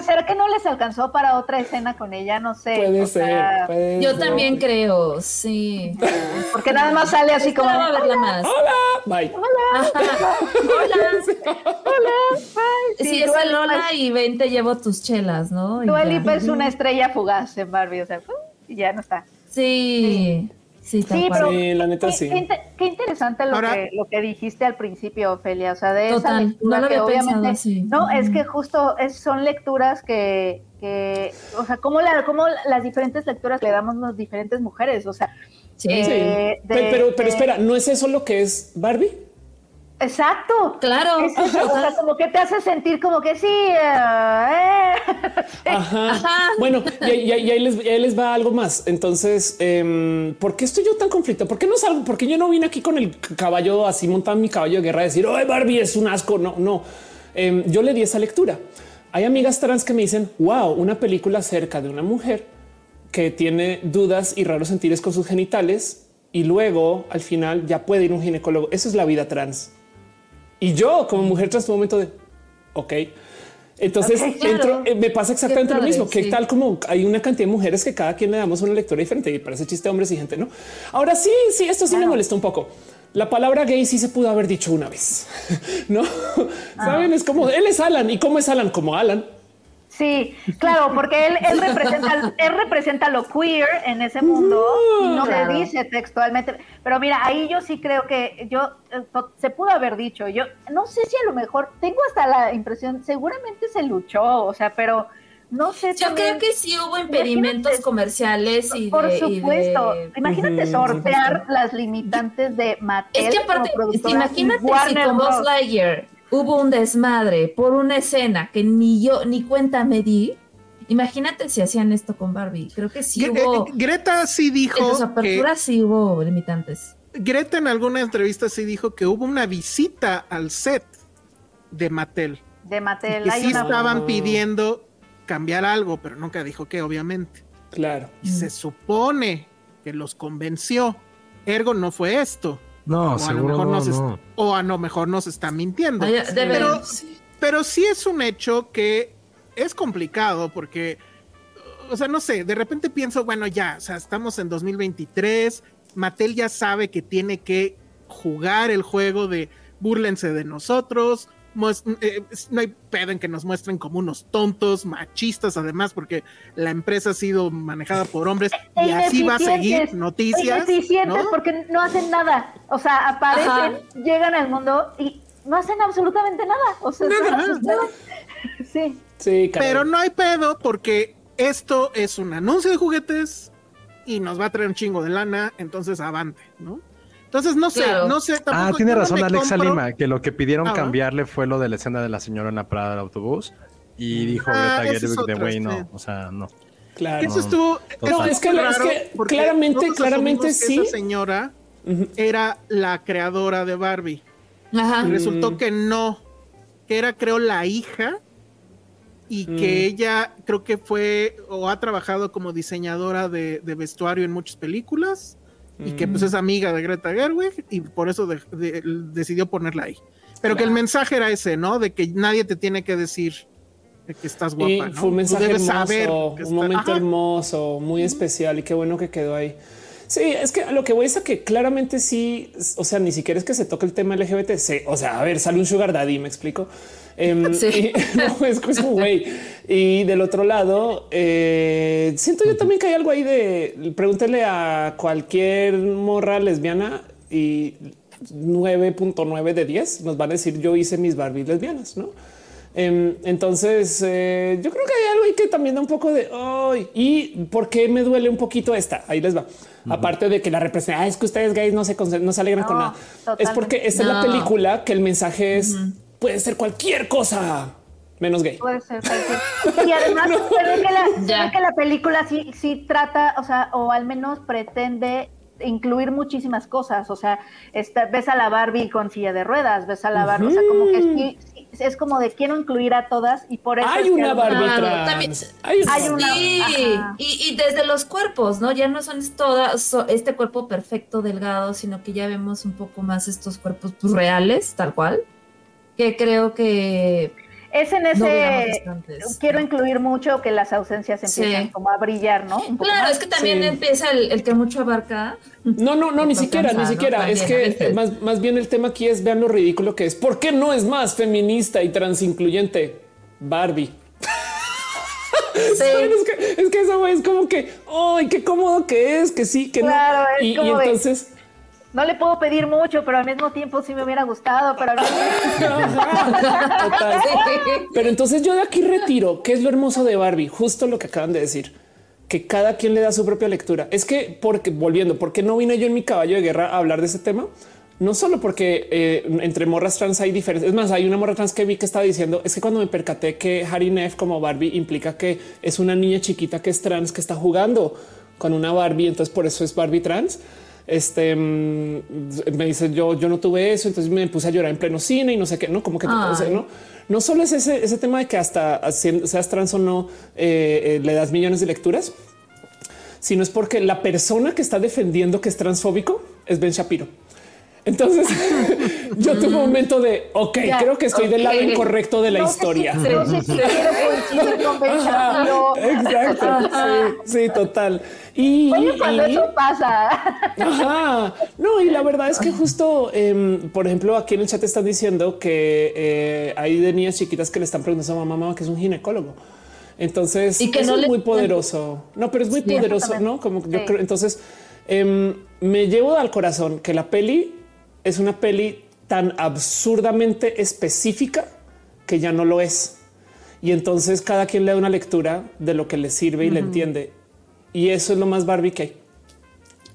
S4: ¿Será, que no les alcanzó para otra escena con ella? No sé.
S6: Puede ser.
S2: yo también creo, sí.
S4: Porque nada más sale así como.
S6: Hola,
S2: más.
S6: Hola, bye.
S4: Hola. Hola. Hola.
S2: Bye. Sí, es el Lola y ven, te llevo tus chelas, ¿no?
S4: Dua es una estrella fugaz en Barbie, o sea, y ya no está.
S2: sí. Sí,
S4: pero
S6: la neta sí.
S4: Qué, interesante lo, que, lo que dijiste al principio, Ophelia, o sea, de esa lectura no que obviamente, no, es que justo es, son lecturas que, que o sea, como la, cómo las diferentes lecturas le damos las diferentes mujeres, o sea,
S6: sí, eh, pero, pero espera, ¿no es eso lo que es Barbie?
S4: Exacto.
S2: Claro.
S4: o sea, como que te hace sentir como que sí. Eh,
S6: Ajá. Bueno, y, ahí les, va algo más. Entonces, eh, ¿por qué estoy yo tan conflicto? ¿Por qué no salgo? ¿Por qué yo no vine aquí con el caballo así montado en mi caballo de guerra a decir, oh, Barbie es un asco? No, no. Em, yo le di esa lectura. Hay amigas trans que me dicen, wow, una película acerca de una mujer que tiene dudas y raros sentires con sus genitales y luego al final ya puede ir un ginecólogo. Eso es la vida trans. Y yo como mujer tras un momento de, ok. Entonces eh, me pasa exactamente lo mismo, que tal como hay una cantidad de mujeres que cada quien le damos una lectura diferente y parece chiste hombres y gente, ¿no? Ahora sí, sí, esto sí me molesta un poco. La palabra gay sí se pudo haber dicho una vez, ¿no? Ah. Saben, es como él es Alan y cómo es Alan como Alan.
S4: Sí, claro, porque él, él, representa, él representa lo queer en ese mundo y no le dice textualmente. Pero mira, ahí yo sí creo que yo eh, se pudo haber dicho. Yo no sé si a lo mejor tengo hasta la impresión, seguramente se luchó, o sea, pero no sé.
S2: Yo creo que sí hubo impedimentos comerciales y
S4: Por supuesto. Imagínate sortear las limitantes de Mattel.
S2: Es que aparte, imagínate si con Buzz Lightyear hubo un desmadre por una escena que ni yo ni cuenta me di. Imagínate si hacían esto con Barbie. Creo que sí hubo.
S3: Greta sí dijo.
S2: En sus aperturas sí hubo limitantes.
S3: Greta en alguna entrevista sí dijo que hubo una visita al set de Mattel.
S4: De Mattel.
S3: Y sí estaban pidiendo cambiar algo, pero nunca dijo que, obviamente.
S6: Claro.
S3: Y se supone que los convenció. Ergo no fue esto.
S1: No, o seguro a lo mejor no,
S3: nos o a lo mejor nos está mintiendo. pero, pero sí es un hecho que es complicado porque, o sea, no sé, de repente pienso, bueno, ya, o sea, estamos en 2023, Mattel ya sabe que tiene que jugar el juego de búrlense de nosotros, eh, no hay pedo en que nos muestren como unos tontos, machistas además, porque la empresa ha sido manejada por hombres y así va a seguir noticias.
S4: porque no hacen nada. O sea, aparecen, llegan al mundo y no hacen absolutamente nada. O sea, nada,
S3: sí. Sí, Pero no hay pedo porque esto es un anuncio de juguetes y nos va a traer un chingo de lana, entonces avante, ¿no? Entonces, no sé, no sé.
S1: Tampoco, ah, tiene razón Alexa Lima, que lo que pidieron ah, cambiarle fue lo de la escena de la señora en la parada del autobús. Y dijo ah, de güey, no, o sea, no.
S3: Claro. Eso estuvo.
S6: No, es que, es que claramente, claramente sí.
S3: Esa señora era la creadora de Barbie. Ajá. Y resultó mm. que no, que era, creo, la hija y que mm. ella creo que fue o ha trabajado como diseñadora de, de vestuario en muchas películas y que pues es amiga de Greta Gerwig y por eso decidió ponerla ahí. Pero que el mensaje era ese, ¿no? De que nadie te tiene que decir que estás guapa.
S6: Fue un mensaje hermoso, un momento hermoso, muy especial y qué bueno que quedó ahí. Sí, es que lo que voy es a que claramente sí, o sea, ni siquiera es que se toque el tema LGBT, o sea, a ver, sale un sugar daddy, me explico. Em, sí. no, es, como güey. Y del otro lado, eh, siento yo también que hay algo ahí de pregúntele a cualquier morra lesbiana y 9.9 de 10 nos van a decir yo hice mis Barbie lesbianas, ¿no? Em, entonces, eh, yo creo que hay algo ahí que también da un poco de hoy y por qué me duele un poquito esta. Ahí les va. Aparte de que la representa, es que ustedes gays no se, no se alegran con nada. Es porque esta es la película que el mensaje es puede ser cualquier cosa menos gay.
S4: Puede ser. Y además se ve que la, película sí, sí trata, o sea, o al menos pretende incluir muchísimas cosas. O sea, ves a la Barbie con silla de ruedas, ves a la Barbie, o sea, como que sí, es como de quiero incluir a todas y por eso
S6: hay una Barbie
S2: hay, una sí. y, desde los cuerpos no ya no son todas este cuerpo perfecto delgado sino que ya vemos un poco más estos cuerpos pues, reales tal cual que creo que
S4: es en ese quiero incluir mucho que las ausencias empiezan como a brillar, ¿no?
S2: Claro, es que también empieza el, que mucho abarca.
S6: No, no, no, ni siquiera, ni siquiera. es que más, más bien el tema aquí es vean lo ridículo que es. ¿Por qué no es más feminista y transincluyente? Barbie. Sí. es, que, es que eso es como que, ¡ay, qué cómodo que es! Que sí, que no. Y, y entonces
S4: no le puedo pedir mucho, pero al mismo tiempo sí me hubiera gustado, pero
S6: Pero entonces yo de aquí retiro, ¿qué es lo hermoso de Barbie? Justo lo que acaban de decir, que cada quien le da su propia lectura. Es que, porque volviendo, ¿por qué no vine yo en mi caballo de guerra a hablar de ese tema? No solo porque eh, entre morras trans hay diferencias. Es más, hay una morra trans que vi que estaba diciendo es que cuando me percaté que Harry Neff como Barbie implica que es una niña chiquita que es trans que está jugando con una Barbie, entonces por eso es Barbie trans este mm, me dice yo, yo no tuve eso, entonces me puse a llorar en pleno cine y no sé qué, no como que no, no solo es ese, ese tema de que hasta seas trans o no eh, eh, le das millones de lecturas, sino es porque la persona que está defendiendo que es transfóbico es Ben Shapiro. Entonces yo tuve un momento de ok, creo que estoy del lado incorrecto de la historia. Exacto. Sí, total.
S4: Y, cuando eso pasa.
S6: Ajá. No, y la verdad es que justo, em, por ejemplo, aquí en el chat están diciendo que eh, hay de niñas chiquitas que le están preguntando a mamá, mamá que es un ginecólogo. Entonces,
S2: Y que
S6: eso
S2: no
S6: es
S2: le-
S6: muy poderoso. No, pero es muy
S2: Sí.
S6: poderoso, ¿no? Como yo
S4: Sí.
S6: creo. Entonces, em, me llevo al corazón que la peli es una peli tan absurdamente específica que ya no lo es. Y entonces cada quien le da una lectura de lo que le sirve y le entiende. Y eso es lo más Barbie que hay.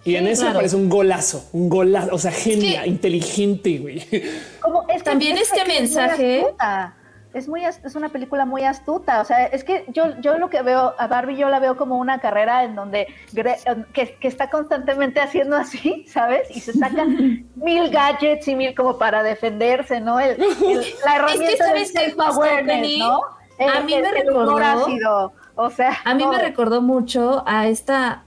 S6: Y en eso me
S2: claro.
S6: parece un golazo, un golazo, o sea, genia,
S2: que-
S6: inteligente, güey.
S4: Como- es que-
S2: También
S4: es
S2: este mensaje-.
S4: Es muy es una película muy astuta, o sea, es que yo yo lo que veo a Barbie yo la veo como una carrera en donde que, que está constantemente haciendo así, ¿sabes? Y se saca mil gadgets y mil como para defenderse, ¿no? El, el- la herramienta
S2: ¿sabes
S4: del
S2: qué,
S4: self-awareness,
S2: Penny?
S4: ¿no? El-
S2: A mí me recordó-
S4: ácido, o sea,
S2: A mí me recordó mucho a esta.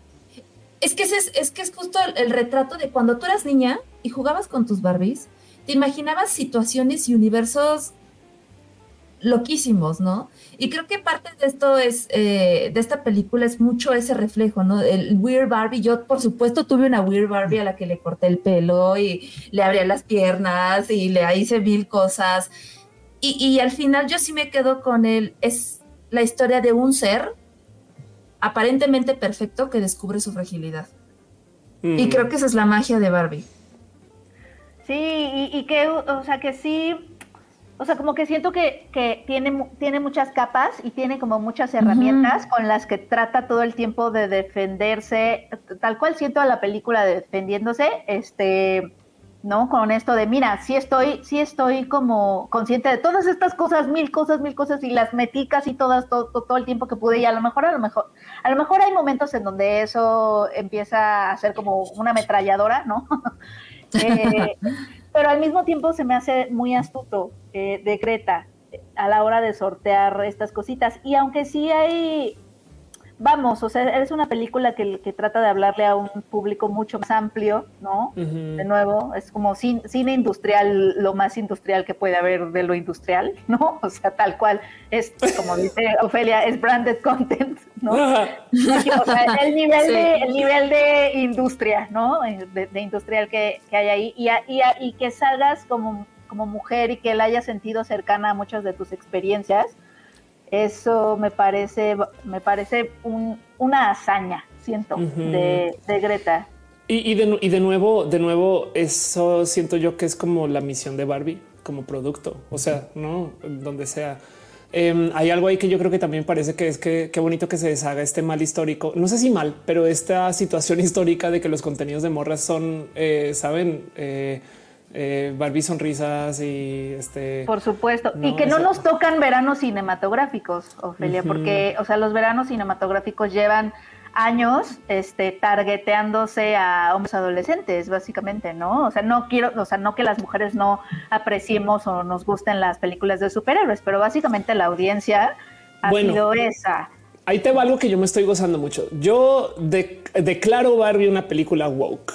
S2: Es que es, es que es justo el, el retrato de cuando tú eras niña y jugabas con tus Barbies, te imaginabas situaciones y universos loquísimos, ¿no? Y creo que parte de esto es, eh, de esta película es mucho ese reflejo, ¿no? El Weird Barbie, yo por supuesto tuve una Weird Barbie a la que le corté el pelo y le abría las piernas y le hice mil cosas. Y, y al final yo sí me quedo con él, es la historia de un ser aparentemente perfecto que descubre su fragilidad. Y
S6: Mm.
S2: creo que esa es la magia de Barbie.
S4: Sí, y, y que, o sea, que sí, o sea, como que siento que, que tiene, tiene muchas capas y tiene como muchas herramientas con las que trata todo el tiempo de defenderse, tal cual siento a la película defendiéndose, este, ¿no? Con esto de, mira, sí estoy, sí estoy como consciente de todas estas cosas, mil cosas, mil cosas, y las metí casi todas, todo, todo, todo el tiempo que pude, y a lo mejor, a lo mejor, a lo mejor hay momentos en donde eso empieza a ser como una ametralladora, ¿no? Eh, pero al mismo tiempo se me hace muy astuto eh, de Greta eh, a la hora de sortear estas cositas. Y aunque sí hay, vamos, o sea, es una película que, que trata de hablarle a un público mucho más amplio, ¿no? De nuevo, es como cin- cine industrial, lo más industrial que puede haber de lo industrial, ¿no? O sea, tal cual, es como dice Ofelia, es branded content, ¿no? O sea, el nivel,
S2: Sí.
S4: de, el nivel de industria, ¿no? De, de industrial que, que hay ahí. Y, a- y, a- y que salgas como, como mujer y que la hayas sentido cercana a muchas de tus experiencias, eso me parece, me parece un- una hazaña, siento, de, de Greta.
S6: Y, y de, y de nuevo, de nuevo, eso siento yo que es como la misión de Barbie como producto. O sea, no donde sea. Em, hay algo ahí que yo creo que también parece que es que qué bonito que se deshaga este mal histórico. No sé si mal, pero esta situación histórica de que los contenidos de morras son, eh, saben, eh, eh, Barbie sonrisas y este.
S4: Por supuesto.
S6: No,
S4: y que no
S6: eso-
S4: nos tocan veranos cinematográficos, Ofelia, porque, o sea, los veranos cinematográficos llevan años este targeteándose a hombres adolescentes, básicamente, ¿no? O sea, no quiero, o sea, no que las mujeres no apreciemos o nos gusten las películas de superhéroes, pero básicamente la audiencia ha
S6: Bueno.
S4: sido esa.
S6: Ahí te va algo que yo me estoy gozando mucho. Yo de- declaro Barbie una película woke,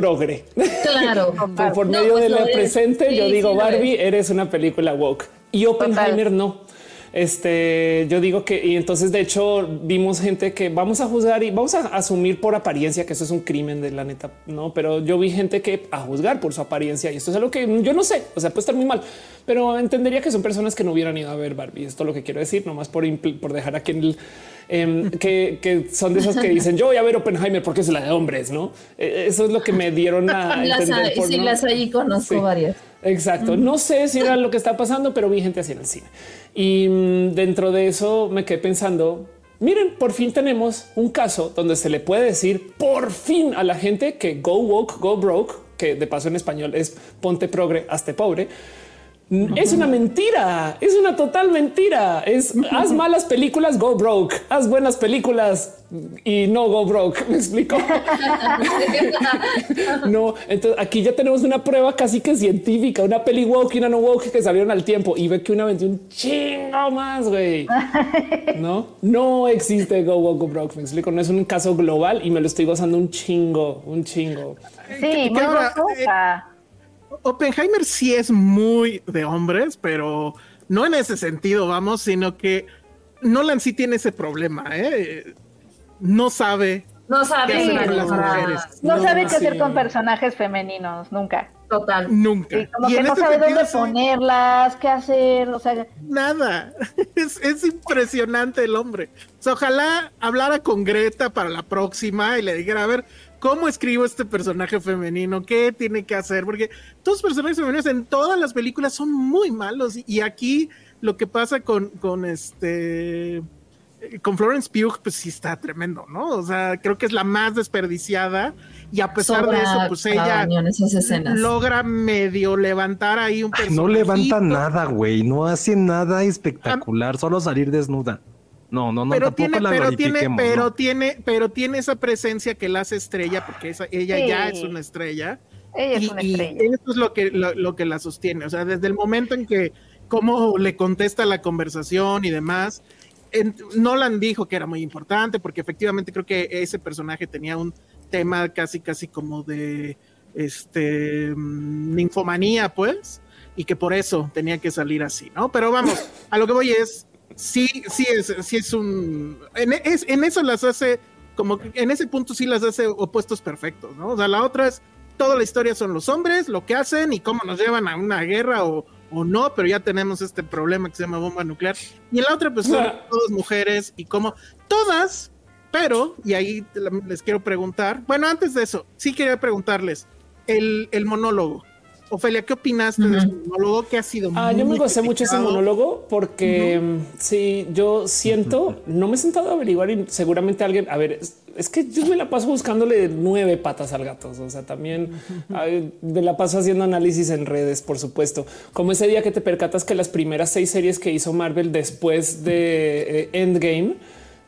S6: progre.
S2: Claro.
S6: Por, por
S2: No,
S6: medio
S2: pues
S6: de la
S2: es.
S6: presente,
S2: Sí,
S6: yo digo
S2: sí
S6: Barbie,
S2: es.
S6: eres una película woke y Oppenheimer no. Este, yo digo que, y entonces de hecho vimos gente que vamos a juzgar y vamos a asumir por apariencia que eso es un crimen de la neta, no, pero yo vi gente que a juzgar por su apariencia y esto es algo que yo no sé, o sea, puede estar muy mal, pero entendería que son personas que no hubieran ido a ver Barbie. Esto es lo que quiero decir, nomás por, por dejar aquí en el em, que, que son de esas que dicen yo voy a ver Oppenheimer porque es la de hombres, no? Eh, Eso es lo que me dieron a
S2: Las
S6: entender.
S2: hay,
S6: por
S2: sí,
S6: no-
S2: las hay, conozco
S6: Sí.
S2: varias.
S6: Exacto. No sé si era lo que está pasando, pero vi gente así en el cine. Y mm, dentro de eso me quedé pensando, miren, por fin tenemos un caso donde se le puede decir por fin a la gente que go woke, go broke, que de paso en español es ponte progre, hazte pobre. Es una mentira, es una total mentira. Es haz malas películas, go broke, haz buenas películas y no go broke. Me explico. No, entonces aquí ya tenemos una prueba casi que científica, una peli woke y una no woke que salieron al tiempo y ve que una vendió un chingo más, güey. No, no existe Go Woke Go Broke. Me explico, no es un caso global y me lo estoy gozando un chingo, un chingo.
S4: Sí, muy
S3: ahora,
S4: gozosa.
S3: Oppenheimer sí es muy de hombres, pero no en ese sentido, vamos, sino que Nolan sí tiene ese problema, ¿eh? No sabe
S2: No
S3: qué
S2: sabe
S3: hacer
S4: Sí,
S3: con las mujeres.
S4: No,
S6: No,
S4: sabe qué
S6: sí.
S4: hacer con personajes femeninos, nunca.
S2: Total.
S3: Nunca.
S4: Y como
S3: Y
S4: que
S3: en
S4: no
S3: este
S4: sabe
S3: sentido,
S4: dónde
S3: sí,
S4: ponerlas, qué hacer, o sea,
S3: Nada. Es, es impresionante el hombre. O sea, ojalá hablara con Greta para la próxima y le dijera, a ver, ¿cómo escribo este personaje femenino? ¿Qué tiene que hacer? Porque todos los personajes femeninos en todas las películas son muy malos. Y, aquí lo que pasa con, con este con Florence Pugh, pues sí está tremendo, ¿no? O sea, creo que es la más desperdiciada y a pesar de eso, pues ella logra medio levantar ahí un personaje.
S1: no levanta nada, güey. No hace nada espectacular. Solo salir desnuda. No, no, no,
S3: pero
S1: tampoco
S3: tiene,
S1: la
S3: pero tiene, pero
S1: ¿no?
S3: tiene, pero tiene esa presencia que la hace estrella, porque esa, ella
S4: Sí.
S3: ya es una estrella.
S4: ella es
S3: y,
S4: una
S3: y
S4: estrella.
S3: eso es lo que, lo, lo que la sostiene. O sea, desde el momento en que cómo le contesta la conversación y demás. En- Nolan dijo que era muy importante porque efectivamente creo que ese personaje tenía un tema casi casi como de este mm, ninfomanía pues y que por eso tenía que salir así, ¿no? Pero vamos, a lo que voy es sí sí es sí es un en, es- en eso las hace como que en ese punto sí las hace opuestos perfectos, ¿no? O sea, la otra es toda la historia son los hombres, lo que hacen y cómo nos llevan a una guerra o, o no, pero ya tenemos este problema que se llama bomba nuclear. Y en la otra, pues son todas mujeres y cómo todas, pero, y ahí les quiero preguntar, bueno, antes de eso, sí quería preguntarles, el, el monólogo. Ofelia, ¿qué opinaste de
S2: Ujú.
S3: ese monólogo que ha sido
S6: Ah, yo me gocé mucho ese monólogo porque mm, sí, yo siento, no me he sentado a averiguar y seguramente alguien, a ver, es, es que yo me la paso buscándole nueve patas al gato. O sea, también ay, me la paso haciendo análisis en redes, por supuesto. Como ese día que te percatas que las primeras seis series que hizo Marvel después de eh, Endgame,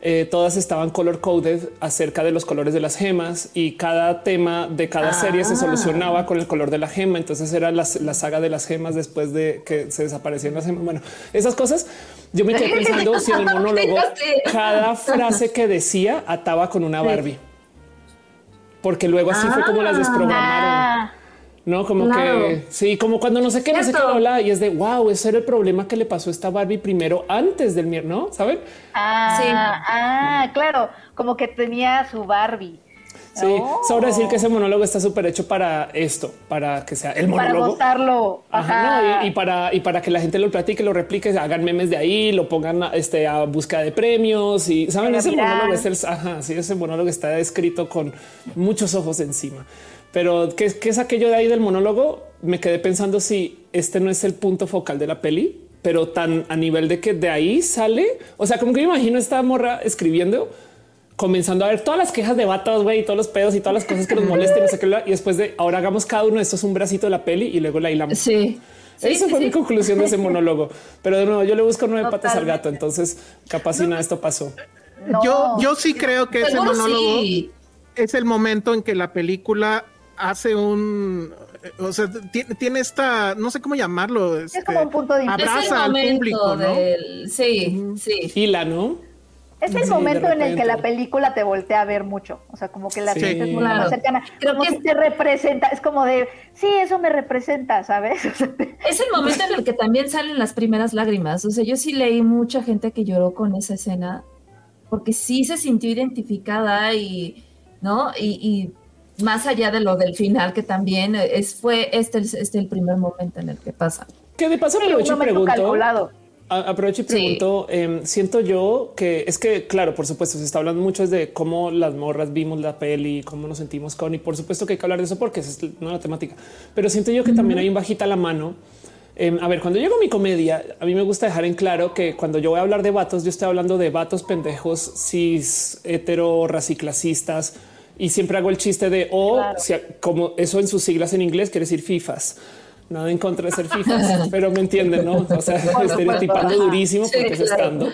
S6: eh, todas estaban color coded acerca de los colores de las gemas y cada tema de cada serie se
S2: Ah.
S6: solucionaba con el color de la gema. Entonces era la, la saga de las gemas después de que se desaparecían las gemas. Bueno, esas cosas yo me quedé pensando si en el monólogo cada frase que decía ataba con una Barbie. Porque luego así fue como las desprogramaron. No, como
S2: Claro.
S6: que sí, como cuando no sé qué, no sé qué habla y es de wow, ese era el problema que le pasó a esta Barbie primero antes del mier, ¿no? ¿Saben?
S4: ah,
S2: Sí.
S4: ah, claro, como que tenía su Barbie.
S6: Sí,
S4: Oh.
S6: sobra decir que ese monólogo está súper hecho para esto, para que sea el
S4: Para
S6: monólogo.
S4: gozarlo.
S6: Ajá,
S4: Ajá.
S6: no, y, y para, y para que la gente lo platique, lo replique, hagan memes de ahí, lo pongan a, este, a búsqueda de premios y saben, ese monólogo es el, ajá, sí, ese monólogo está escrito con muchos ojos encima. Pero ¿qué, qué es aquello de ahí del monólogo? Me quedé pensando si este no es el punto focal de la peli, pero tan a nivel de que de ahí sale. O sea, como que me imagino esta morra escribiendo, comenzando a ver todas las quejas de vatos, güey, y todos los pedos y todas las cosas que nos molesten, no sé qué, y después de ahora hagamos cada uno de estos un bracito de la peli y luego la hilamos.
S2: Sí. Sí,
S6: Esa
S2: sí,
S6: fue
S2: sí.
S6: mi conclusión de ese monólogo. Pero de nuevo, yo le busco nueve patas al gato. Entonces, capaz si nada esto pasó.
S4: No.
S3: Yo, yo sí creo que ese monólogo
S2: sí.
S3: es el momento en que la película hace un, o sea, tiene, tiene esta, no sé cómo llamarlo,
S4: es
S3: este,
S4: como un punto de.
S2: Es
S3: abraza al público, ¿no?
S2: del- Sí, sí.
S6: Y la no.
S4: Es el
S6: Sí,
S4: momento en el que la película te voltea a ver mucho. O sea, como que la
S6: Sí.
S4: sientes mucho
S2: Claro.
S4: más cercana.
S2: Creo
S4: como
S2: que es-
S4: te representa. Es como de, sí, eso me representa, ¿sabes? O sea, te-
S2: Es el momento en el que también salen las primeras lágrimas. O sea, yo sí leí mucha gente que lloró con esa escena porque sí se sintió identificada y, ¿no? Y, y más allá de lo del final, que también es, fue este, el- este el primer momento en el que pasa.
S6: Que de paso
S4: sí,
S6: aprovecho y
S4: momento
S6: pregunto. Aprovecho y
S2: Sí.
S6: pregunto, em, siento yo que es que, claro, por supuesto, se está hablando mucho de cómo las morras vimos la peli, cómo nos sentimos con, y por supuesto que hay que hablar de eso porque esa es no la temática. Pero siento yo que también hay un bajita la mano. Em, a ver, cuando llego a mi comedia, a mí me gusta dejar en claro que cuando yo voy a hablar de vatos, yo estoy hablando de vatos pendejos, cis, hetero, raciclasistas, y siempre hago el chiste de o
S4: Claro.
S6: si- como eso en sus siglas en inglés quiere decir FIFAs. Nada en contra de ser FIFAs, pero me entienden, ¿no? O sea, estereotipando
S2: Ajá.
S6: durísimo
S2: Sí,
S6: porque es
S2: claro.
S6: estando.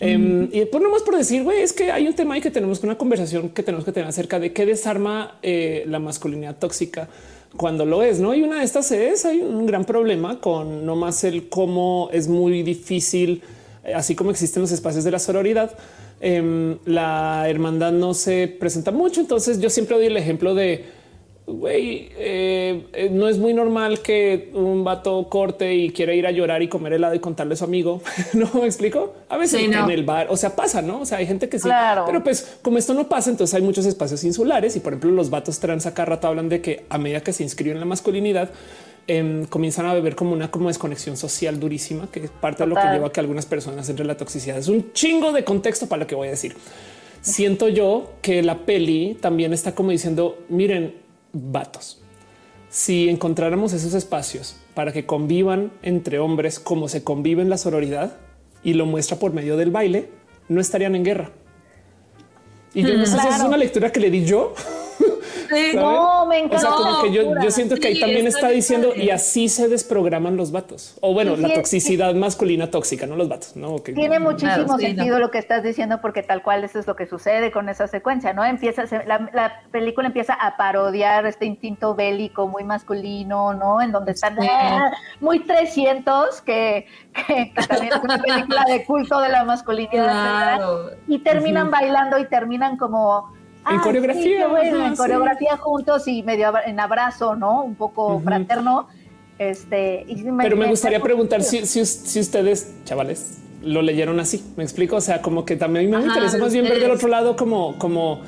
S6: Em, y pues nomás por decir, güey, es que hay un tema y que tenemos que una conversación que tenemos que tener acerca de qué desarma eh, la masculinidad tóxica cuando lo es, ¿no? Y una de estas es, hay un gran problema con no más el cómo es muy difícil, eh, así como existen los espacios de la sororidad, em, la hermandad no se presenta mucho. Entonces yo siempre doy el ejemplo de güey, eh, eh, no es muy normal que un vato corte y quiera ir a llorar y comer helado y contarle a su amigo. no me explico. A veces en el bar, o sea, pasa, no? O sea, hay gente que sí, pero pues como esto no pasa, entonces hay muchos espacios insulares y por ejemplo, los vatos trans acá rato hablan de que a medida que se inscriben en la masculinidad, em, comienzan a beber como una como desconexión social durísima, que es parte de lo que lleva a que algunas personas entre la toxicidad. Es un chingo de contexto para lo que voy a decir. Siento yo que la peli también está como diciendo, miren, vatos. Si encontráramos esos espacios para que convivan entre hombres como se convive en la sororidad y lo muestra por medio del baile, no estarían en guerra. Y yo no sé si es una lectura que le di yo
S4: no, me encanta.
S6: O sea, como que yo, yo siento que ahí también está diciendo y así se desprograman los vatos. O bueno, la toxicidad masculina tóxica, no los vatos. No,
S4: Tiene muchísimo sentido lo que estás diciendo porque tal cual eso es lo que sucede con esa secuencia, ¿no? Empieza, la, película empieza a parodiar este instinto bélico muy masculino, ¿no? En donde están ah, muy 300, que, que, también es una película de culto de la masculinidad. Y terminan bailando y terminan como
S6: en coreografía.
S4: en coreografía juntos y medio en abrazo, ¿no? Un poco fraterno. Este,
S6: Pero me gustaría preguntar si, si, ustedes, chavales, lo leyeron así. Me explico. O sea, como que también me interesa más bien ver del otro lado como, como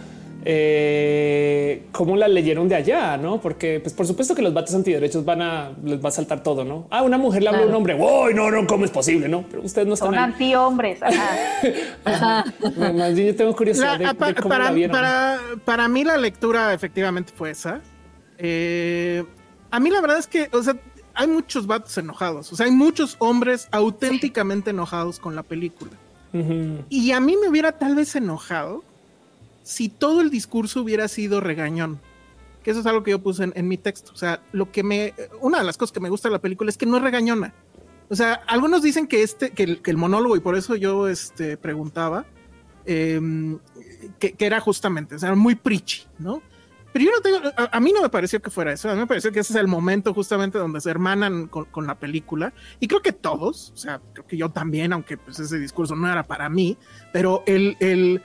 S6: eh, cómo la leyeron de allá, no? Porque, pues, por supuesto que los vatos antiderechos van a les va a saltar todo, no? Ah, una mujer le habla a un hombre. Uy, no, no, cómo es posible, no? Pero ustedes no están.
S4: Son anti hombres.
S6: yo tengo curiosidad de, cómo
S3: para,
S6: la vieron.
S3: Para, mí, la lectura efectivamente fue esa. Eh, a mí, la verdad es que, o sea, hay muchos vatos enojados. O sea, hay muchos hombres auténticamente enojados con la película. Y a mí me hubiera tal vez enojado si todo el discurso hubiera sido regañón, que eso es algo que yo puse en, mi texto. O sea, lo que me, una de las cosas que me gusta de la película es que no es regañona. O sea, algunos dicen que este, que el, monólogo, y por eso yo este, preguntaba, em, que, era justamente, o sea, muy preachy, ¿no? Pero yo no tengo, a, mí no me pareció que fuera eso, a mí me pareció que ese es el momento justamente donde se hermanan con, la película, y creo que todos, o sea, creo que yo también, aunque pues ese discurso no era para mí, pero el, el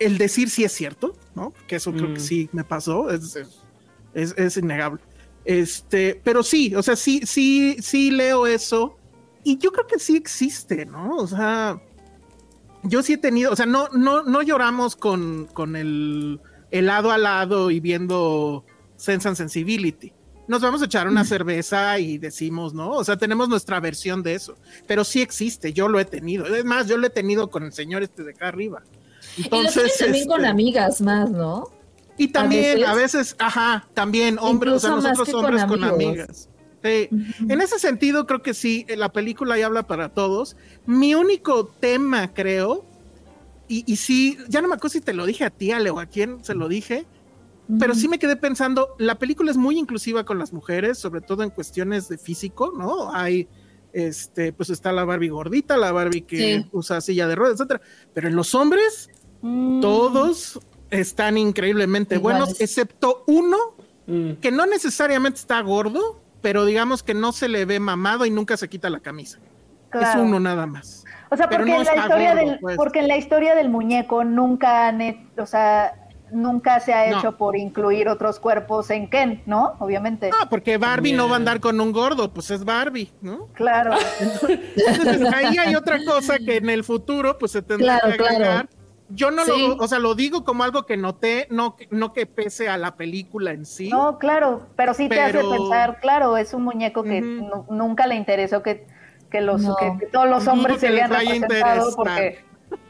S3: el decir si es cierto, ¿no? Que eso creo que mm. sí me pasó, es, es, innegable. Este, pero sí, o sea, sí, sí, sí leo eso y yo creo que sí existe, ¿no? O sea, yo sí he tenido, o sea, no, no, no lloramos con, con el, lado a lado y viendo Sense and Sensibility. Nos vamos a echar una mm. cerveza y decimos, ¿no? O sea, tenemos nuestra versión de eso, pero sí existe, yo lo he tenido. Es más, yo lo he tenido con el señor este de acá arriba.
S2: Entonces, y también con este, amigas más, ¿no?
S3: Y también a veces, ajá, también hombres, o sea, nosotros hombres con, amigas. En ese sentido, creo que sí, la película ya habla para todos. Mi único tema, creo, y, y sí, ya no me acuerdo si te lo dije a ti, Ale, o a quién se lo dije, pero sí me quedé pensando, la película es muy inclusiva con las mujeres, sobre todo en cuestiones de físico, ¿no? Hay, este, pues está la Barbie gordita, la Barbie que usa silla de ruedas, etcétera. Pero en los hombres, Mm. Todos están increíblemente buenos, excepto uno mm. que no necesariamente está gordo, pero digamos que no se le ve mamado y nunca se quita la camisa. Es uno nada más.
S4: O sea, porque, en la historia del, pues. porque en la historia del muñeco nunca, o sea, nunca se ha hecho por incluir otros cuerpos en Ken, ¿no? Obviamente.
S3: Ah, porque Barbie no va a andar con un gordo, pues es Barbie, ¿no?
S4: Claro.
S3: Entonces, ahí hay otra cosa que en el futuro, pues se tendrá que agregar. Yo no lo, o sea, lo digo como algo que noté, no, no que pese a la película en sí.
S4: No, claro, pero sí te hace pensar, claro, es un muñeco que nunca le interesó que, que los que, todos los hombres se vean representados porque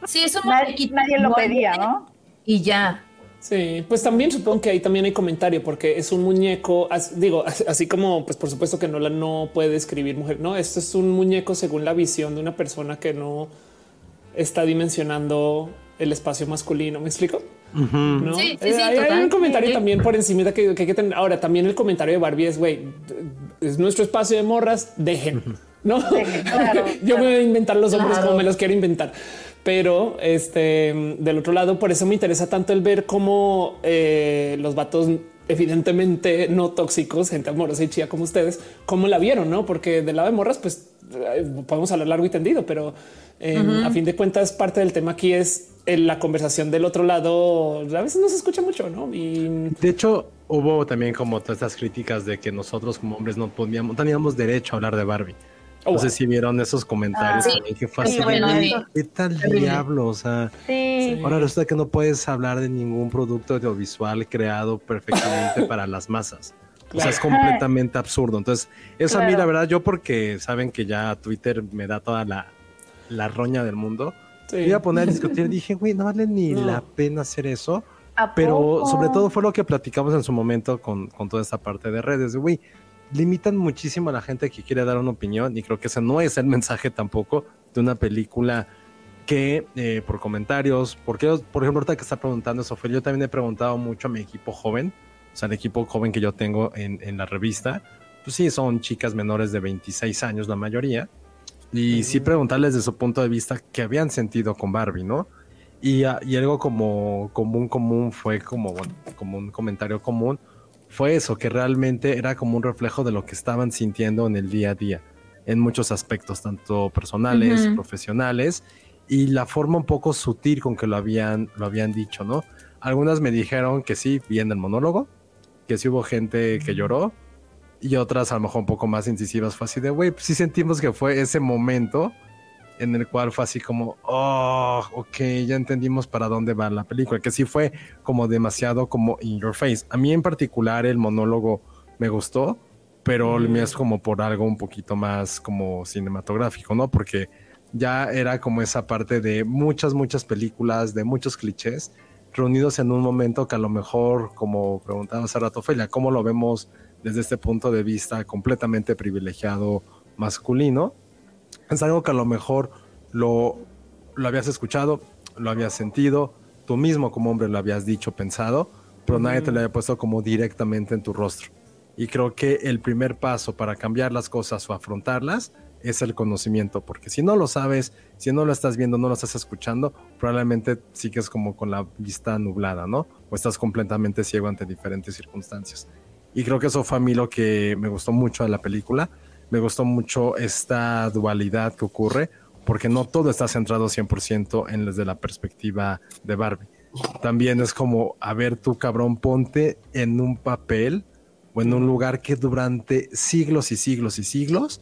S2: sí, eso
S4: nadie, nadie lo pedía, ¿no?
S2: Y ya.
S6: Sí, pues también supongo que ahí también hay comentario porque es un muñeco, digo, así como pues por supuesto que no la no puede escribir mujer, no, esto es un muñeco según la visión de una persona que no está dimensionando el espacio masculino. ¿Me explico?
S2: ¿No? Sí, sí, sí,
S6: eh, hay, un comentario también por encima de que, hay que tener. Ahora, también el comentario de Barbie es, güey, es nuestro espacio de morras, dejen. No, yo me voy a inventar los hombres como me los quiero inventar. Pero este del otro lado, por eso me interesa tanto el ver cómo eh, los vatos evidentemente no tóxicos, gente amorosa y chía como ustedes, cómo la vieron, no? Porque del lado de morras, pues eh, podemos hablar largo y tendido, pero a fin de cuentas, parte del tema aquí es la conversación del otro lado. A veces no se escucha mucho, no? Y
S1: de hecho, hubo también como todas estas críticas de que nosotros como hombres no podíamos, teníamos derecho a hablar de Barbie.
S6: Oh,
S1: no sé si vieron esos comentarios
S2: Ah, sí.
S1: también, que fue así
S2: bueno,
S1: "Güey,
S2: sí.
S1: ¿qué tal diablo? O sea,
S4: Sí.
S1: ahora resulta que no puedes hablar de ningún producto audiovisual creado perfectamente para las masas. O sea, es completamente absurdo. Entonces, eso a mí, la verdad, yo porque saben que ya Twitter me da toda la, la roña del mundo,
S6: Sí.
S1: me iba a poner a discutir. Dije, güey, no vale ni
S6: No.
S1: la pena hacer eso.
S4: ¿A
S1: Pero
S4: poco?
S1: sobre todo fue lo que platicamos en su momento con, con toda esta parte de redes. de, Güey, limitan muchísimo a la gente que quiere dar una opinión y creo que ese no es el mensaje tampoco de una película que eh, por comentarios, porque por ejemplo ahorita que está preguntando eso, yo también he preguntado mucho a mi equipo joven, o sea, el equipo joven que yo tengo en, en la revista, pues sí, son chicas menores de 26 años la mayoría, y sí preguntarles de su punto de vista qué habían sentido con Barbie, ¿no? Y, ah, y algo como común, común fue como, bueno, como un comentario común, fue eso, que realmente era como un reflejo de lo que estaban sintiendo en el día a día, en muchos aspectos, tanto personales, profesionales, y la forma un poco sutil con que lo habían, lo habían dicho, ¿no? Algunas me dijeron que sí, bien el monólogo, que sí hubo gente que lloró, y otras a lo mejor un poco más incisivas fue así de, güey, pues sí sentimos que fue ese momento en el cual fue así como, oh, ok, ya entendimos para dónde va la película, que sí fue como demasiado como in your face. A mí en particular el monólogo me gustó, pero mío es como por algo un poquito más como cinematográfico, ¿no? Porque ya era como esa parte de muchas, muchas películas, de muchos clichés, reunidos en un momento que a lo mejor, como preguntaba hace rato Felia, ¿cómo lo vemos desde este punto de vista completamente privilegiado masculino? Es algo que a lo mejor lo, lo habías escuchado, lo habías sentido, tú mismo como hombre lo habías dicho, pensado, pero nadie te lo había puesto como directamente en tu rostro. Y creo que el primer paso para cambiar las cosas o afrontarlas es el conocimiento, porque si no lo sabes, si no lo estás viendo, no lo estás escuchando, probablemente sigues como con la vista nublada, ¿no? O estás completamente ciego ante diferentes circunstancias. Y creo que eso fue a mí lo que me gustó mucho de la película. Me gustó mucho esta dualidad que ocurre, porque no todo está centrado 100% en desde la perspectiva de Barbie. También es como, a ver, tú cabrón, ponte en un papel o en un lugar que durante siglos y siglos y siglos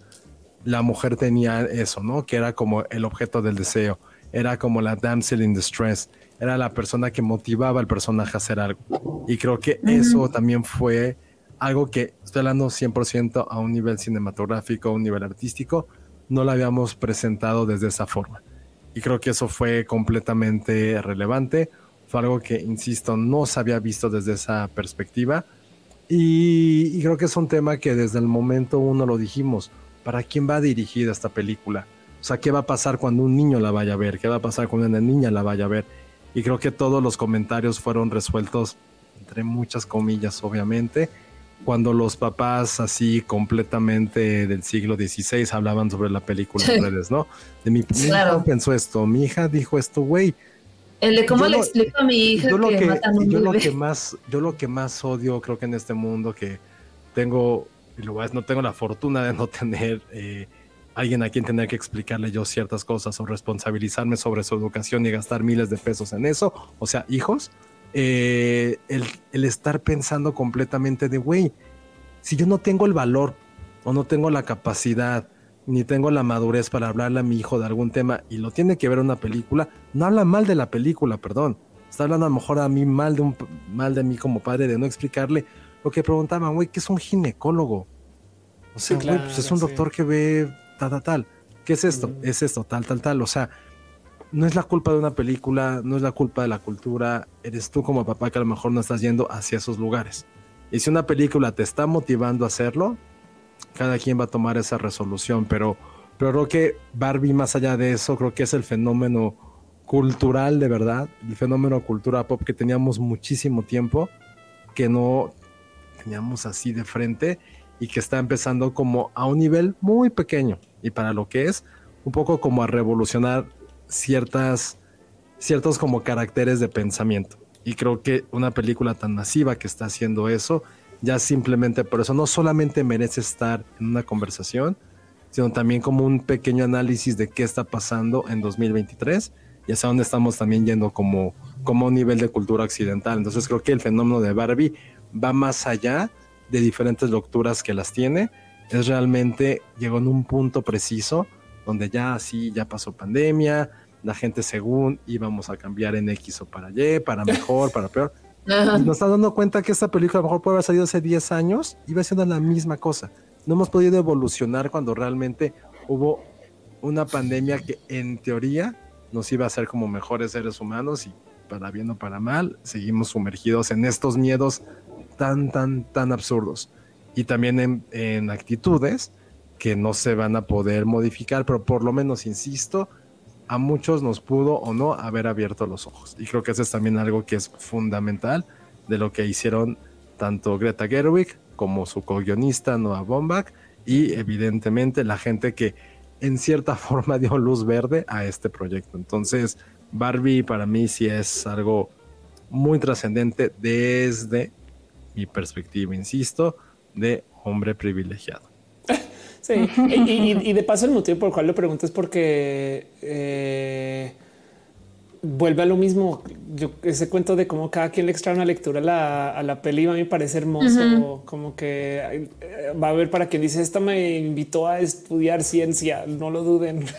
S1: la mujer tenía eso, ¿no? Que era como el objeto del deseo, era como la damsel in distress, era la persona que motivaba al personaje a hacer algo. Y creo que eso también fue algo que, estoy hablando 100% a un nivel cinematográfico, a un nivel artístico, no lo habíamos presentado desde esa forma. Y creo que eso fue completamente relevante, fue algo que, insisto, no se había visto desde esa perspectiva. Y, y creo que es un tema que desde el momento uno lo dijimos, ¿para quién va dirigida esta película? O sea, ¿qué va a pasar cuando un niño la vaya a ver? ¿Qué va a pasar cuando una niña la vaya a ver? Y creo que todos los comentarios fueron resueltos, entre muchas comillas, obviamente, cuando los papás así completamente del siglo XVI hablaban sobre la película en redes, ¿no? De mi, mi
S2: Claro.
S1: hija pensó esto, mi hija dijo esto, güey.
S2: El de cómo
S1: Yo
S2: le
S1: lo-
S2: explico a mi hija
S1: Yo lo
S2: que,
S1: que,
S2: matan un
S1: yo lo que más, yo lo que más odio, creo que en este mundo que tengo, y lo no tengo la fortuna de no tener eh, alguien a quien tener que explicarle yo ciertas cosas o responsabilizarme sobre su educación y gastar miles de pesos en eso, o sea, hijos, eh, el, el estar pensando completamente de, güey, si yo no tengo el valor o no tengo la capacidad ni tengo la madurez para hablarle a mi hijo de algún tema y lo tiene que ver una película, no habla mal de la película, perdón. Está hablando a lo mejor a mí mal de, un, mal de mí como padre de no explicarle lo que preguntaban, güey, ¿qué es un ginecólogo? O sea,
S6: Sí,
S1: güey, pues es un
S6: sí.
S1: doctor que ve tal, tal, tal. ¿Qué es esto? Es esto, tal, tal, tal. O sea, no es la culpa de una película, no es la culpa de la cultura. Eres tú como papá que a lo mejor no estás yendo hacia esos lugares. Y si una película te está motivando a hacerlo, cada quien va a tomar esa resolución. Pero, pero creo que Barbie, más allá de eso, creo que es el fenómeno cultural de verdad, el fenómeno cultura pop que teníamos muchísimo tiempo, que no teníamos así de frente y que está empezando como a un nivel muy pequeño y para lo que es un poco como a revolucionar ciertas ciertos como caracteres de pensamiento y creo que una película tan masiva que está haciendo eso ya simplemente por eso no solamente merece estar en una conversación sino también como un pequeño análisis de qué está pasando en 2023 y hacia dónde estamos también yendo como como un nivel de cultura occidental entonces creo que el fenómeno de Barbie va más allá de diferentes lecturas que las tiene. Es realmente llegó en un punto preciso donde ya así ya pasó pandemia, la gente según íbamos a cambiar en X o para Y, para mejor, para peor. Y nos está dando cuenta que esta película a lo mejor puede haber salido hace 10 años y va siendo la misma cosa. No hemos podido evolucionar cuando realmente hubo una pandemia que en teoría nos iba a hacer como mejores seres humanos y para bien o para mal, seguimos sumergidos en estos miedos tan, tan, tan absurdos. Y también en, en actitudes que no se van a poder modificar, pero por lo menos, insisto, a muchos nos pudo o no haber abierto los ojos. Y creo que eso es también algo que es fundamental de lo que hicieron tanto Greta Gerwig como su co-guionista Noah Baumbach y evidentemente la gente que en cierta forma dio luz verde a este proyecto. Entonces, Barbie para mí sí es algo muy trascendente desde mi perspectiva, insisto, de hombre privilegiado.
S6: Sí, y, de paso el motivo por el cual lo pregunto es porque eh, vuelve a lo mismo. Yo ese cuento de cómo cada quien le extrae una lectura a la, a la peli a mí me parece hermoso. Como que eh, va a haber para quien dice esta me invitó a estudiar ciencia. No lo duden.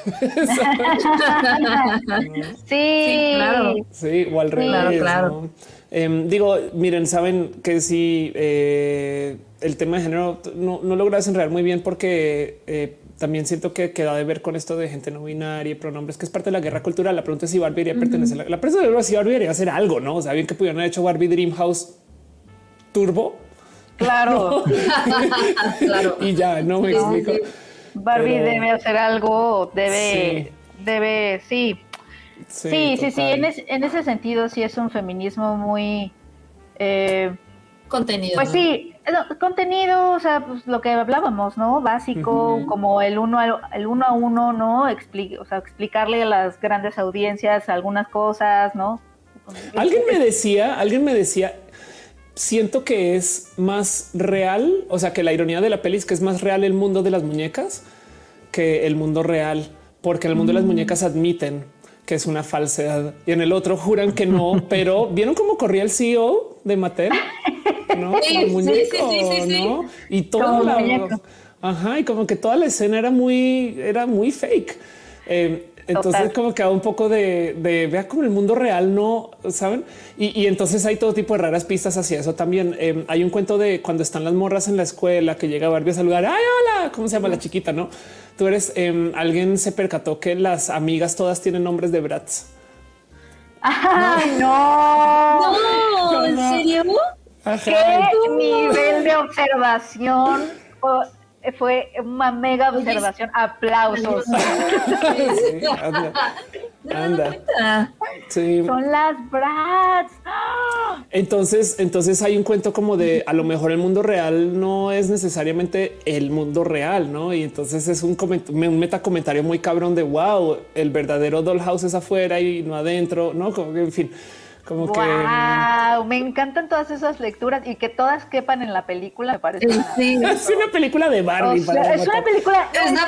S4: sí, claro.
S6: Sí, o al revés. Claro, em, digo, miren, saben que si eh, el tema de género no, no logra desenredar muy bien porque eh, también siento que queda de ver con esto de gente no binaria y pronombres, que es parte de la guerra cultural. La pregunta es si Barbie iría pertenecer. La, la pregunta es si Barbie iría hacer algo, no? O sea, bien que pudieran haber hecho Barbie Dreamhouse Turbo.
S4: Claro,
S6: claro. Y ya no me explico.
S4: Barbie debe hacer algo, debe, debe, sí. Sí, sí, sí, En, en, ese sentido sí es un feminismo muy... Eh,
S2: contenido.
S4: Pues sí, contenido, o sea, pues lo que hablábamos, ¿no? Básico, como el uno, a, el uno a uno, ¿no? o sea, explicarle a las grandes audiencias algunas cosas, ¿no?
S6: Alguien me decía, alguien me decía, siento que es más real, o sea, que la ironía de la peli es que es más real el mundo de las muñecas que el mundo real, porque en el mundo de las mm. muñecas admiten que es una falsedad y en el otro juran que no, pero vieron cómo corría el CEO de Mattel. ¿no? Y todo la, ajá, y como que toda la escena era muy, era muy fake. Eh, entonces como que un poco de, vea como el mundo real no saben. Y, entonces hay todo tipo de raras pistas hacia eso también. Eh, hay un cuento de cuando están las morras en la escuela que llega Barbie a saludar. Ay, hola, ¿cómo se llama la chiquita? No, tú eres em, alguien se percató que las amigas todas tienen nombres de Bratz.
S4: Ay, no.
S2: No, ¿en serio?
S4: ¿Qué nivel de observación? Fue una mega observación. Aplausos. Son las brats.
S6: Entonces, entonces hay un cuento como de a lo mejor el mundo real no es necesariamente el mundo real, no? Y entonces es un, un meta comentario muy cabrón de wow, el verdadero dollhouse es afuera y no adentro, no? Como que en fin. Como wow,
S4: que. Me encantan todas esas lecturas y que todas quepan en la película, me parece.
S6: Sí. Es una película de Barbie.
S4: es una película, es una,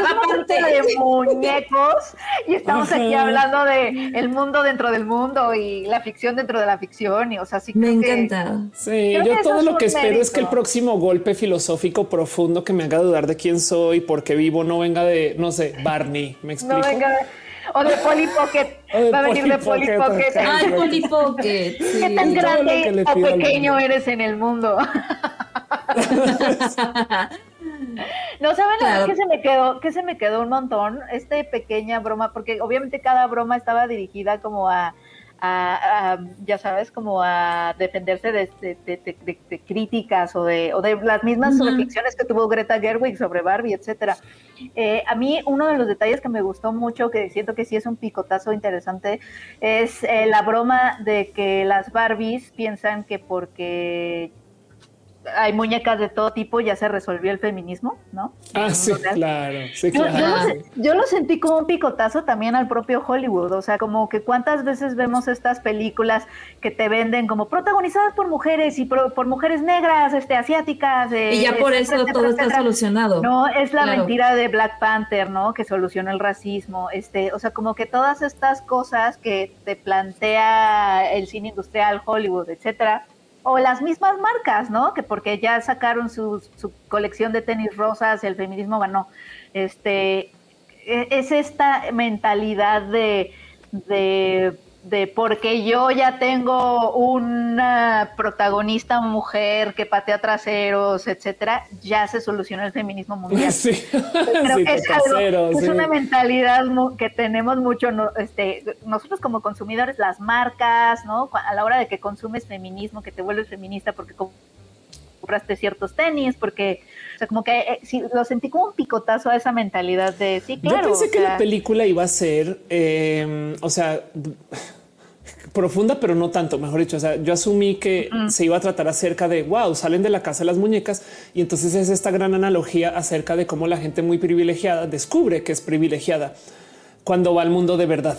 S4: de muñecos y estamos aquí hablando de el mundo dentro del mundo y la ficción dentro de la ficción. Y, o sea, sí
S2: me encanta.
S6: sí, yo todo lo que espero es que el próximo golpe filosófico profundo que me haga dudar de quién soy, por qué vivo, no venga de, no sé, Barney. Me explico. No venga de
S4: o de Polly Pocket. Va a venir de Polly Pocket.
S2: Ay, Polly Pocket.
S4: ¿Qué tan grande o pequeño eres en el mundo? No saben claro. que se me quedó, que se me quedó un montón, esta pequeña broma, porque obviamente cada broma estaba dirigida como a a, ya sabes, como a defenderse de, críticas o de, o de las mismas reflexiones que tuvo Greta Gerwig sobre Barbie, etcétera. Eh, a mí uno de los detalles que me gustó mucho, que siento que sí es un picotazo interesante, es eh, la broma de que las Barbies piensan que porque hay muñecas de todo tipo, ya se resolvió el feminismo, ¿no?
S6: Ah, sí, claro, sí,
S4: claro. Yo, lo, sentí como un picotazo también al propio Hollywood, o sea, como que cuántas veces vemos estas películas que te venden como protagonizadas por mujeres y por, mujeres negras, este, asiáticas.
S2: y ya por eso todo está solucionado.
S4: No, es la mentira de Black Panther, ¿no? Que solucionó el racismo, este, o sea, como que todas estas cosas que te plantea el cine industrial, Hollywood, etcétera, o las mismas marcas, ¿no? Que porque ya sacaron su, su colección de tenis rosas, el feminismo ganó. Este, e, es esta mentalidad de, de de porque yo ya tengo una protagonista mujer que patea traseros, etcétera, ya se soluciona el feminismo mundial. Sí. Creo que es, algo, es una mentalidad que tenemos mucho, este, nosotros como consumidores, las marcas, ¿no? A la hora de que consumes feminismo, que te vuelves feminista porque compraste ciertos tenis, porque, sea, como que eh, lo sentí como un picotazo a esa mentalidad de sí, claro.
S6: Yo pensé que la película iba a ser, eh, o sea, profunda, pero no tanto, mejor dicho. O sea, yo asumí que se iba a tratar acerca de wow, salen de la casa las muñecas y entonces es esta gran analogía acerca de cómo la gente muy privilegiada descubre que es privilegiada cuando va al mundo de verdad.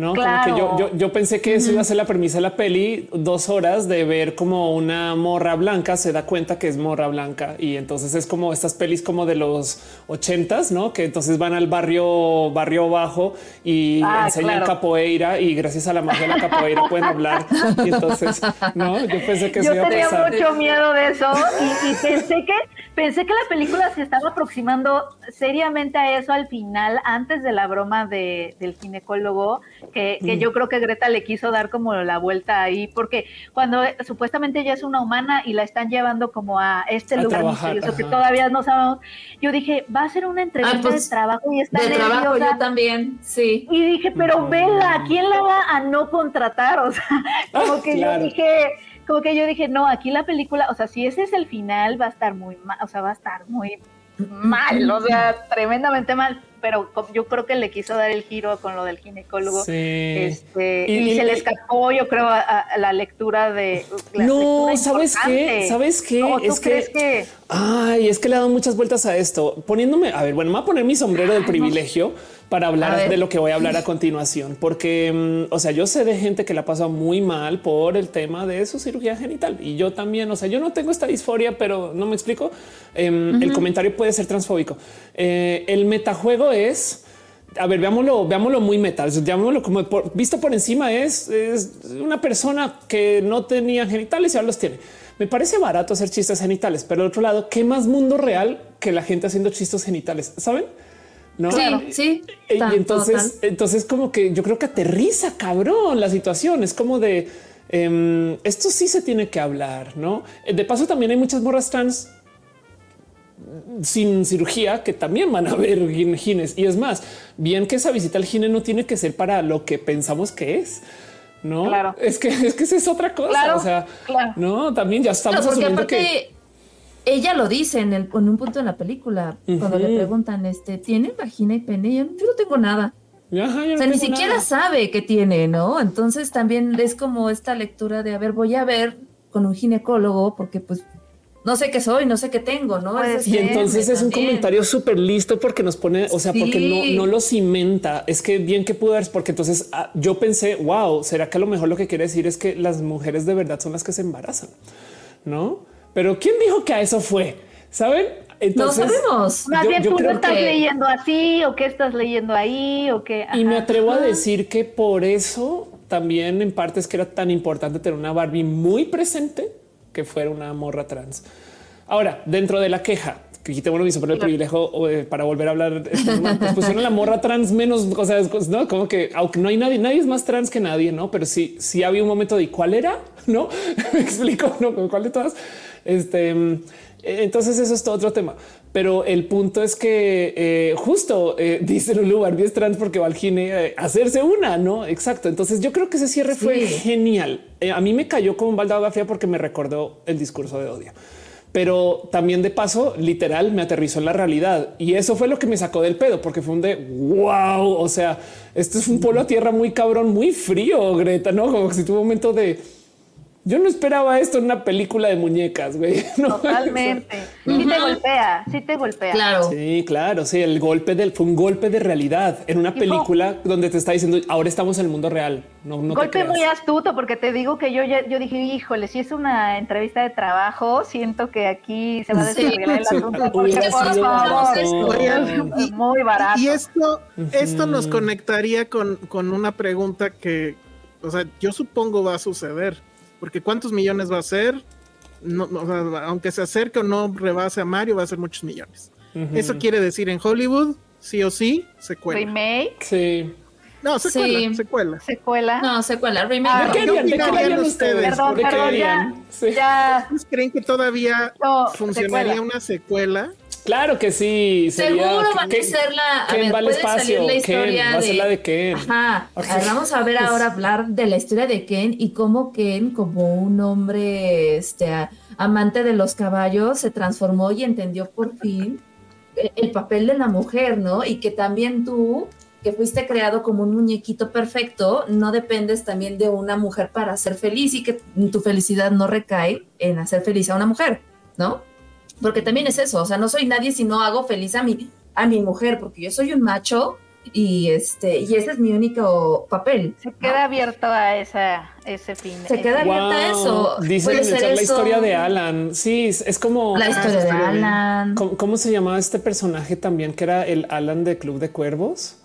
S6: No, como que yo, yo, pensé que eso iba a ser la premisa de la peli, dos horas de ver como una morra blanca se da cuenta que es morra blanca y entonces es como estas pelis como de los ochentas, no? Que entonces van al barrio, barrio bajo y ah, enseñan capoeira y gracias a la magia de la capoeira pueden hablar. Y entonces, no, yo pensé que
S4: yo tenía mucho miedo de eso y, y pensé que pensé que la película se estaba aproximando seriamente a eso al final, antes de la broma de, del ginecólogo que, mm. yo creo que Greta le quiso dar como la vuelta ahí, porque cuando supuestamente ella es una humana y la están llevando como a este lugar misterioso que todavía no sabemos, yo dije, va a ser una entrevista ah, pues, de trabajo y está
S2: De trabajo yo también, sí.
S4: Y dije, pero vela, ¿quién la va a no contratar? O sea, como que yo dije como que yo dije, no, aquí la película, o sea, si ese es el final, va a estar muy mal, o sea, va a estar muy mal, o sea, tremendamente mal pero yo creo que le quiso dar el giro con lo del ginecólogo. Este, y, se le escapó, yo creo, a, la lectura de.
S6: no, ¿sabes qué? ¿Sabes qué? es que, Ay, es que le he dado muchas vueltas a esto. Poniéndome, a ver, bueno, me voy a poner mi sombrero del privilegio para hablar de lo que voy a hablar a continuación, porque, mm, o sea, yo sé de gente que la pasa muy mal por el tema de su cirugía genital y yo también, o sea, yo no tengo esta disforia, pero no me explico. Em, el comentario puede ser transfóbico. Eh, el metajuego es a ver, veámoslo, veámoslo muy meta, llamémoslo como visto por encima es, es, una persona que no tenía genitales y ahora los tiene. Me parece barato hacer chistes genitales, pero al otro lado, ¿qué más mundo real que la gente haciendo chistes genitales? ¿Saben?
S2: ¿No? Sí, sí.
S6: Y entonces, entonces como que yo creo que aterriza cabrón la situación. Es como de em, esto sí se tiene que hablar, no? De paso, también hay muchas morras trans sin cirugía que también van a ver gines. Y es más, bien que esa visita al gine no tiene que ser para lo que pensamos que es. No, claro. es que es que esa es otra cosa. o sea, no, también ya estamos asumiendo que
S2: ella lo dice en, el, en un punto de la película, cuando le preguntan, este, ¿tiene vagina y pene? yo, no tengo nada. o sea, ni siquiera sabe que tiene, ¿no? Entonces también es como esta lectura de, a ver, voy a ver con un ginecólogo porque pues no sé qué soy, no sé qué tengo, ¿no?
S6: y entonces es un comentario súper listo porque nos pone, o sea, porque no, no lo cimenta. Es que bien que pudo haber, porque entonces ah, yo pensé, wow, será que a lo mejor lo que quiere decir es que las mujeres de verdad son las que se embarazan, no? Pero quién dijo que a eso fue? Saben?
S2: Entonces, no sabemos.
S4: Más bien tú no estás leyendo así o qué estás leyendo ahí o qué.
S6: Y me atrevo a decir que por eso también en parte es que era tan importante tener una Barbie muy presente que fuera una morra trans. Ahora, dentro de la queja, que quité bueno mi el privilegio eh, para volver a hablar, pues pusieron la morra trans menos, o sea, no como que aunque no hay nadie, nadie es más trans que nadie, no? Pero sí, sí había un momento de cuál era, no me explico, no cuál de todas. Este, entonces eso es todo otro tema. Pero el punto es que eh, justo eh, dice Lulu Barbie es trans porque va al gine a hacerse una, no? Exacto. Entonces yo creo que ese cierre fue genial. Eh, a mí me cayó como un balde de fría porque me recordó el discurso de odio pero también de paso, literal, me aterrizó en la realidad. Y eso fue lo que me sacó del pedo, porque fue un de wow. O sea, esto es un polo a tierra muy cabrón, muy frío, Greta, no como si tuvo un momento de yo no esperaba esto en una película de muñecas, güey.
S4: Totalmente. Sí te golpea, sí te golpea.
S2: Claro.
S6: Sí, claro. Sí, el golpe del fue un golpe de realidad en una película donde te está diciendo ahora estamos en el mundo real. No, no
S4: golpe muy astuto, porque te digo que yo yo dije, híjole, si es una entrevista de trabajo, siento que aquí se va a desarrollar el asunto. muy barato.
S3: Y esto, esto nos conectaría con, con una pregunta que, o sea, yo supongo va a suceder porque cuántos millones va a ser, no, no, o sea, aunque se acerque o no rebase a Mario, va a ser muchos millones. Eso quiere decir en Hollywood, sí o sí, secuela.
S4: Remake,
S6: Sí.
S3: No, secuela,
S2: Sí.
S3: secuela.
S4: secuela.
S2: No, secuela, remake.
S4: Ah,
S2: no.
S6: ¿De qué
S3: ustedes?
S4: Perdón,
S6: ¿De qué
S4: perdón,
S6: harían?
S4: ya,
S6: Sí.
S4: ya.
S3: ¿Ustedes creen que todavía
S4: No,
S3: funcionaría
S4: secuela.
S3: una secuela?
S6: Claro que sí. Sería,
S2: Seguro
S6: ¿qué-
S2: van a ver, puede
S6: espacio.
S2: salir la
S6: Ken, va a ser la de Ken.
S2: Ajá.
S6: Ok.
S2: A ver, Vamos a ver ahora hablar de la historia de Ken y cómo Ken, como un hombre este, amante de los caballos, se transformó y entendió por fin eh, el papel de la mujer, ¿no? Y que también tú, que fuiste creado como un muñequito perfecto, no dependes también de una mujer para ser feliz y que tu felicidad no recae en hacer feliz a una mujer, ¿no? Porque también es eso, o sea, no soy nadie si no hago feliz a mi, a mi mujer, porque yo soy un macho y este, y ese es mi único papel.
S4: Se
S2: ¿no?
S4: queda abierto a esa, ese fin.
S2: Se queda
S4: ese-
S2: abierta a eso.
S6: Dicen en el la
S2: eso.
S6: historia de Alan. Sí, es, como
S2: La historia de. Alan.
S6: ¿Cómo, cómo se llamaba este personaje también que era el Alan de Club de Cuervos?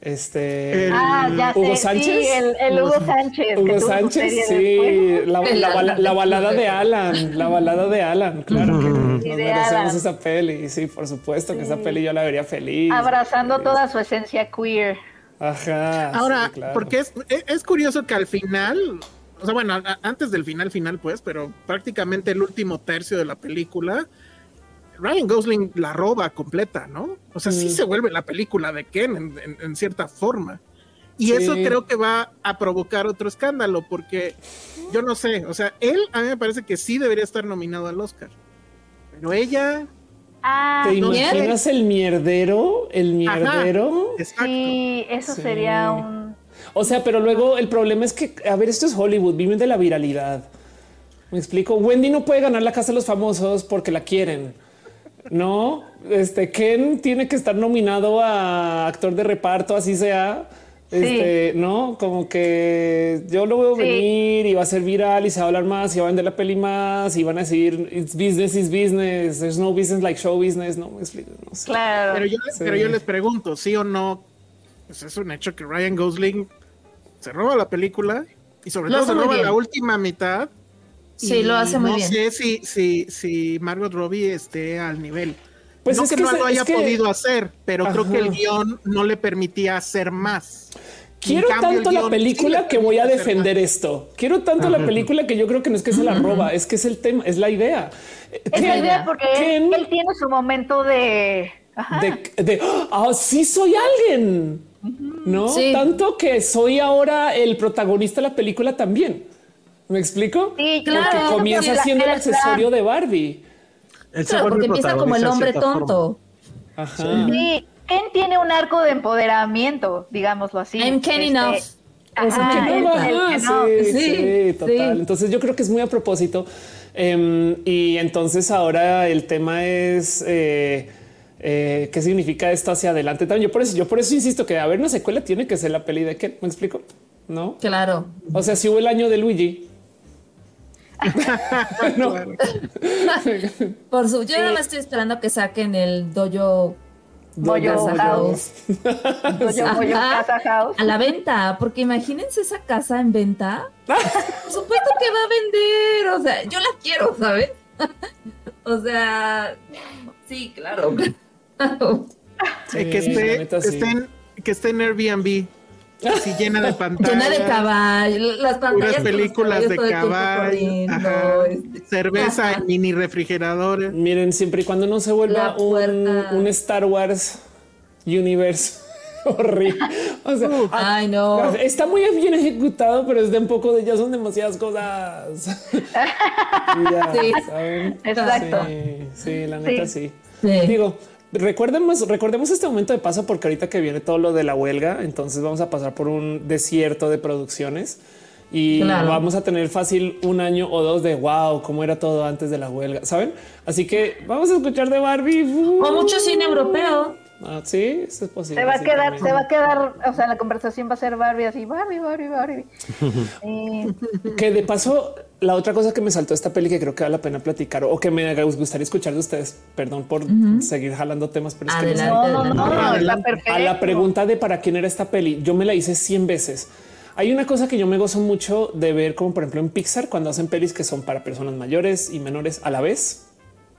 S6: Este
S3: El-
S4: Ah, ya
S6: Hugo
S4: sé,
S6: Sánchez.
S4: sí, el, el Hugo Sánchez.
S6: Hugo Sánchez, sí, la, balada
S2: de
S6: Alan, la balada de Alan, claro que nos merecemos
S4: Alan.
S6: esa peli, sí, por supuesto que esa peli yo la vería feliz.
S4: Abrazando
S6: feliz.
S4: toda su esencia queer.
S6: Ajá.
S3: Ahora,
S6: sí, claro.
S3: porque es, es, es curioso que al final, o sea, bueno, a- antes del final final, pues, pero prácticamente el último tercio de la película, Ryan Gosling la roba completa, ¿no? O sea, sí
S6: Mm.
S3: se vuelve la película de Ken en, en- en cierta forma. Y
S6: Sí.
S3: eso creo que va a provocar otro escándalo, porque yo no sé, o sea, él a mí me parece que sí debería estar nominado al Oscar. Pero ella,
S4: Ah,
S6: ¿Te imaginas el mierdero? El mierdero.
S3: exacto.
S4: sí, eso
S6: Sí.
S4: sería un...
S6: O sea, pero luego el problema es que, a ver, esto es Hollywood, viven de la viralidad. Me explico. Wendy no puede ganar la casa de los famosos porque la quieren. No, este Ken tiene que estar nominado a actor de reparto, así sea. Este, no, como que yo lo veo
S4: Sí.
S6: venir y va a ser viral y se va a hablar más y va a vender la peli más y van a decir it's business is business. There's no business like show business. No me explico. No sé.
S4: Claro.
S3: Pero yo,
S6: Sí.
S3: pero yo les pregunto, ¿sí o no? Pues es un hecho que Ryan Gosling se roba la película y sobre
S2: Lo
S3: todo se roba
S2: bien.
S3: la última mitad.
S2: Sí, lo hace muy
S3: no
S2: bien.
S3: sé si, si, si Margot Robbie esté al nivel.
S6: Pues
S3: no
S6: es
S3: que,
S6: que
S3: no
S6: se-
S3: lo haya
S6: es que-
S3: podido hacer, pero creo que el
S6: Ajá.
S3: guion no le permitía hacer más.
S6: Quiero
S3: cambio,
S6: tanto la película
S3: sí
S6: que voy a defender esto. Quiero tanto la película que yo creo que no es que se la roba, es que es el tema, es la idea.
S4: Es la idea porque él,
S6: Ken-
S4: él tiene su momento de... Ajá.
S6: de, de ah, sí soy alguien, no
S2: Sí.
S6: tanto que soy ahora el protagonista de la película también. ¿Me explico?
S4: Sí,
S2: Claro,
S6: Porque comienza siendo el
S4: plan.
S6: accesorio de Barbie.
S1: Él
S2: Claro, porque empieza como el hombre tonto.
S6: Ajá.
S4: Sí, Ken tiene un arco de empoderamiento, digámoslo así.
S2: I'm Ken
S4: Este,
S2: enough.
S4: Ajá,
S6: Ajá,
S4: que no.
S6: sí,
S2: Sí,
S6: total.
S2: sí.
S6: Entonces yo creo que es muy a propósito. Em, y entonces ahora el tema es eh, eh, qué significa esto hacia adelante. También yo por eso, yo por eso insisto que a ver una secuela tiene que ser la peli de Ken. Me explico, no?
S2: Claro.
S6: O sea, si hubo el año de Luigi. No.
S2: Por su, yo nada más estoy esperando que saquen el dojo Casa
S4: House.
S2: Ajá.
S4: Casa House.
S2: a la venta, porque imagínense esa casa en venta. Por supuesto que va a vender, o sea, yo la quiero, ¿sabes? o sea, sí, claro.
S3: Que, esté,
S6: sí.
S3: en, que esté en Airbnb, así llena de pantallas.
S2: Llena de caballos, las pantallas.
S3: puras películas de caballo, ajá,
S2: este,
S3: cerveza en mini refrigeradores.
S6: Miren, siempre y cuando no se vuelva un, Star Wars universe horrible. O sea, ah,
S2: Ay, no.
S6: Está muy bien ejecutado, pero es de un poco de ya son demasiadas cosas. Y ya,
S2: Sí.
S6: ¿saben?
S4: Exacto.
S6: Sí, sí, la neta sí.
S2: Sí.
S6: Digo, recordemos, recordemos este momento de paso porque ahorita que viene todo lo de la huelga, entonces vamos a pasar por un desierto de producciones y
S2: Claro.
S6: vamos a tener fácil un año o dos de wow, cómo era todo antes de la huelga, ¿saben? Así que vamos a escuchar de Barbie.
S2: O mucho cine europeo.
S6: Ah, sí, eso es posible.
S4: Se va a
S6: sí,
S4: quedar,
S6: también.
S4: se va a quedar, o sea, la conversación va a ser Barbie así, Barbie, Barbie, Barbie. Eh,
S6: Que de paso, la otra cosa que me saltó esta peli que creo que vale la pena platicar o que me gustaría escuchar de ustedes, perdón por seguir jalando temas, pero es que
S2: Adelante.
S4: no, no, no,
S3: Adelante.
S4: está perfecto.
S6: A la pregunta de para quién era esta peli, yo me la hice 100 veces. Hay una cosa que yo me gozo mucho de ver, como por ejemplo en Pixar, cuando hacen pelis que son para personas mayores y menores a la vez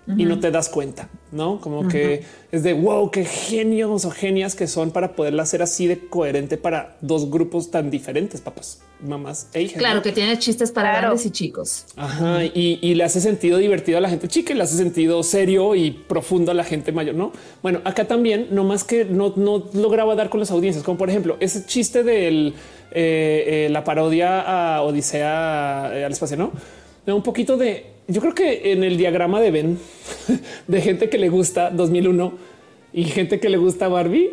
S6: y no te das cuenta, no como que es de wow, qué genios o genias que son para poderla hacer así de coherente para dos grupos tan diferentes, papás, mamás e hijas.
S2: Claro
S6: ¿no?
S2: que tiene chistes para
S4: Claro.
S2: grandes y chicos.
S6: Ajá, y, y le hace sentido divertido a la gente chica y le hace sentido serio y profundo a la gente mayor, ¿no? Bueno, acá también, no más que no, no lograba dar con las audiencias, como por ejemplo ese chiste del eh, eh, la parodia a Odisea eh, al espacio, ¿no? Un poquito de, yo creo que en el diagrama de Ben, de gente que le gusta 2001 y gente que le gusta Barbie,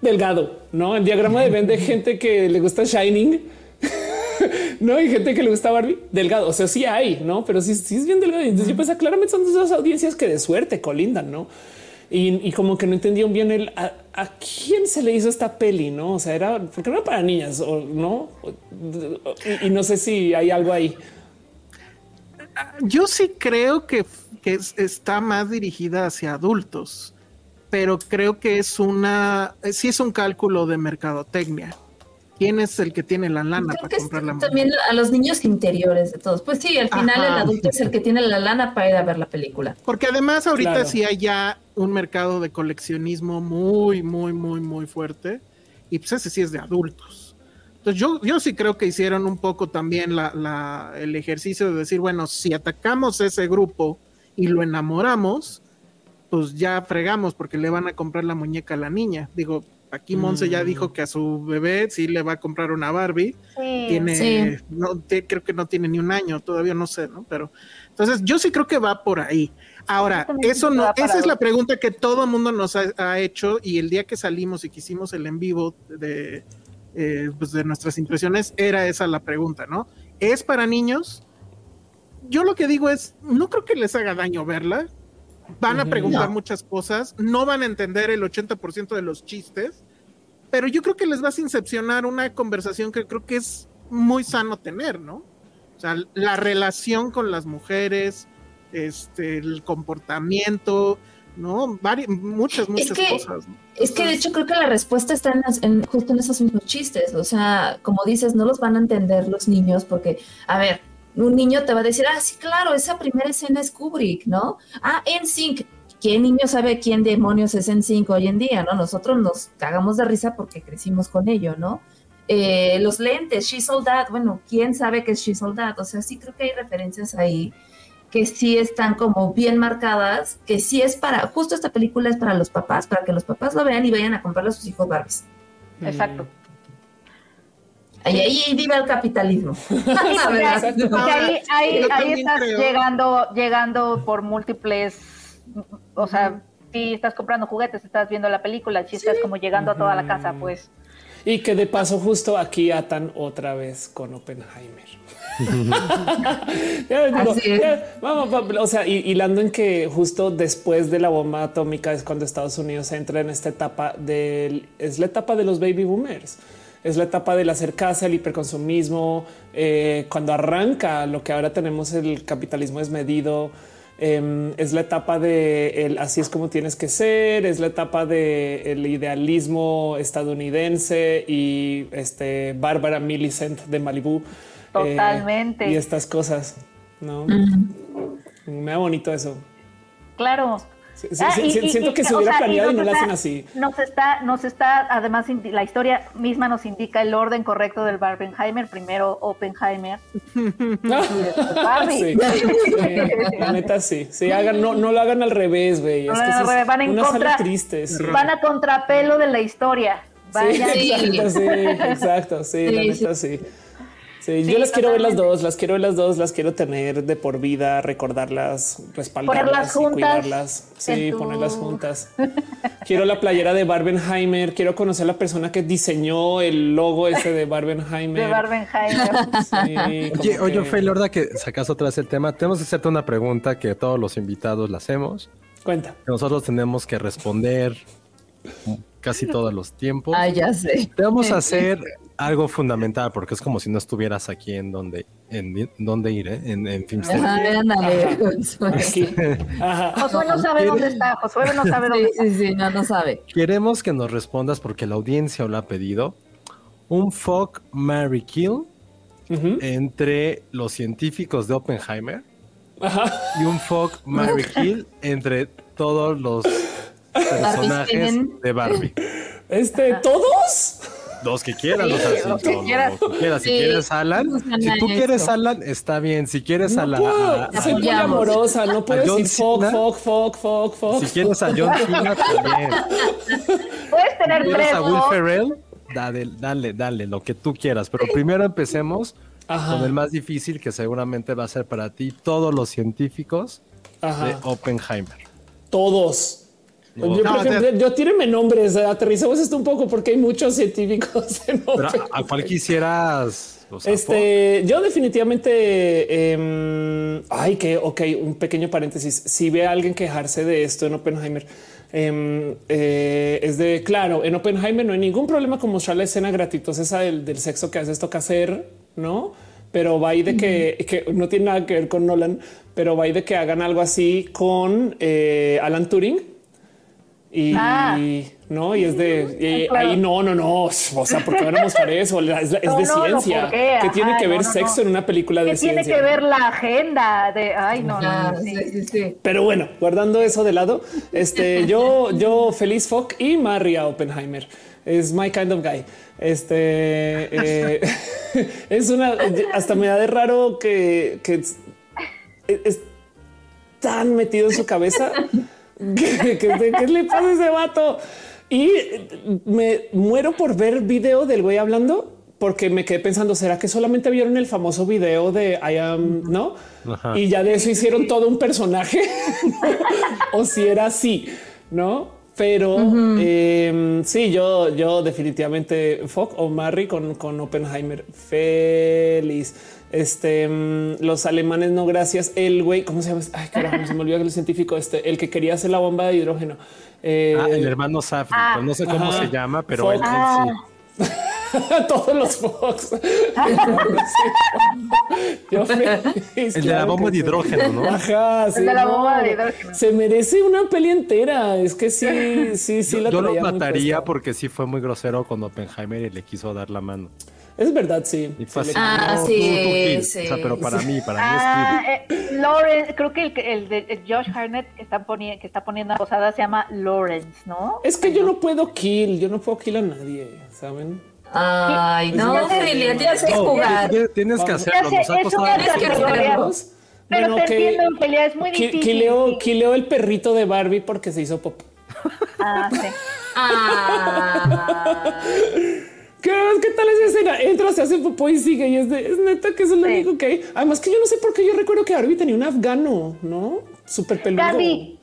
S6: delgado, ¿no? El diagrama de Ben de gente que le gusta Shining, no hay gente que le gusta Barbie delgado. O sea, sí hay, no, pero sí, sí es bien delgado. Entonces yo pensaba claramente son esas audiencias que de suerte colindan, no? Y, y como que no entendían bien el a, a quién se le hizo esta peli, no? O sea, era porque no era para niñas o no. Y no sé si hay algo ahí.
S3: Yo sí creo que, que es- está más dirigida hacia adultos, pero creo que es una, eh, sí es un cálculo de mercadotecnia. ¿Quién es el que tiene la lana
S2: Creo
S3: para comprar la
S2: también a los niños interiores de todos. Pues sí, al final
S3: Ajá.
S2: el adulto es el que tiene la lana para ir a ver la película.
S3: Porque además ahorita
S6: Claro.
S3: sí hay ya un mercado de coleccionismo muy, muy, muy, muy fuerte. Y pues ese sí es de adultos. Entonces yo, yo sí creo que hicieron un poco también la, la- el ejercicio de decir, bueno, si atacamos ese grupo y lo enamoramos, pues ya fregamos porque le van a comprar la muñeca a la niña. Digo, aquí Monse ya dijo que a su bebé sí le va a comprar una Barbie
S4: Sí.
S3: tiene,
S2: Sí.
S3: no, te- creo que no tiene ni un año, todavía no sé, ¿no? Pero entonces yo sí creo que va por ahí. Ahora, eso no, esa es la pregunta que todo el mundo nos ha, ha hecho y el día que salimos y que hicimos el en vivo de, eh, pues de nuestras impresiones, era esa la pregunta, ¿no? ¿Es para niños? Yo lo que digo es, no creo que les haga daño verla. Van a preguntar
S2: No.
S3: muchas cosas, no van a entender el 80% de los chistes, pero yo creo que les vas a incepcionar una conversación que creo que es muy sano tener, ¿no? O sea, la relación con las mujeres, este, el comportamiento, ¿no? Vari- muchas, muchas
S2: que-
S3: cosas. ¿no?
S2: Es que de hecho creo que la respuesta está en, las- en- justo en esos mismos chistes. O sea, como dices, no los van a entender los niños porque, a ver, un niño te va a decir, ah, sí, claro, esa primera escena es Kubrick, ¿no? Ah, en Sync. ¿Quién niño sabe quién demonios es en Sync hoy en día, no? Nosotros nos cagamos de risa porque crecimos con ello, ¿no? Eh, los lentes, She Sold That, bueno, ¿quién sabe qué es She Sold That? O sea, sí creo que hay referencias ahí que sí están como bien marcadas, que sí es para, justo esta película es para los papás, para que los papás lo vean y vayan a comprarle a sus hijos Barbies.
S4: Exacto.
S2: Y ahí vive el capitalismo.
S4: Sí, ahí, ahí, ahí estás
S3: creo.
S4: llegando, llegando por múltiples, o sea, si estás comprando juguetes, estás viendo la película, si estás como llegando a toda la casa, pues.
S6: Y que de paso justo aquí atan otra vez con Oppenheimer. Ya digo, ya, vamos, va- o sea, hilando en que justo después de la bomba atómica es cuando Estados Unidos entra en esta etapa del, es la etapa de los baby boomers. Es la etapa del hacer casa, el hiperconsumismo, eh, cuando arranca lo que ahora tenemos el capitalismo desmedido, em, es la etapa de el así es como tienes que ser, es la etapa de el idealismo estadounidense y este Bárbara Millicent de Malibu. Eh,
S4: Totalmente.
S6: y estas cosas, ¿no? Me da bonito eso.
S4: Claro.
S6: Sí,
S4: Ah,
S6: sí,
S4: y-
S6: sí,
S4: y-
S6: siento
S4: y-
S6: que se
S4: o
S6: hubiera
S4: sea,
S6: planeado y no
S4: está-
S6: hacen así.
S4: Nos está, nos está, además, la historia misma nos indica el orden correcto del Barbenheimer. Primero Oppenheimer.
S6: Sí, sí, la neta sí. Sí, hagan, no, no lo hagan al revés, güey.
S4: No
S6: Es que
S4: van en
S6: una
S4: contra-
S6: sala triste. Sí,
S4: Van a contrapelo de la historia. Vayan.
S6: sí, exacto, sí, exacto. Sí, la
S2: Sí,
S6: neta sí. Sí,
S4: Sí,
S6: yo las quiero ver las dos, las quiero ver las dos, las quiero tener de por vida, recordarlas, respaldarlas y cuidarlas. Sí,
S4: tu-
S6: ponerlas juntas. quiero la playera de Barbenheimer, quiero conocer a la persona que diseñó el logo ese de Barbenheimer.
S4: De Barbenheimer.
S6: Sí,
S1: Oye, oye,
S6: que-
S1: ahora que sacas otra vez el tema, tenemos que hacerte una pregunta que todos los invitados la hacemos.
S6: Cuenta.
S1: nosotros tenemos que responder casi todos los tiempos.
S2: Ah, ya sé.
S1: Te vamos a hacer algo fundamental porque es como si no estuvieras aquí en donde, en donde ir, ¿eh? en, en.
S2: Ajá, vean a ver.
S6: Ajá.
S4: Josué no sabe dónde está. Josué no sabe dónde está.
S2: sí, sí, no, no sabe.
S1: Queremos que nos respondas porque la audiencia lo ha pedido. un fuck, Mary Kill entre los científicos de Oppenheimer y un fuck, Mary Kill entre todos los personajes de Barbie.
S6: Este, ¿todos?
S1: Los que quieras, los,
S4: Sí, los que quieras.
S1: los que quieras. Si quieres Alan, si tú quieres
S2: esto.
S1: Alan, está bien. Si quieres a
S6: No
S1: la.
S6: puedo,
S1: a- a-
S6: soy muy amorosa, no
S1: John
S6: decir fuck, fuck, fuck, fuck, fuck.
S1: si quieres a John Cena también.
S4: Puedes tener
S1: Si quieres
S4: tres,
S1: a Will. Ferrell, dale, dale, dale, lo que tú quieras. Pero primero empecemos
S6: Ajá.
S1: con el más difícil, que seguramente va a ser para ti todos los científicos
S6: Ajá.
S1: de Oppenheimer.
S6: Todos.
S1: No.
S6: Yo,
S3: No, de-
S6: yo tíreme nombres, eh, aterricemos esto un poco porque hay muchos científicos en
S1: Pero a, cuál quisieras. o sea,
S6: Este, yo definitivamente, em, ay, que, ok, un pequeño paréntesis. Si ve a alguien quejarse de esto en Oppenheimer, em, eh, es de claro, en Oppenheimer no hay ningún problema con mostrar la escena gratuitosa esa del, del sexo que a veces toca hacer, no? Pero va ahí de que, que no tiene nada que ver con Nolan, pero va ahí de que hagan algo así con eh, Alan Turing. Y
S4: Ah.
S6: no, y es de
S4: claro.
S6: ahí no, no, no. O sea, ¿por qué van a mostrar eso? Es, es
S4: No,
S6: de
S4: no, no,
S6: ciencia.
S4: ¿por qué?
S6: que tiene que ver
S4: no, no,
S6: sexo
S4: no.
S6: en una película de
S4: ¿Qué tiene
S6: ciencia?
S4: que ver la agenda de ay no no,
S2: Ah,
S4: no, sí.
S2: sí, sí, sí.
S6: Pero bueno, guardando eso de lado, este, yo, yo feliz Fock y Maria Oppenheimer es my kind of guy. Este eh, es una hasta me da de raro que, que es, es tan metido en su cabeza que, que- que- ¿qué le pasa a ese vato? Y me muero por ver video del güey hablando porque me quedé pensando, ¿será que solamente vieron el famoso video de I am, no?
S1: Ajá.
S6: Y ya de eso hicieron todo un personaje o si era así, no? Pero em, sí, yo, yo definitivamente Fock o Marry con, con Oppenheimer feliz. Este, mm, los alemanes, no gracias. El güey, ¿cómo se llama? Ay, carajo, se me olvidó el científico este, el que quería hacer la bomba de hidrógeno. Eh,
S1: Ah, el hermano Safdie,
S4: Ah.
S1: pues no sé cómo
S6: Ajá.
S1: se llama, pero él, él
S4: Ah.
S1: sí.
S6: todos los Fox. Yo feliz,
S1: El de la bomba
S6: que
S1: de
S6: sí.
S1: hidrógeno, ¿no?
S6: Ajá, sí,
S4: de la
S6: no.
S4: bomba de hidrógeno.
S6: Se merece una peli entera. Es que sí, sí, sí. la
S1: Yo lo mataría porque sí fue muy grosero con Oppenheimer y le quiso dar la mano.
S6: Es verdad, sí.
S1: Y
S6: Sí, le-
S2: Ah,
S1: no,
S2: sí,
S1: tú, tú,
S2: sí.
S1: O sea, pero para mí, para
S4: Ah,
S1: mí es
S4: eh, Lawrence, creo que el, que- el de el Josh Harnett que está poniendo que está poniendo la posada se llama Lawrence, ¿no?
S6: Es que yo no puedo kill, yo no puedo kill a nadie, ¿saben?
S2: Ay, no,
S4: ya
S2: tienes que
S1: No,
S2: jugar.
S1: tienes- tienes que hacerlo. Nos ha costado
S2: Tienes que jugarlos.
S4: Pero te entiendo en pelea, es muy difícil.
S6: Kileo,
S4: sí.
S6: kileo el perrito de Barbie porque se hizo pop.
S4: Ah, sí.
S2: Ah.
S6: ¿Qué, ¿Qué tal esa escena? Entra, se hace popó y sigue. Y es, de, es neta que eso es lo
S4: Sí.
S6: único que hay. Además, que yo no sé por qué yo recuerdo que Barbie tenía un afgano, no súper peludo.
S4: Candy,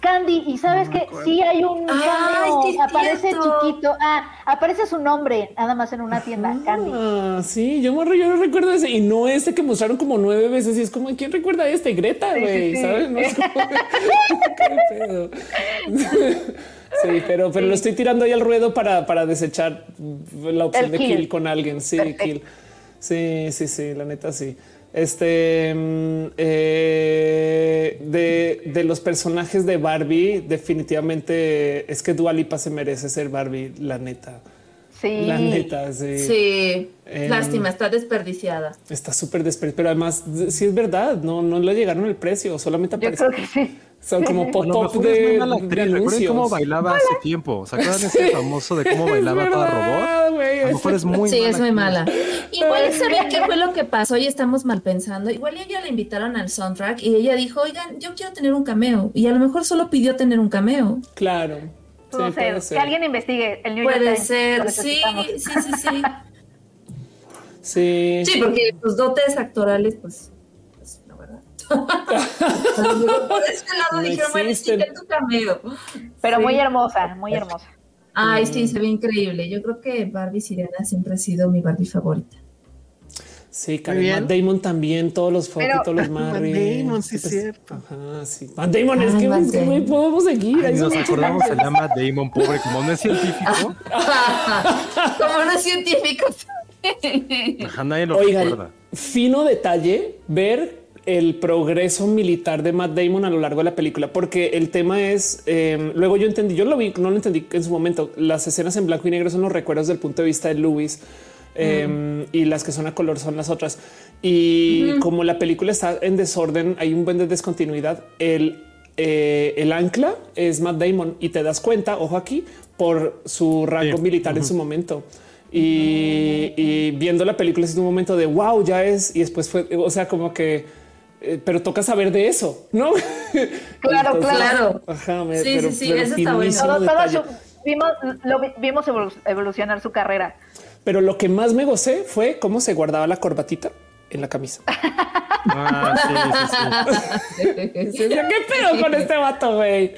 S4: Candy, y sabes que sí hay un cameo,
S2: es
S4: aparece
S2: cierto.
S4: chiquito, ah, aparece su nombre, nada más en una tienda, Candy.
S6: Ah, sí, yo, me, yo no recuerdo ese y no ese que mostraron como nueve veces. Y es como, ¿quién recuerda este? Greta,
S4: Sí, sí,
S6: güey,
S4: sí.
S6: ¿sabes? No es como, ¿qué pedo? Sí, pero, pero lo estoy tirando ahí al ruedo para, para desechar la opción
S4: El
S6: de
S4: kill.
S6: kill con alguien. Sí, kill. Sí, sí, sí, la neta sí. Este mm, eh, de, de los personajes de Barbie, definitivamente es que Dua Lipa se merece ser Barbie, la neta.
S4: Sí.
S6: La neta, sí.
S2: Sí,
S6: Em,
S2: lástima, está desperdiciada.
S6: Está súper desperdiciado, pero además sí es verdad, no, no le llegaron el precio, solamente
S4: Yo
S6: aparece.
S4: creo que sí.
S6: Son como
S1: A lo
S6: pop-up
S1: mejor es muy
S6: de,
S1: mala
S6: de
S1: actriz. Recuerden
S6: anuncios.
S1: cómo bailaba hace tiempo. ¿Se acuerdan ese famoso de cómo bailaba
S6: Es
S1: toda
S6: verdad,
S1: robot? A lo mejor es muy
S2: sí,
S1: mala
S2: es muy mala. Igual saben qué fue lo que pasó y estamos mal pensando. Igual ella la invitaron al soundtrack y ella dijo, oigan, yo quiero tener un cameo. Y a lo mejor solo pidió tener un cameo.
S6: Claro. Sí,
S4: No sé,
S6: puede
S4: que alguien investigue el New York
S2: Puede
S4: Times,
S2: ser, sí, sí, sí, sí.
S6: Sí.
S2: Sí, porque los dotes actorales, pues la verdad. Pero luego por ese lado
S6: No
S2: dijeron, bueno, sí,
S6: existen.
S2: ten tu cameo.
S4: Pero
S2: Sí.
S4: muy hermosa, muy hermosa.
S2: Ay, sí, se ve increíble. Yo creo que Barbie Sirena siempre ha sido mi Barbie favorita.
S6: Sí, Karen. Matt Damon también, todos los Fox todos los
S3: Matt
S6: Marry.
S3: Damon, sí,
S6: pues,
S3: cierto.
S6: Ajá, sí. Matt Damon, es
S2: Ay,
S6: que,
S2: Matt
S6: es que
S2: Damon.
S6: podemos seguir.
S1: Y
S6: ahí
S1: nos acordamos, se llama Damon, pobre, como no es científico,
S2: Como los científicos.
S1: ajá, nadie lo
S6: Oigan,
S1: recuerda.
S6: fino detalle ver el progreso militar de Matt Damon a lo largo de la película, porque el tema es, em, luego yo entendí, yo lo vi, no lo entendí en su momento, las escenas en blanco y negro son los recuerdos del punto de vista de Lewis. Em, y las que son a color son las otras. Y como la película está en desorden, hay un buen de descontinuidad. El, eh, el ancla es Matt Damon y te das cuenta, ojo aquí, por su rango
S1: Sí.
S6: militar en su momento. Y, y viendo la película es un momento de wow, ya es. Y después fue, o sea, como que, eh, pero toca saber de eso, no?
S4: Claro,
S2: Claro.
S6: Ajá, me-
S2: Sí,
S6: pero,
S2: sí, sí,
S6: pero
S2: eso está bueno.
S6: finísimo
S4: Todo, todo
S6: detalle.
S4: su- vimos, lo vi- vimos evolu- evolucionar su carrera.
S6: Pero lo que más me gocé fue cómo se guardaba la corbatita en la camisa.
S1: Ah, sí, sí, sí.
S6: ¿Qué pedo con este vato, güey?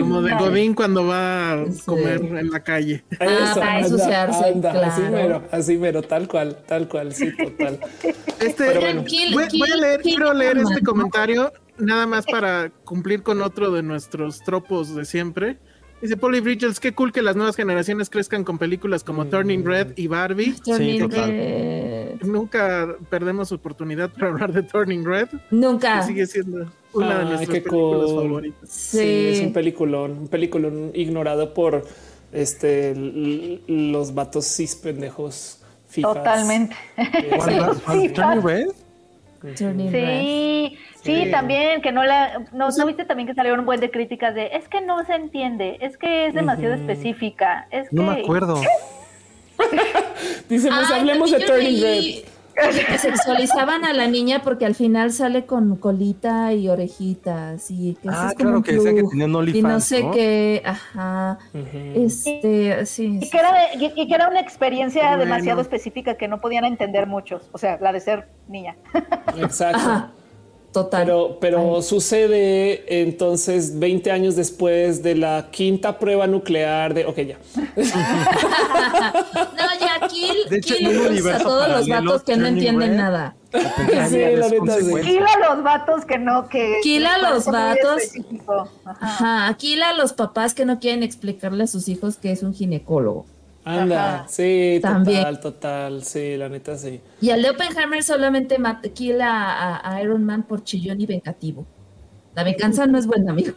S3: Como de Godín cuando va a
S2: Sí.
S3: comer en la calle.
S6: Eso,
S2: para ensuciarse,
S6: Así
S2: claro.
S6: mero, así mero, tal cual, tal cual, sí, total.
S3: Este,
S6: Pero bueno.
S2: Kill-
S3: voy, voy a leer,
S2: Kill-
S3: quiero leer este comentario nada más para cumplir con otro de nuestros tropos de siempre. Dice Polly Bridges, qué cool que las nuevas generaciones crezcan con películas como Turning Red y Barbie.
S2: Turning
S1: total.
S3: Nunca perdemos oportunidad para hablar de Turning Red.
S2: Nunca.
S3: que sigue siendo una de nuestras películas
S6: cool.
S3: favoritas.
S6: Sí.
S2: Sí.
S6: es un peliculón, un peliculón ignorado por este los vatos cis pendejos. fifas.
S4: Totalmente. Sí.
S1: Turning Red.
S4: Sí, sí,
S6: Sí.
S4: también, que no la, no, ¿no viste también que salieron un buen de críticas de, es que no se entiende, es que es demasiado específica, es que...
S1: No me acuerdo.
S6: Dice, pues
S2: Ay,
S6: hablemos de Turning Red.
S2: leí Que sexualizaban a la niña porque al final sale con colita y orejitas y que
S1: Ah,
S2: es como
S1: claro,
S2: un
S1: que decía que
S2: plug,
S1: tenían
S2: y no sé
S1: ¿no?
S2: qué, ajá, este, sí,
S4: Y
S2: sí.
S4: que, era de- y- y que era una experiencia
S3: Bueno.
S4: demasiado específica que no podían entender muchos, o sea, la de ser niña.
S6: Exacto.
S2: Ajá, total.
S6: Pero, pero sucede entonces 20 años después de la quinta prueba nuclear de. Ok, ya.
S2: no, ya Kill,
S1: De hecho,
S2: Kill
S1: un
S2: a todos los vatos que no entienden nada.
S6: Sí, la neta, sí.
S4: Kill a los vatos que no, que...
S2: Kill a los vatos.
S4: Ajá.
S2: Ajá, Kill a los papás que no quieren explicarle a sus hijos que es un ginecólogo.
S6: Anda.
S4: Ajá.
S6: Sí, total,
S2: También.
S6: total. Sí, la neta, sí.
S2: Y al de Oppenheimer solamente mata, kill a, Iron Man por chillón y vengativo. La venganza no es buena, amigo.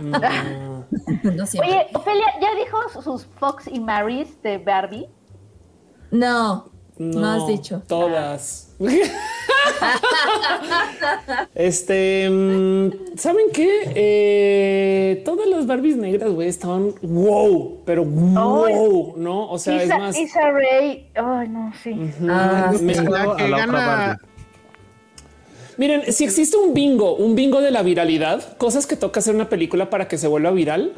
S6: No.
S2: no siempre.
S4: Oye, Ofelia, ¿ya dijo sus Fox y Marys de Barbie?
S2: no,
S6: No,
S2: no has dicho.
S6: Todas. este, mm, ¿saben qué? Eh, todas las Barbies negras, güey, estaban wow, pero wow, ¿no? O sea, es
S4: Isa,
S6: más.
S4: Issa Rae, ay no, sí.
S2: Ah,
S6: me-
S2: sí.
S3: La que
S1: a la otra
S3: gana...
S1: Barbie.
S6: Miren, si existe un bingo, un bingo de la viralidad, cosas que toca hacer una película para que se vuelva viral,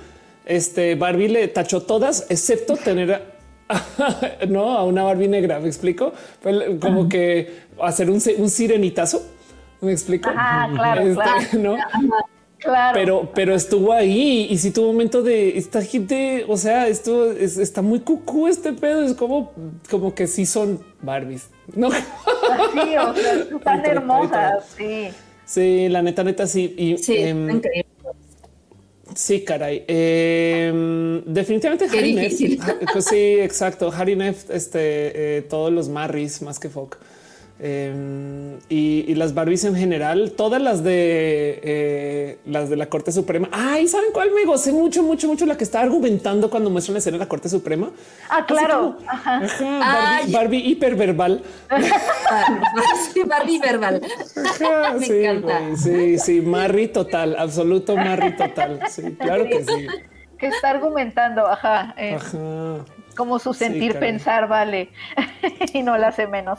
S6: este Barbie le tachó todas, excepto tener no a una Barbie negra. Me explico Fue como que hacer un, un sirenitazo. Me explico.
S4: Ajá, claro,
S6: Este,
S4: claro.
S6: ¿no?
S4: Claro.
S6: Pero, pero estuvo ahí y si tuvo un momento de esta gente. O sea, esto es- está muy cucú. Este pedo es como, como que sí son Barbies, no?
S4: Sí, o sea, están hermosas, sí.
S6: Sí, la neta, neta, sí. Y,
S2: Sí,
S6: em,
S2: increíble.
S6: Sí, caray. Em, definitivamente
S2: Qué
S6: Harry Neff.
S2: difícil.
S6: Ja- Sí, exacto. Harry Neff, este, eh, todos los Marris más que Fock. Em, y, y las Barbies en general, todas las de eh, las de la Corte Suprema. Ay, ¿saben cuál me gocé mucho, mucho, mucho? La que está argumentando cuando muestran la escena de la Corte Suprema.
S4: Ah, claro.
S6: Como,
S4: Ajá.
S6: ajá. Barbie, Barbie hiperverbal.
S2: Sí, Barbie verbal.
S6: Ajá,
S2: Me
S6: sí,
S2: encanta.
S6: güey, sí, sí, Marry total, absoluto Marry total. Sí, claro que sí.
S4: Que está argumentando, ajá, eh,
S6: Ajá.
S4: como su sentir pensar vale y no la hace menos.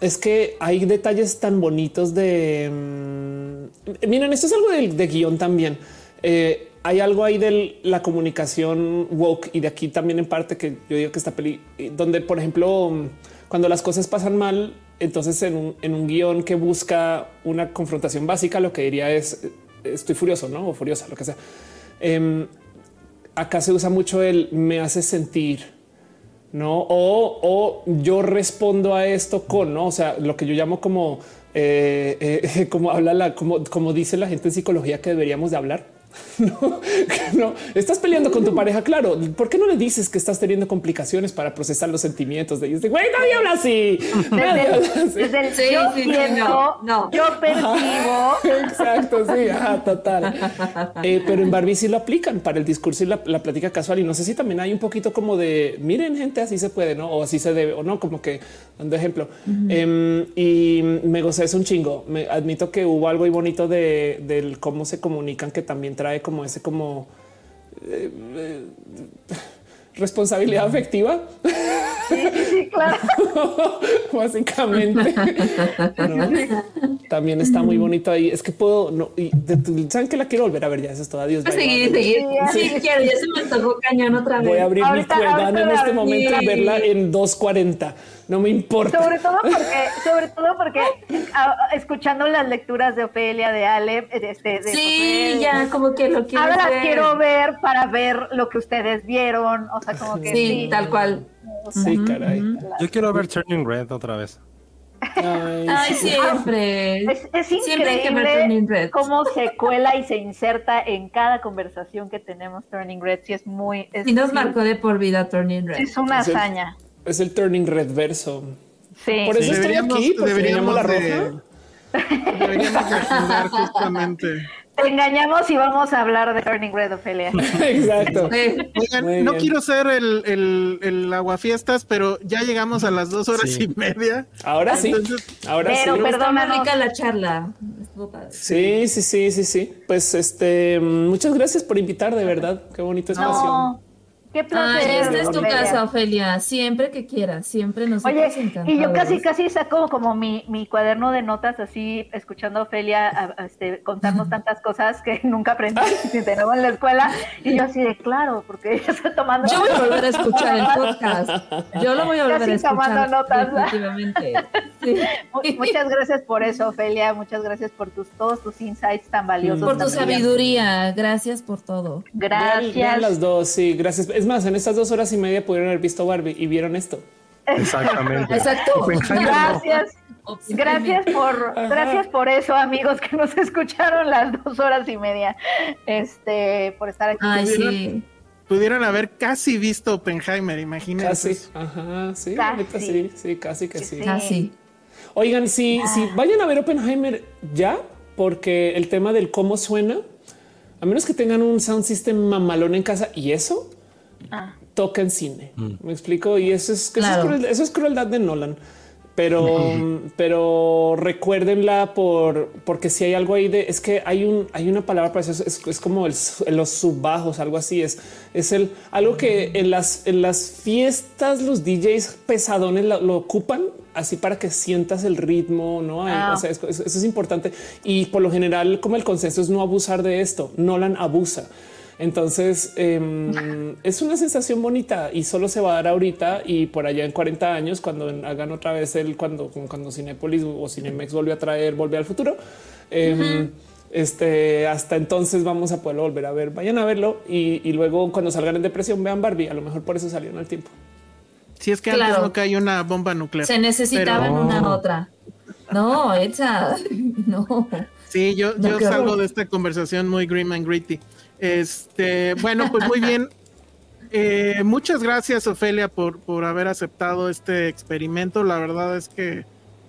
S6: Es que hay detalles tan bonitos de. mm, miren, esto es algo de, de guion también. Eh, hay algo ahí de la comunicación woke y de aquí también en parte que yo digo que esta peli, donde por ejemplo, mm, cuando las cosas pasan mal, entonces en un, en un guion que busca una confrontación básica, lo que diría es eh, estoy furioso, no o furiosa, lo que sea. Em, acá se usa mucho el me hace sentir no o, o yo respondo a esto con no o sea lo que yo llamo como eh, eh, como habla la como, como dice la gente en psicología que deberíamos de hablar No, no, estás peleando con tu pareja, claro. ¿Por qué no le dices que estás teniendo complicaciones para procesar los sentimientos de ellos? Güey, nadie habla así. Nadie habla así.
S4: Desde el
S2: Sí,
S4: yo
S2: sí,
S4: siento,
S2: no, no.
S4: yo percibo.
S6: Exacto, sí, ajá, total. Eh, pero en Barbie sí lo aplican para el discurso y la, la plática casual. Y no sé si también hay un poquito como de miren, gente, así se puede, no? O así se debe, o no, como que dando ejemplo. Em, y me gocé eso un chingo. Me admito que hubo algo muy bonito de del cómo se comunican, que también trae como ese, como eh, eh, responsabilidad afectiva.
S4: Sí, claro.
S6: Básicamente. ¿no? También está muy bonito ahí. Es que puedo, no, y de- saben que la quiero volver a ver. Ya es todo. Adiós. bye,
S2: Seguir, seguir. Sí, quiero, ya se me antojó cañón otra vez.
S6: Voy a abrir
S4: Ahorita-
S6: mi
S4: ahorita
S6: en este momento y verla en 2.40. No me importa.
S4: Sobre todo porque, sobre todo porque a- escuchando las lecturas de Ofelia, de Ale, de este, de
S2: Sí, ya como que lo quiero
S4: Ahora las
S2: ver.
S4: quiero ver para ver lo que ustedes vieron. O sea, como que
S2: Sí,
S4: sí.
S2: tal cual.
S6: Sí, caray.
S1: Yo quiero ver Turning Red otra vez.
S6: Ay,
S2: Ay,
S6: sí.
S2: siempre.
S4: Es, es
S2: Siempre hay que ver
S4: increíble cómo se cuela y se inserta en cada conversación que tenemos Turning Red. Sí, es muy. Es,
S2: Y nos
S4: sí,
S2: marcó de por vida Turning Red.
S4: Es una hazaña.
S6: Es el turning red verso.
S4: Sí.
S6: Por eso estoy aquí, porque llamo la
S3: de-
S6: roja.
S3: deberíamos de justamente.
S4: Te engañamos y vamos a hablar de Turning Red, Ofelia.
S6: Exacto.
S2: Sí.
S3: Oigan, no
S6: bien.
S3: quiero ser el, el, el aguafiestas, pero ya llegamos a las dos horas
S1: Sí.
S3: y media.
S6: Ahora sí. Ahora
S4: Pero,
S6: sí.
S4: Perdónanos.
S2: rica la charla.
S6: Sí, sí, sí, sí, sí. Pues este, muchas gracias por invitar, de verdad. Qué bonito espacio.
S4: No, qué placer.
S2: Ay, esta es tu
S4: Ofelia.
S2: casa, Ofelia. Siempre que quieras, siempre nosotros
S4: Oye, y yo casi, casi saco como mi, mi cuaderno de notas así, escuchando a Ofelia a- a, este, contarnos tantas cosas que nunca aprendí de nuevo en la escuela. Y yo así de claro, porque ella está tomando.
S2: Yo voy a volver a escuchar el podcast. Yo lo voy a volver a
S4: Casi tomando
S2: escuchar.
S4: notas.
S2: Sí.
S4: Mu- Muchas gracias por eso, Ofelia. Muchas gracias por tus, todos tus insights tan valiosos.
S2: Por tu sabiduría. Gracias por todo.
S6: Vean- vean
S4: Gracias.
S6: las dos, sí, gracias. Es más, en estas dos horas y media pudieron haber visto Barbie y vieron esto.
S1: Exactamente.
S2: Exacto.
S4: Gracias. Gracias por, gracias por eso, amigos, que nos escucharon las dos horas y media, este, por estar aquí.
S2: Ay,
S3: ¿Pudieron?
S2: sí.
S3: haber casi visto Oppenheimer, imagínense.
S6: Casi. Ajá, sí,
S4: Casi.
S6: neta, sí, sí, casi que sí.
S4: Sí.
S2: Casi.
S6: Oigan, si, si vayan a ver Oppenheimer ya, porque el tema del cómo suena, a menos que tengan un sound system mamalón en casa y eso
S4: Ah.
S6: toca en cine. Me explico. Y eso es, eso, es cruel- eso es crueldad de Nolan. Pero, pero recuérdenla por porque si hay algo ahí de es que hay un hay una palabra para eso es, es- es como el los subbajos, algo así es es el algo que en las en las fiestas los DJs pesadones lo, lo ocupan así para que sientas el ritmo, no hay,
S4: Ah.
S6: o sea, es- eso es importante y por lo general como el consenso es no abusar de esto. Nolan abusa. Entonces em, es una sensación bonita y solo se va a dar ahorita y por allá en 40 años cuando hagan otra vez el cuando como cuando Cinepolis o Cinemex volvió a traer Volver al futuro. em, Este hasta entonces vamos a poderlo volver a ver. Vayan a verlo y, y luego cuando salgan en depresión vean Barbie. A lo mejor por eso salieron al tiempo.
S3: Si es que antes
S2: Claro.
S3: no cae una bomba nuclear.
S2: Se necesitaban
S1: Pero-
S2: una otra. No, esa. No.
S3: Sí, yo,
S2: No,
S3: yo salgo de esta conversación muy grim and gritty. Este, bueno, pues muy bien. Eh, muchas gracias, Ofelia, por, por haber aceptado este experimento. La verdad es que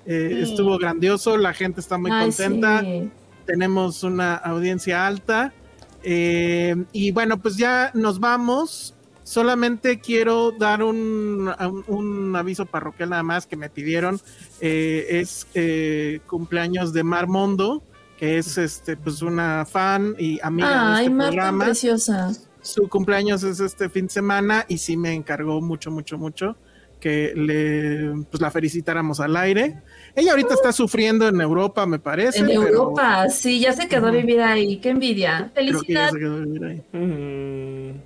S3: eh,
S4: Sí.
S3: estuvo grandioso, la gente está muy
S2: Ay,
S3: contenta,
S2: sí.
S3: tenemos una audiencia alta. Eh, y bueno, pues ya nos vamos. Solamente quiero dar un, un- aviso parroquial nada más que me pidieron. Eh, es eh, cumpleaños de Mar Mondo, que es este pues una fan y amiga de
S2: Ay,
S3: este
S2: Marta
S3: programa.
S2: preciosa.
S3: Su cumpleaños es este fin de semana y sí me encargó mucho, mucho, mucho que le pues la felicitáramos al aire. Ella ahorita está sufriendo en Europa, me parece.
S2: En
S3: pero
S2: Europa, sí, ya se quedó a vivir ahí. Qué envidia.
S3: que
S2: Felicidades.
S3: se quedó a vivir ahí.
S6: Mm.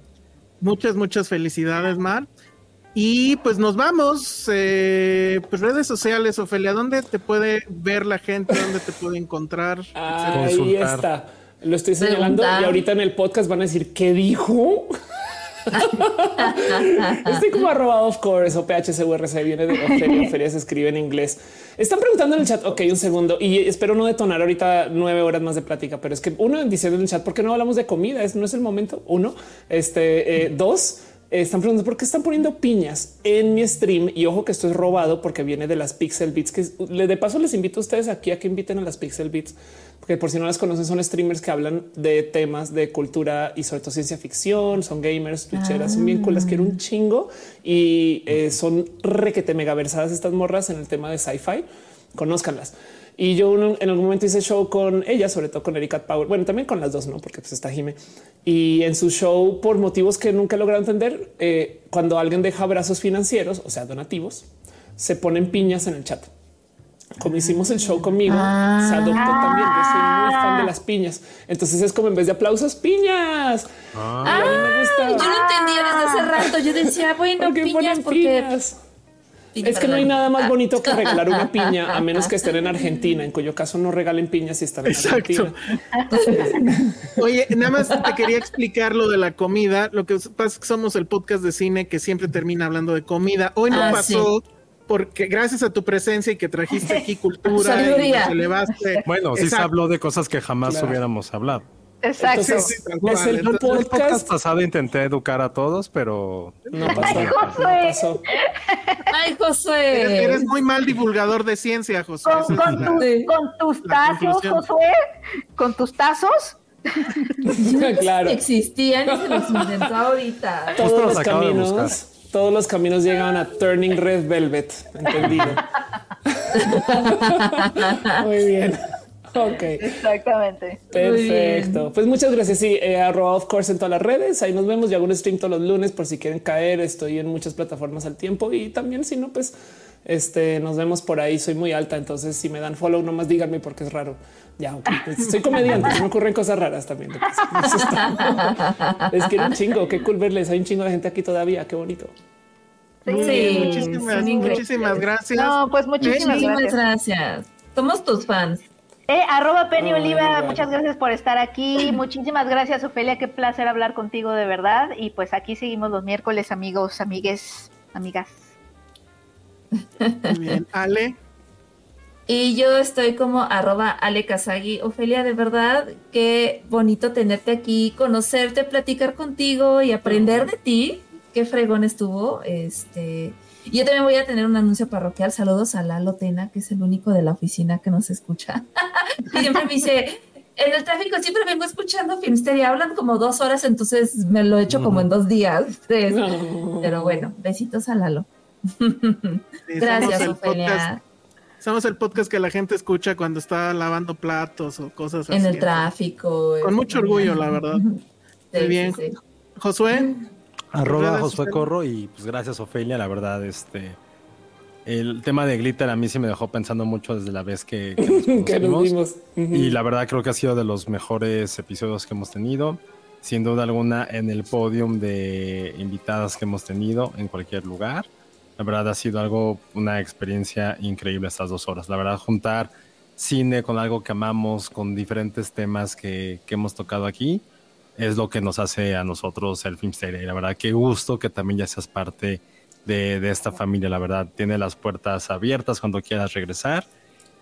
S3: Muchas, muchas felicidades, Mar. Y pues nos vamos. eh, pues redes sociales, Ofelia, ¿dónde te puede ver la gente? ¿Dónde te puede encontrar?
S6: Ahí
S1: Consultar.
S6: está. Lo estoy señalando
S2: Preguntar.
S6: y ahorita en el podcast van a decir qué dijo. Estoy como arroba of course o PHCURC viene de Ofelia. Ofelia se escribe en inglés. Están preguntando en el chat. Ok, un segundo y espero no detonar ahorita nueve horas más de plática, pero es que uno diciendo en el chat, ¿por qué no hablamos de comida? Es no es el momento. Uno, este, eh, dos, están preguntando por qué están poniendo piñas en mi stream y ojo que esto es robado porque viene de las Pixel Beats que de paso les invito a ustedes aquí a que inviten a las Pixel Beats porque por si no las conocen son streamers que hablan de temas de cultura y sobre todo ciencia ficción, son gamers, twitcheras, son bien coolas, quiero un chingo y eh, son requete mega versadas estas morras en el tema de sci-fi, conózcanlas. Y yo en algún momento hice show con ella, sobre todo con Erika Power. Bueno, también con las dos, no, porque pues está Jime. Y en su show, por motivos que nunca he logrado entender, eh, cuando alguien deja brazos financieros, o sea, donativos, se ponen piñas en el chat. Como hicimos el show conmigo, se adoptó también. Yo soy muy fan de las piñas. Entonces es como en vez de aplausos, piñas.
S2: Ah, yo no entendía desde hace rato. Yo decía, bueno, piñas porque piñas?
S6: Es que no hay nada más bonito que regalar una piña, a menos que estén en Argentina, en cuyo caso no regalen piñas si están en Argentina.
S3: Oye, nada más te quería explicar lo de la comida. Lo que pasa es que somos el podcast de cine que siempre termina hablando de comida. Hoy no ah, pasó. Porque gracias a tu presencia y que trajiste aquí cultura y nos elevaste.
S1: Bueno, sí se habló de cosas que jamás hubiéramos hablado.
S4: Exacto.
S6: Entonces,
S1: el, podcast? pasado intenté educar a todos, pero
S6: no pasó. Ay, Josué.
S2: Ay, Josué.
S3: Eres, muy mal divulgador de ciencia, Josué.
S4: Con, tus tazos, Josué. Con tus tazos.
S2: claro. Existían y se los inventó ahorita.
S6: Todos los caminos, todos los caminos llegan a Turning Red Velvet. Entendido. muy bien. Ok.
S4: Exactamente.
S6: Perfecto. Pues muchas gracias. Sí, eh, arroba of course en todas las redes. Ahí nos vemos. Yo hago un stream todos los lunes por si quieren caer. Estoy en muchas plataformas al tiempo y también si no, pues este nos vemos por ahí. Soy muy alta, entonces si me dan follow, nomás díganme porque es raro. Ya, pues, soy comediante, me ocurren cosas raras también. Es que un chingo, qué cool verles. Hay un chingo de gente aquí todavía. Qué bonito.
S3: Sí, muchísimas, muchísimas gracias.
S4: No, pues muchísimas,
S2: muchísimas gracias. Somos tus fans.
S4: Eh, arroba Penny Oliva, muchas gracias por estar aquí. Muchísimas gracias, Ofelia. Qué placer hablar contigo de verdad. Y pues aquí seguimos los miércoles, amigos, amigues, amigas.
S3: Muy bien. Ale.
S2: Y yo estoy como arroba Ale Kazagi. Ofelia, de verdad, qué bonito tenerte aquí, conocerte, platicar contigo y aprender de ti. Qué fregón estuvo. Este y yo también voy a tener un anuncio parroquial. Saludos a Lalo Tena, que es el único de la oficina que nos escucha. y siempre me dice, en el tráfico siempre vengo escuchando Filmsteria. Hablan como dos horas, entonces me lo he hecho como en dos días, tres. Pero bueno, besitos a Lalo. Gracias, Ofelia.
S3: somos el podcast que la gente escucha cuando está lavando platos o cosas así.
S2: En el tráfico.
S3: Con mucho orgullo, la verdad. Muy bien. Josué.
S1: Arroba Josué Corro y pues gracias Ofelia, la verdad, este el tema de Glitter a mí sí me dejó pensando mucho desde la vez que, nos, vimos. Y la verdad creo que ha sido de los mejores episodios que hemos tenido. Sin duda alguna en el podium de invitadas que hemos tenido en cualquier lugar. La verdad ha sido algo, una experiencia increíble estas dos horas. La verdad juntar cine con algo que amamos, con diferentes temas que, que hemos tocado aquí es lo que nos hace a nosotros el Filmsteria. Y la verdad, qué gusto que también ya seas parte de, esta familia. La verdad, tiene las puertas abiertas cuando quieras regresar.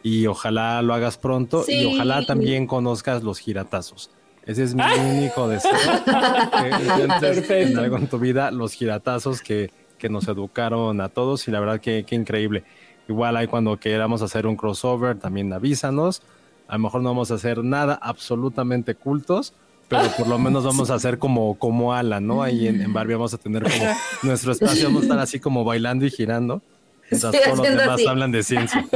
S1: Y ojalá lo hagas pronto. Y ojalá también conozcas los giratazos. Ese es mi único deseo. que en algo en tu vida, los giratazos que, que nos educaron a todos. Y la verdad, que, qué increíble. Igual hay cuando queramos hacer un crossover, también avísanos. A lo mejor no vamos a hacer nada absolutamente cultos, pero por lo menos vamos a hacer como, como ala, ¿no? Ahí en, Barbie vamos a tener como nuestro espacio, vamos a estar así como bailando y girando. Mientras todos los demás hablan de ciencia.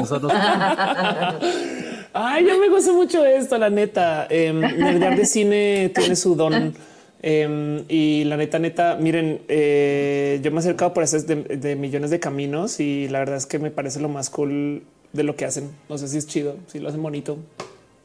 S6: Ay, yo me gusta mucho esto, la neta. Eh, de cine tiene su don. Em, y la neta, neta, miren, eh, yo me he acercado por eso de, de, millones de caminos y la verdad es que me parece lo más cool de lo que hacen. No sé si es chido, si lo hacen bonito.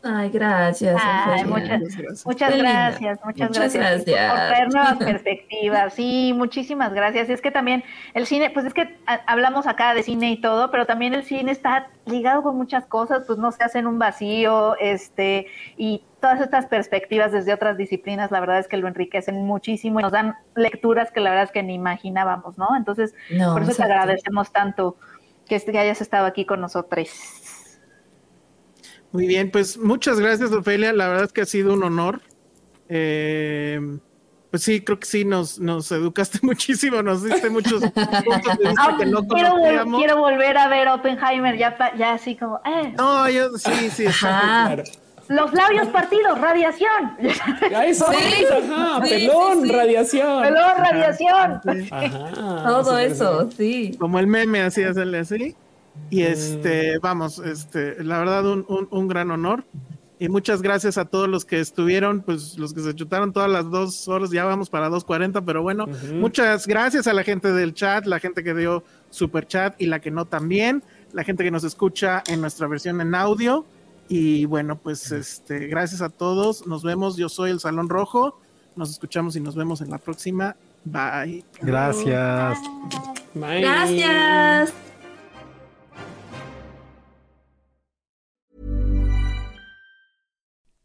S2: Ay, gracias.
S4: Ay, muchas,
S3: gracias.
S4: muchas gracias, muchas,
S2: Muchas
S4: gracias,
S2: gracias.
S4: por traer nuevas perspectivas. Sí, muchísimas gracias. Es que también el cine, pues es que a- hablamos acá de cine y todo, pero también el cine está ligado con muchas cosas, pues no se hacen un vacío, este, y todas estas perspectivas desde otras disciplinas, la verdad es que lo enriquecen muchísimo y nos dan lecturas que la verdad es que ni imaginábamos, ¿no? Entonces,
S2: No,
S4: por eso te agradecemos tanto que, que hayas estado aquí con nosotros.
S3: Muy bien, pues muchas gracias, Ofelia. La verdad es que ha sido un honor. Eh, pues sí, creo que sí, nos, nos educaste muchísimo, nos diste muchos puntos de vista
S4: Ah,
S3: que no
S4: quiero, vol- quiero volver a ver Oppenheimer, ya, pa- ya así como, eh,
S3: No, yo sí, sí,
S2: Ajá.
S6: Claro.
S4: los labios partidos, radiación,
S6: está,
S2: Sí,
S6: ajá,
S2: sí,
S6: pelón,
S2: sí, sí.
S6: radiación.
S4: pelón, radiación.
S6: Ajá,
S2: Todo eso, sí.
S3: como el meme, así hacerle así. Y este, vamos, este, la verdad, un, un, un gran honor. Y muchas gracias a todos los que estuvieron, pues los que se chutaron todas las dos horas, ya vamos para 2.40, pero bueno, muchas gracias a la gente del chat, la gente que dio super chat y la que no también, la gente que nos escucha en nuestra versión en audio. Y bueno, pues este, gracias a todos, nos vemos, yo soy el Salón Rojo, nos escuchamos y nos vemos en la próxima. Bye.
S1: Gracias.
S6: Bye.
S2: Gracias.